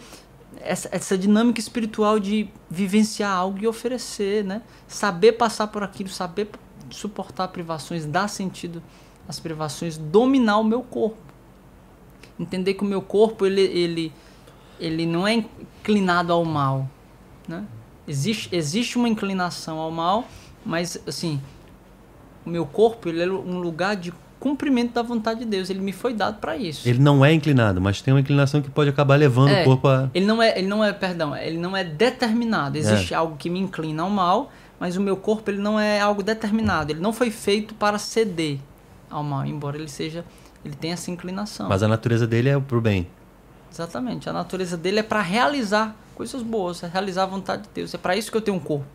Essa, essa dinâmica espiritual de vivenciar algo e oferecer, né? Saber passar por aquilo, saber suportar privações, dar sentido às privações, dominar o meu corpo. Entender que o meu corpo, ele, ele, ele não é inclinado ao mal, né? existe, existe uma inclinação ao mal, mas assim, o meu corpo ele é um lugar de cumprimento da vontade de Deus. Ele me foi dado para isso. Ele não é inclinado, mas tem uma inclinação que pode acabar levando é, o corpo a. Ele não é, ele não é, perdão, ele não é determinado. Existe é. algo que me inclina ao mal, mas o meu corpo ele não é algo determinado. Ele não foi feito para ceder ao mal, embora ele seja, ele tenha essa inclinação. Mas a natureza dele é pro bem. Exatamente. A natureza dele é para realizar coisas boas, é realizar a vontade de Deus. É para isso que eu tenho um corpo,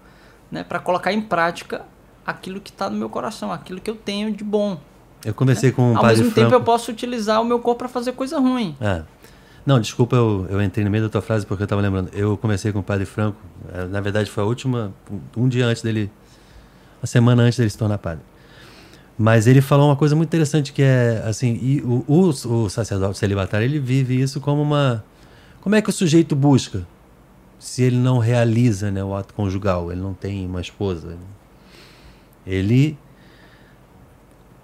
né? Para colocar em prática aquilo que está no meu coração, aquilo que eu tenho de bom. Eu conversei com o Ao padre mesmo Franco. tempo eu posso utilizar o meu corpo para fazer coisa ruim. É. Não, desculpa, eu, eu entrei no meio da tua frase porque eu estava lembrando. Eu conversei com o padre Franco, é, na verdade foi a última, um dia antes dele, uma semana antes dele se tornar padre. Mas ele falou uma coisa muito interessante que é assim, e o, o, o sacerdote celibatário ele vive isso como uma, como é que o sujeito busca? se ele não realiza né, o ato conjugal, ele não tem uma esposa. Ele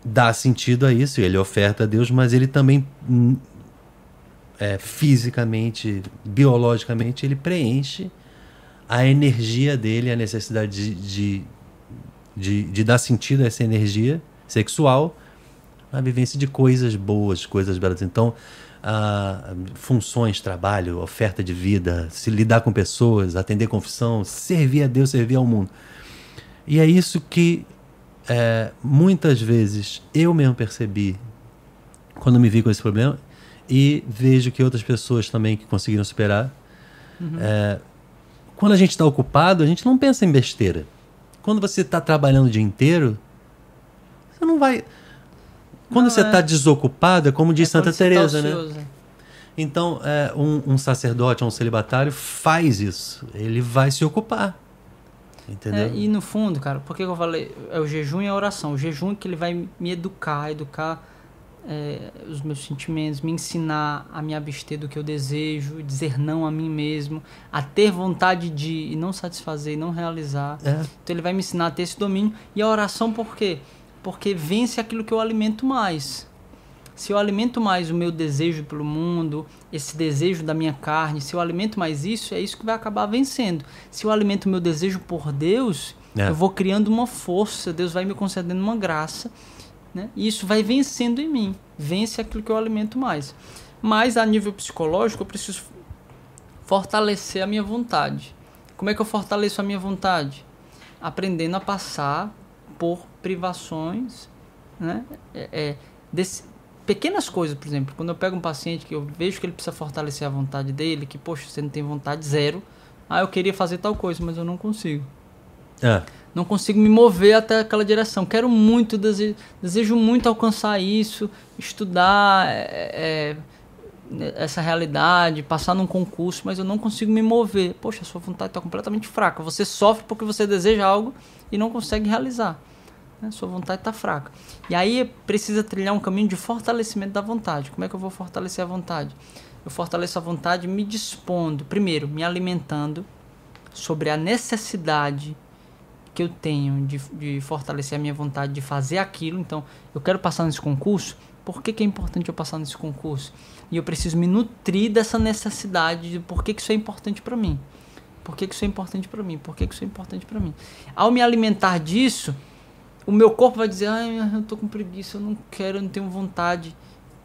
dá sentido a isso, ele oferta a Deus, mas ele também hum, é, fisicamente, biologicamente, ele preenche a energia dele, a necessidade de, de, de, de dar sentido a essa energia sexual na vivência de coisas boas, coisas belas. Então, funções, trabalho, oferta de vida, se lidar com pessoas, atender confissão, servir a Deus, servir ao mundo. E é isso que é, muitas vezes eu mesmo percebi quando me vi com esse problema e vejo que outras pessoas também que conseguiram superar. Uhum. É, quando a gente está ocupado, a gente não pensa em besteira. Quando você está trabalhando o dia inteiro, você não vai quando não, você está é... desocupado, é como diz é Santa Teresa, tá né? Então, é, um, um sacerdote, um celibatário faz isso. Ele vai se ocupar. Entendeu? É, e no fundo, cara, por que eu falei? É o jejum e a oração. O jejum é que ele vai me educar, educar é, os meus sentimentos, me ensinar a me abster do que eu desejo, dizer não a mim mesmo, a ter vontade de e não satisfazer e não realizar. É. Então ele vai me ensinar a ter esse domínio. E a oração por quê? Porque vence aquilo que eu alimento mais. Se eu alimento mais o meu desejo pelo mundo, esse desejo da minha carne, se eu alimento mais isso, é isso que vai acabar vencendo. Se eu alimento o meu desejo por Deus, É. eu vou criando uma força, Deus vai me concedendo uma graça, né? E isso vai vencendo em mim. Vence aquilo que eu alimento mais. Mas a nível psicológico, eu preciso fortalecer a minha vontade. Como é que eu fortaleço a minha vontade? Aprendendo a passar por privações, né? É, é, desse, pequenas coisas, por exemplo, quando eu pego um paciente que eu vejo que ele precisa fortalecer a vontade dele, que poxa, você não tem vontade zero, ah, eu queria fazer tal coisa, mas eu não consigo. É. Não consigo me mover até aquela direção. Quero muito, desejo, desejo muito alcançar isso, estudar é, é, essa realidade, passar num concurso, mas eu não consigo me mover. Poxa, a sua vontade está completamente fraca. Você sofre porque você deseja algo e não consegue realizar. Né? Sua vontade está fraca. E aí precisa trilhar um caminho de fortalecimento da vontade. Como é que eu vou fortalecer a vontade? Eu fortaleço a vontade me dispondo, primeiro, me alimentando sobre a necessidade que eu tenho de, de fortalecer a minha vontade de fazer aquilo. Então, eu quero passar nesse concurso. Por que, que é importante eu passar nesse concurso? E eu preciso me nutrir dessa necessidade de por que, que isso é importante para mim. Por que, que isso é importante para mim? Por que, que isso é importante para mim? Ao me alimentar disso, o meu corpo vai dizer: ai, eu tô com preguiça, eu não quero, eu não tenho vontade.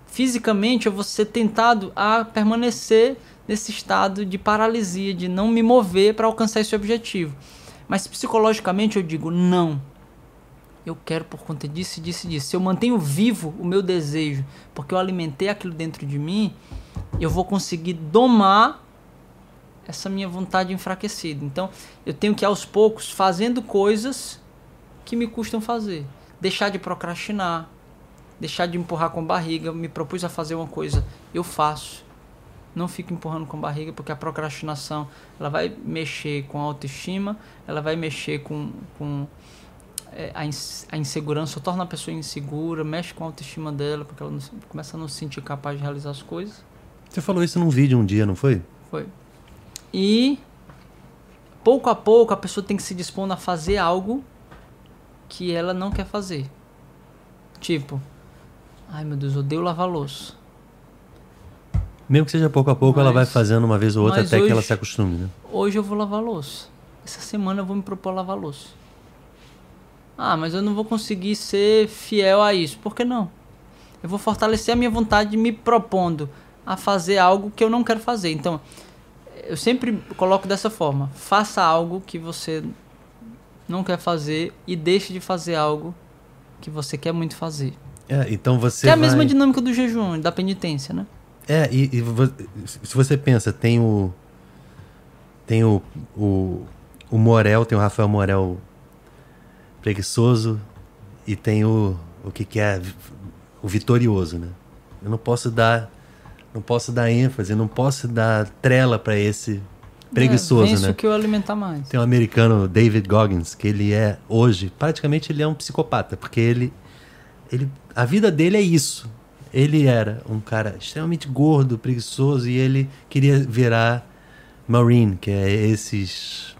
Fisicamente, eu vou ser tentado a permanecer nesse estado de paralisia, de não me mover para alcançar esse objetivo. Mas psicologicamente eu digo: não. Eu quero por conta disso, disso disso. Se eu mantenho vivo o meu desejo, porque eu alimentei aquilo dentro de mim, eu vou conseguir domar essa minha vontade enfraquecida. Então, eu tenho que aos poucos fazendo coisas que me custam fazer. Deixar de procrastinar, deixar de empurrar com a barriga. Me propus a fazer uma coisa, eu faço. Não fico empurrando com a barriga, porque a procrastinação ela vai mexer com a autoestima, ela vai mexer com, com é, a, a insegurança, torna a pessoa insegura, mexe com a autoestima dela, porque ela não, começa a não se sentir capaz de realizar as coisas. Você falou isso num vídeo um dia, não foi? Foi. E pouco a pouco a pessoa tem que se dispor a fazer algo que ela não quer fazer. Tipo, ai meu Deus, eu odeio lavar louça. Mesmo que seja pouco a pouco, Mas- ela vai fazendo uma vez ou outra até que hoje- ela se acostume, né? Hoje eu vou lavar louça. Essa semana eu vou me propor a lavar louça. Ah, mas eu não vou conseguir ser fiel a isso. Por que não? Eu vou fortalecer a minha vontade me propondo a fazer algo que eu não quero fazer. Então, eu sempre coloco dessa forma: faça algo que você não quer fazer e deixe de fazer algo que você quer muito fazer. É, então você que é a vai... mesma dinâmica do jejum, da penitência, né? É, e, e se você pensa, tem o. Tem o, o. O Morel, tem o Rafael Morel preguiçoso e tem o. O que, que é o vitorioso, né? Eu não posso dar. Não posso dar ênfase, não posso dar trela para esse preguiçoso, é, né? que eu alimentar mais. Tem um americano, David Goggins, que ele é hoje, praticamente ele é um psicopata, porque ele, ele a vida dele é isso. Ele era um cara extremamente gordo, preguiçoso e ele queria virar Marine, que é esses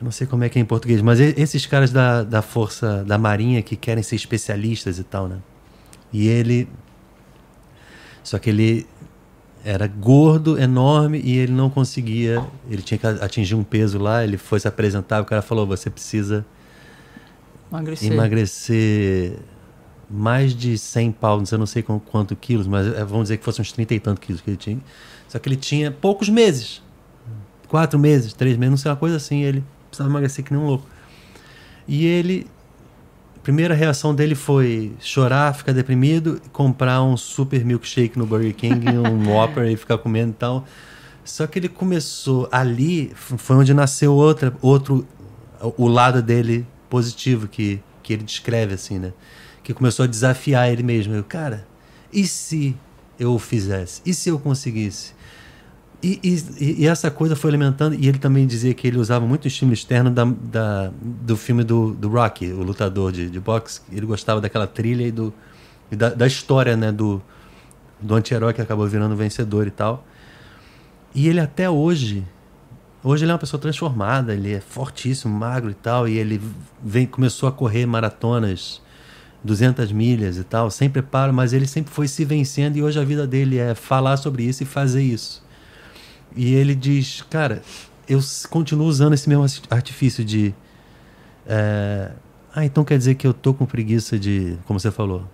eu não sei como é que é em português, mas esses caras da, da força da marinha que querem ser especialistas e tal, né? E ele só que ele era gordo, enorme e ele não conseguia. Ele tinha que atingir um peso lá. Ele foi se apresentar. O cara falou: Você precisa Emagrecer. emagrecer mais de 100 pounds. Eu não sei com quanto quilos, mas é, vamos dizer que fossem uns 30 e tantos quilos que ele tinha. Só que ele tinha poucos meses quatro meses, três meses, não sei, uma coisa assim. Ele precisava emagrecer que nem um louco. E ele. A primeira reação dele foi chorar, ficar deprimido, comprar um super milkshake no Burger King, um Whopper e ficar comendo e tal. Só que ele começou ali, foi onde nasceu outra, outro, o lado dele positivo que, que ele descreve assim, né? Que começou a desafiar ele mesmo. Eu, cara, e se eu fizesse? E se eu conseguisse? E, e, e, essa coisa foi alimentando. E ele também dizia que ele usava muito o estímulo externo da, da do filme do, do Rocky, o lutador de, de boxe. Ele gostava daquela trilha e, do, e da, da história né, do, do anti-herói que acabou virando vencedor e tal. E ele até hoje. Hoje ele é uma pessoa transformada, ele é fortíssimo, magro e tal. E ele vem, começou a correr maratonas 200 milhas e tal, sem preparo, mas ele sempre foi se vencendo e hoje a vida dele é falar sobre isso e fazer isso. E ele diz, cara, eu continuo usando esse mesmo artifício de. É, ah, então quer dizer que eu tô com preguiça de, como você falou,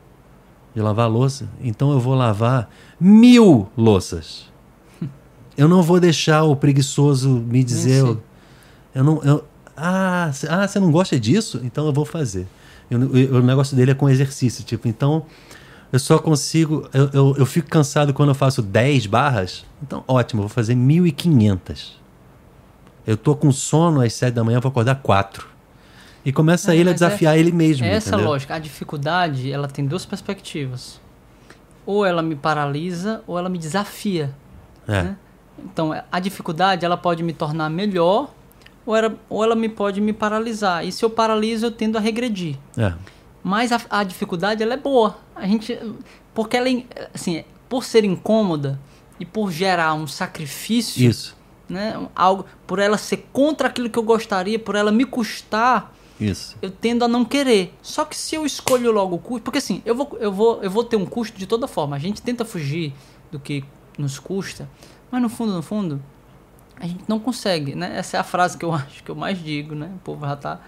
de lavar louça? Então eu vou lavar mil louças. Eu não vou deixar o preguiçoso me dizer. Eu, eu não. Eu, ah, ah, você não gosta disso? Então eu vou fazer. Eu, eu, o negócio dele é com exercício, tipo, então eu só consigo. Eu, eu, eu, fico cansado quando eu faço 10 barras. Então, ótimo, vou fazer 1.500. Eu tô com sono às 7 da manhã, vou acordar 4. E começa é, ele a desafiar é, ele mesmo. É essa entendeu? lógica. A dificuldade, ela tem duas perspectivas. Ou ela me paralisa, ou ela me desafia. É. Né? Então, a dificuldade, ela pode me tornar melhor, ou, era, ou ela me pode me paralisar. E se eu paraliso, eu tendo a regredir. É. Mas a, a, dificuldade ela é boa. A gente porque ela assim, por ser incômoda e por gerar um sacrifício, Isso. né, algo por ela ser contra aquilo que eu gostaria, por ela me custar, isso. Eu tendo a não querer. Só que se eu escolho logo o custo, porque assim, eu vou, eu vou, eu vou ter um custo de toda forma. A gente tenta fugir do que nos custa, mas no fundo, no fundo, a gente não consegue, né? Essa é a frase que eu acho que eu mais digo, né? O povo já tá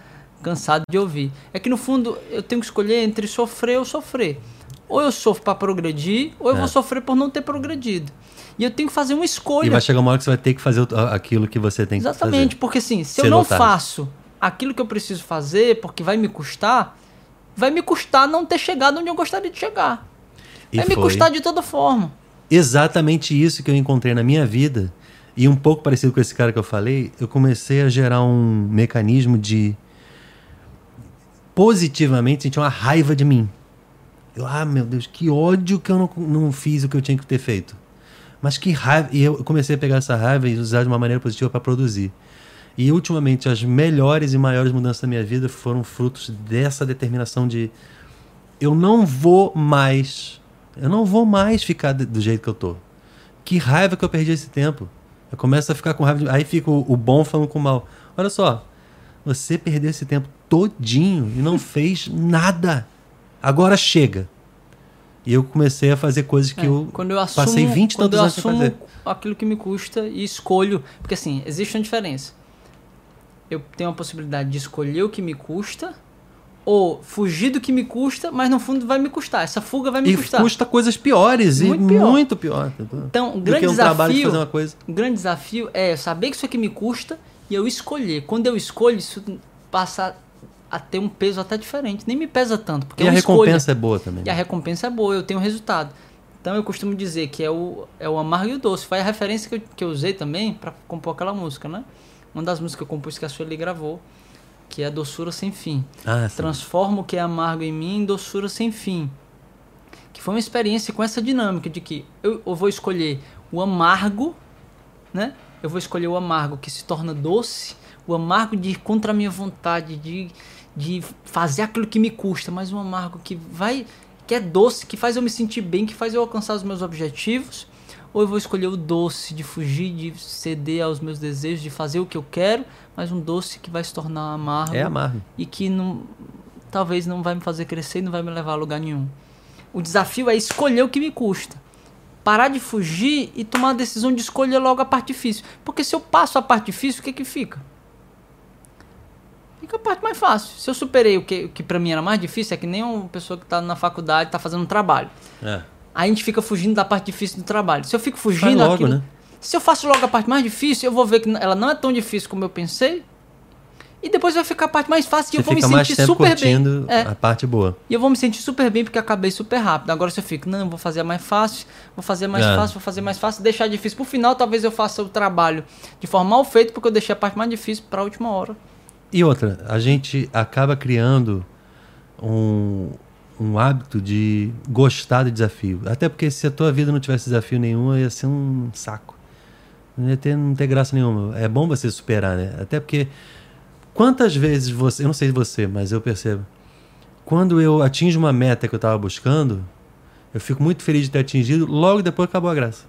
cansado de ouvir. É que no fundo eu tenho que escolher entre sofrer ou sofrer. Ou eu sofro para progredir, ou eu é. vou sofrer por não ter progredido. E eu tenho que fazer uma escolha. E vai chegar uma hora que você vai ter que fazer aquilo que você tem Exatamente, que fazer. Exatamente, porque assim, se Ser eu não notado. faço aquilo que eu preciso fazer, porque vai me custar, vai me custar não ter chegado onde eu gostaria de chegar. E vai me custar de toda forma. Exatamente isso que eu encontrei na minha vida. E um pouco parecido com esse cara que eu falei, eu comecei a gerar um mecanismo de positivamente sentir uma raiva de mim. Eu, ah, meu Deus, que ódio que eu não, não fiz o que eu tinha que ter feito. Mas que raiva. E eu comecei a pegar essa raiva e usar de uma maneira positiva para produzir. E ultimamente as melhores e maiores mudanças da minha vida foram frutos dessa determinação de eu não vou mais, eu não vou mais ficar do jeito que eu tô. Que raiva que eu perdi esse tempo. Eu começo a ficar com raiva, de... aí fica o, o bom falando com o mal. Olha só, você perdeu esse tempo todinho e não fez nada. Agora chega. E eu comecei a fazer coisas que é, eu, quando eu assumo, passei 20 e tantos anos fazer. aquilo que me custa e escolho. Porque assim, existe uma diferença. Eu tenho a possibilidade de escolher o que me custa ou fugir do que me custa, mas no fundo vai me custar. Essa fuga vai me e custar. Custa coisas piores muito e pior. muito pior. Então, o grande um desafio, de. O grande desafio é saber que isso aqui me custa e eu escolher. Quando eu escolho, isso passa a ter um peso até diferente. Nem me pesa tanto. Porque e é a recompensa é boa também. E a né? recompensa é boa, eu tenho resultado. Então eu costumo dizer que é o, é o amargo e o doce. Foi a referência que eu, que eu usei também para compor aquela música, né? Uma das músicas que eu compus que a Sueli gravou, que é a Doçura Sem Fim. Ah, Transforma o que é amargo em mim em doçura sem fim. Que foi uma experiência com essa dinâmica de que eu, eu vou escolher o amargo, né? Eu vou escolher o amargo que se torna doce, o amargo de ir contra a minha vontade, de, de fazer aquilo que me custa, mas um amargo que vai que é doce, que faz eu me sentir bem, que faz eu alcançar os meus objetivos, ou eu vou escolher o doce de fugir, de ceder aos meus desejos, de fazer o que eu quero, mas um doce que vai se tornar amargo. É amargo. E que não, talvez não vai me fazer crescer e não vai me levar a lugar nenhum. O desafio é escolher o que me custa parar de fugir e tomar a decisão de escolher logo a parte difícil. Porque se eu passo a parte difícil, o que que fica? Fica a parte mais fácil. Se eu superei o que, o que para mim era mais difícil, é que nem uma pessoa que está na faculdade está fazendo um trabalho. É. Aí a gente fica fugindo da parte difícil do trabalho. Se eu fico fugindo logo, aquilo, né? Se eu faço logo a parte mais difícil, eu vou ver que ela não é tão difícil como eu pensei. E depois vai ficar a parte mais fácil e eu vou me sentir super bem. É. a parte boa. E eu vou me sentir super bem porque acabei super rápido. Agora se eu fico, não, vou fazer mais fácil, vou fazer mais é. fácil, vou fazer mais fácil, deixar difícil. Por final, talvez eu faça o trabalho de forma mal feita porque eu deixei a parte mais difícil para a última hora. E outra, a gente acaba criando um, um hábito de gostar do desafio. Até porque se a tua vida não tivesse desafio nenhum, ia ser um saco. Não ia ter, não ter graça nenhuma. É bom você superar, né? Até porque quantas vezes você, eu não sei você, mas eu percebo, quando eu atinjo uma meta que eu estava buscando, eu fico muito feliz de ter atingido, logo depois acabou a graça.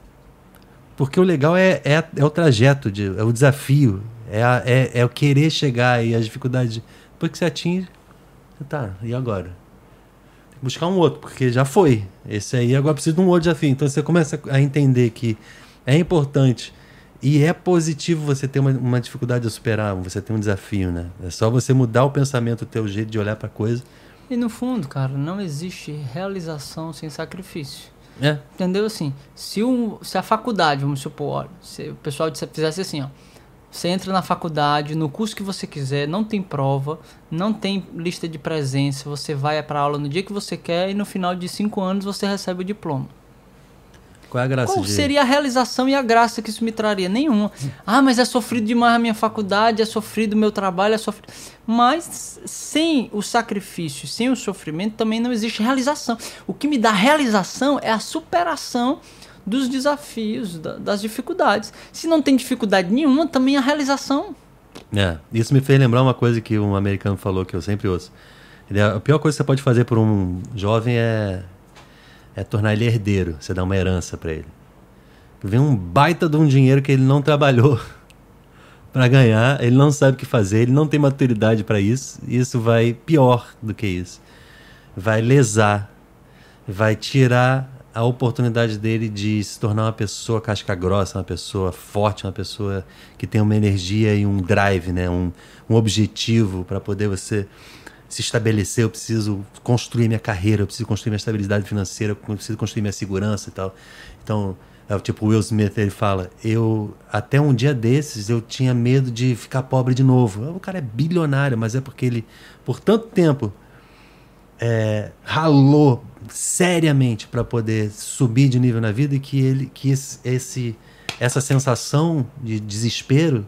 Porque o legal é, é, é o trajeto, de, é o desafio, é, a, é, é o querer chegar e as dificuldades. Depois que você atinge, você tá, e agora? Tem que buscar um outro, porque já foi. Esse aí agora precisa de um outro desafio. Então você começa a entender que é importante e é positivo você ter uma, uma dificuldade a superar, você ter um desafio, né? É só você mudar o pensamento, o teu jeito de olhar para coisa. E no fundo, cara, não existe realização sem sacrifício. É. Entendeu? Assim, se, um, se a faculdade, vamos supor, se o pessoal fizesse assim, ó. Você entra na faculdade, no curso que você quiser, não tem prova, não tem lista de presença, você vai para aula no dia que você quer e no final de cinco anos você recebe o diploma. Qual é a graça Qual de... seria a realização e a graça que isso me traria? Nenhuma. Ah, mas é sofrido demais a minha faculdade, é sofrido o meu trabalho, é sofrido. Mas sem o sacrifício, sem o sofrimento, também não existe realização. O que me dá realização é a superação dos desafios, da, das dificuldades. Se não tem dificuldade nenhuma, também a realização. É, isso me fez lembrar uma coisa que um americano falou que eu sempre ouço. Ele, a pior coisa que você pode fazer por um jovem é é tornar ele herdeiro, você dá uma herança para ele. Vem um baita de um dinheiro que ele não trabalhou para ganhar, ele não sabe o que fazer, ele não tem maturidade para isso, e isso vai pior do que isso. Vai lesar, vai tirar a oportunidade dele de se tornar uma pessoa casca grossa, uma pessoa forte, uma pessoa que tem uma energia e um drive, né? um, um objetivo para poder você se estabelecer, eu preciso construir minha carreira, eu preciso construir minha estabilidade financeira, eu preciso construir minha segurança e tal. Então, é, tipo o Will Smith, ele fala, eu até um dia desses eu tinha medo de ficar pobre de novo. O cara é bilionário, mas é porque ele, por tanto tempo, é, ralou seriamente para poder subir de nível na vida e que ele, que esse, essa sensação de desespero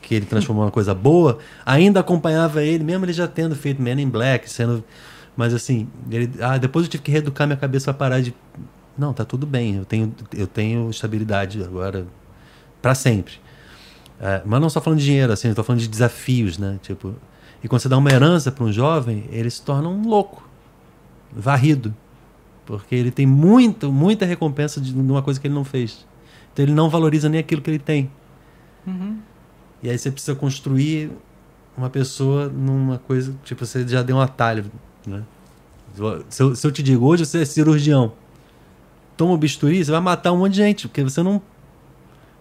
que ele transformou uma coisa boa, ainda acompanhava ele, mesmo ele já tendo feito Men in Black, sendo. Mas assim, ele, ah, depois eu tive que reeducar minha cabeça para parar de. Não, tá tudo bem, eu tenho, eu tenho estabilidade agora para sempre. É, mas não só falando de dinheiro, assim, tô falando de desafios, né? Tipo, e quando você dá uma herança para um jovem, ele se torna um louco, varrido, porque ele tem muito, muita recompensa de uma coisa que ele não fez. Então ele não valoriza nem aquilo que ele tem. Uhum. E aí você precisa construir uma pessoa numa coisa, tipo, você já deu um atalho, né? Se eu, se eu te digo, hoje você é cirurgião, toma bisturi, você vai matar um monte de gente, porque você não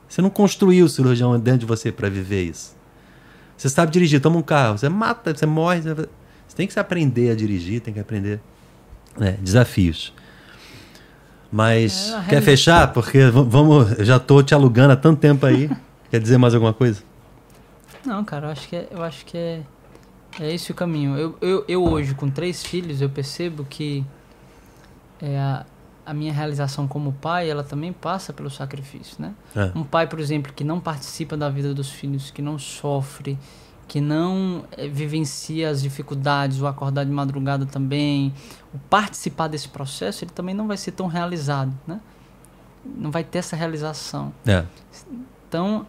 você não construiu o cirurgião dentro de você para viver isso. Você sabe dirigir, toma um carro, você mata, você morre, você, você tem que aprender a dirigir, tem que aprender né, desafios. Mas é, quer fechar? Porque vamos, eu já tô te alugando há tanto tempo aí. quer dizer mais alguma coisa? Não, cara, eu acho que é, eu acho que é, é esse o caminho. Eu, eu, eu hoje, com três filhos, eu percebo que é a, a minha realização como pai, ela também passa pelo sacrifício, né? É. Um pai, por exemplo, que não participa da vida dos filhos, que não sofre, que não é, vivencia as dificuldades, o acordar de madrugada também, o participar desse processo, ele também não vai ser tão realizado, né? Não vai ter essa realização. É. Então,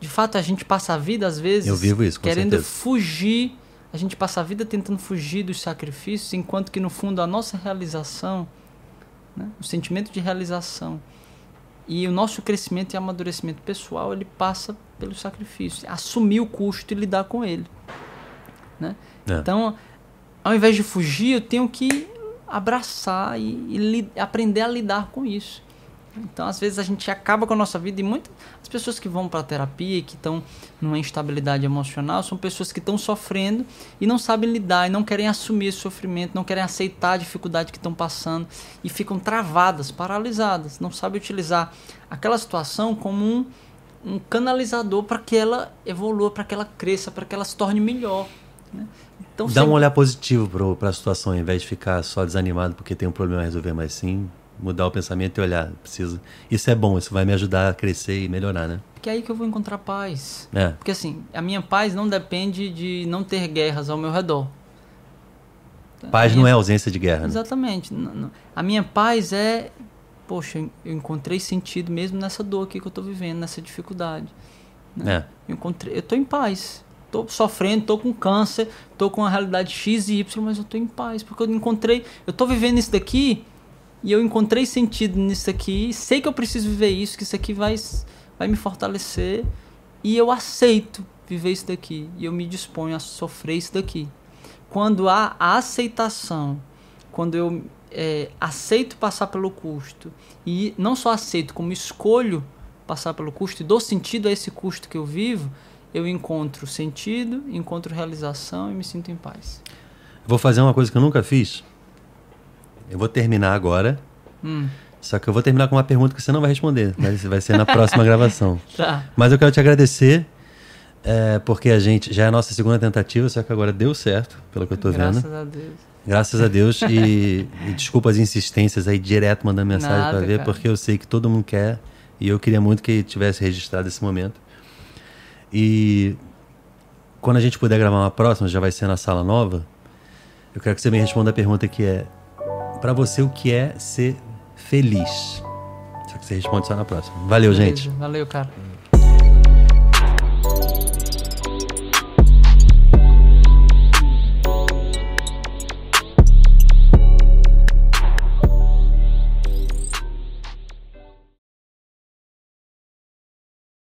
de fato a gente passa a vida às vezes isso, querendo certeza. fugir, a gente passa a vida tentando fugir dos sacrifícios, enquanto que no fundo a nossa realização, né, o sentimento de realização e o nosso crescimento e amadurecimento pessoal, ele passa pelo sacrifício, assumir o custo e lidar com ele, né? É. Então, ao invés de fugir, eu tenho que abraçar e, e aprender a lidar com isso. Então, às vezes, a gente acaba com a nossa vida e muitas as pessoas que vão para a terapia e que estão numa instabilidade emocional são pessoas que estão sofrendo e não sabem lidar e não querem assumir esse sofrimento, não querem aceitar a dificuldade que estão passando e ficam travadas, paralisadas, não sabem utilizar aquela situação como um, um canalizador para que ela evolua, para que ela cresça, para que ela se torne melhor. Né? Então, Dá sempre... um olhar positivo para a situação, ao invés de ficar só desanimado porque tem um problema a resolver, mas sim mudar o pensamento e olhar, preciso. Isso é bom, isso vai me ajudar a crescer e melhorar, né? Porque é aí que eu vou encontrar paz. É. Porque assim, a minha paz não depende de não ter guerras ao meu redor. Paz minha... não é ausência de guerra. Né? Exatamente. A minha paz é, poxa, eu encontrei sentido mesmo nessa dor aqui que eu estou vivendo, nessa dificuldade. Né? É. Eu encontrei, eu estou em paz. Estou sofrendo, estou com câncer, estou com a realidade X e Y, mas eu estou em paz porque eu encontrei, eu estou vivendo isso daqui e eu encontrei sentido nisso aqui. Sei que eu preciso viver isso, que isso aqui vai, vai me fortalecer e eu aceito viver isso daqui e eu me disponho a sofrer isso daqui. Quando há a aceitação, quando eu é, aceito passar pelo custo e não só aceito, como escolho passar pelo custo e dou sentido a esse custo que eu vivo, eu encontro sentido, encontro realização e me sinto em paz. Vou fazer uma coisa que eu nunca fiz. Eu vou terminar agora. Hum. Só que eu vou terminar com uma pergunta que você não vai responder. Vai, vai ser na próxima gravação. Tá. Mas eu quero te agradecer é, porque a gente já é a nossa segunda tentativa, só que agora deu certo, pelo que eu estou vendo. Graças a Deus. Graças a Deus. E, e desculpa as insistências aí, direto mandando mensagem para ver, cara. porque eu sei que todo mundo quer. E eu queria muito que tivesse registrado esse momento. E quando a gente puder gravar uma próxima, já vai ser na sala nova. Eu quero que você me responda a pergunta que é: para você, o que é ser feliz? Só que você responde só na próxima. Valeu, Beleza. gente. Valeu, cara.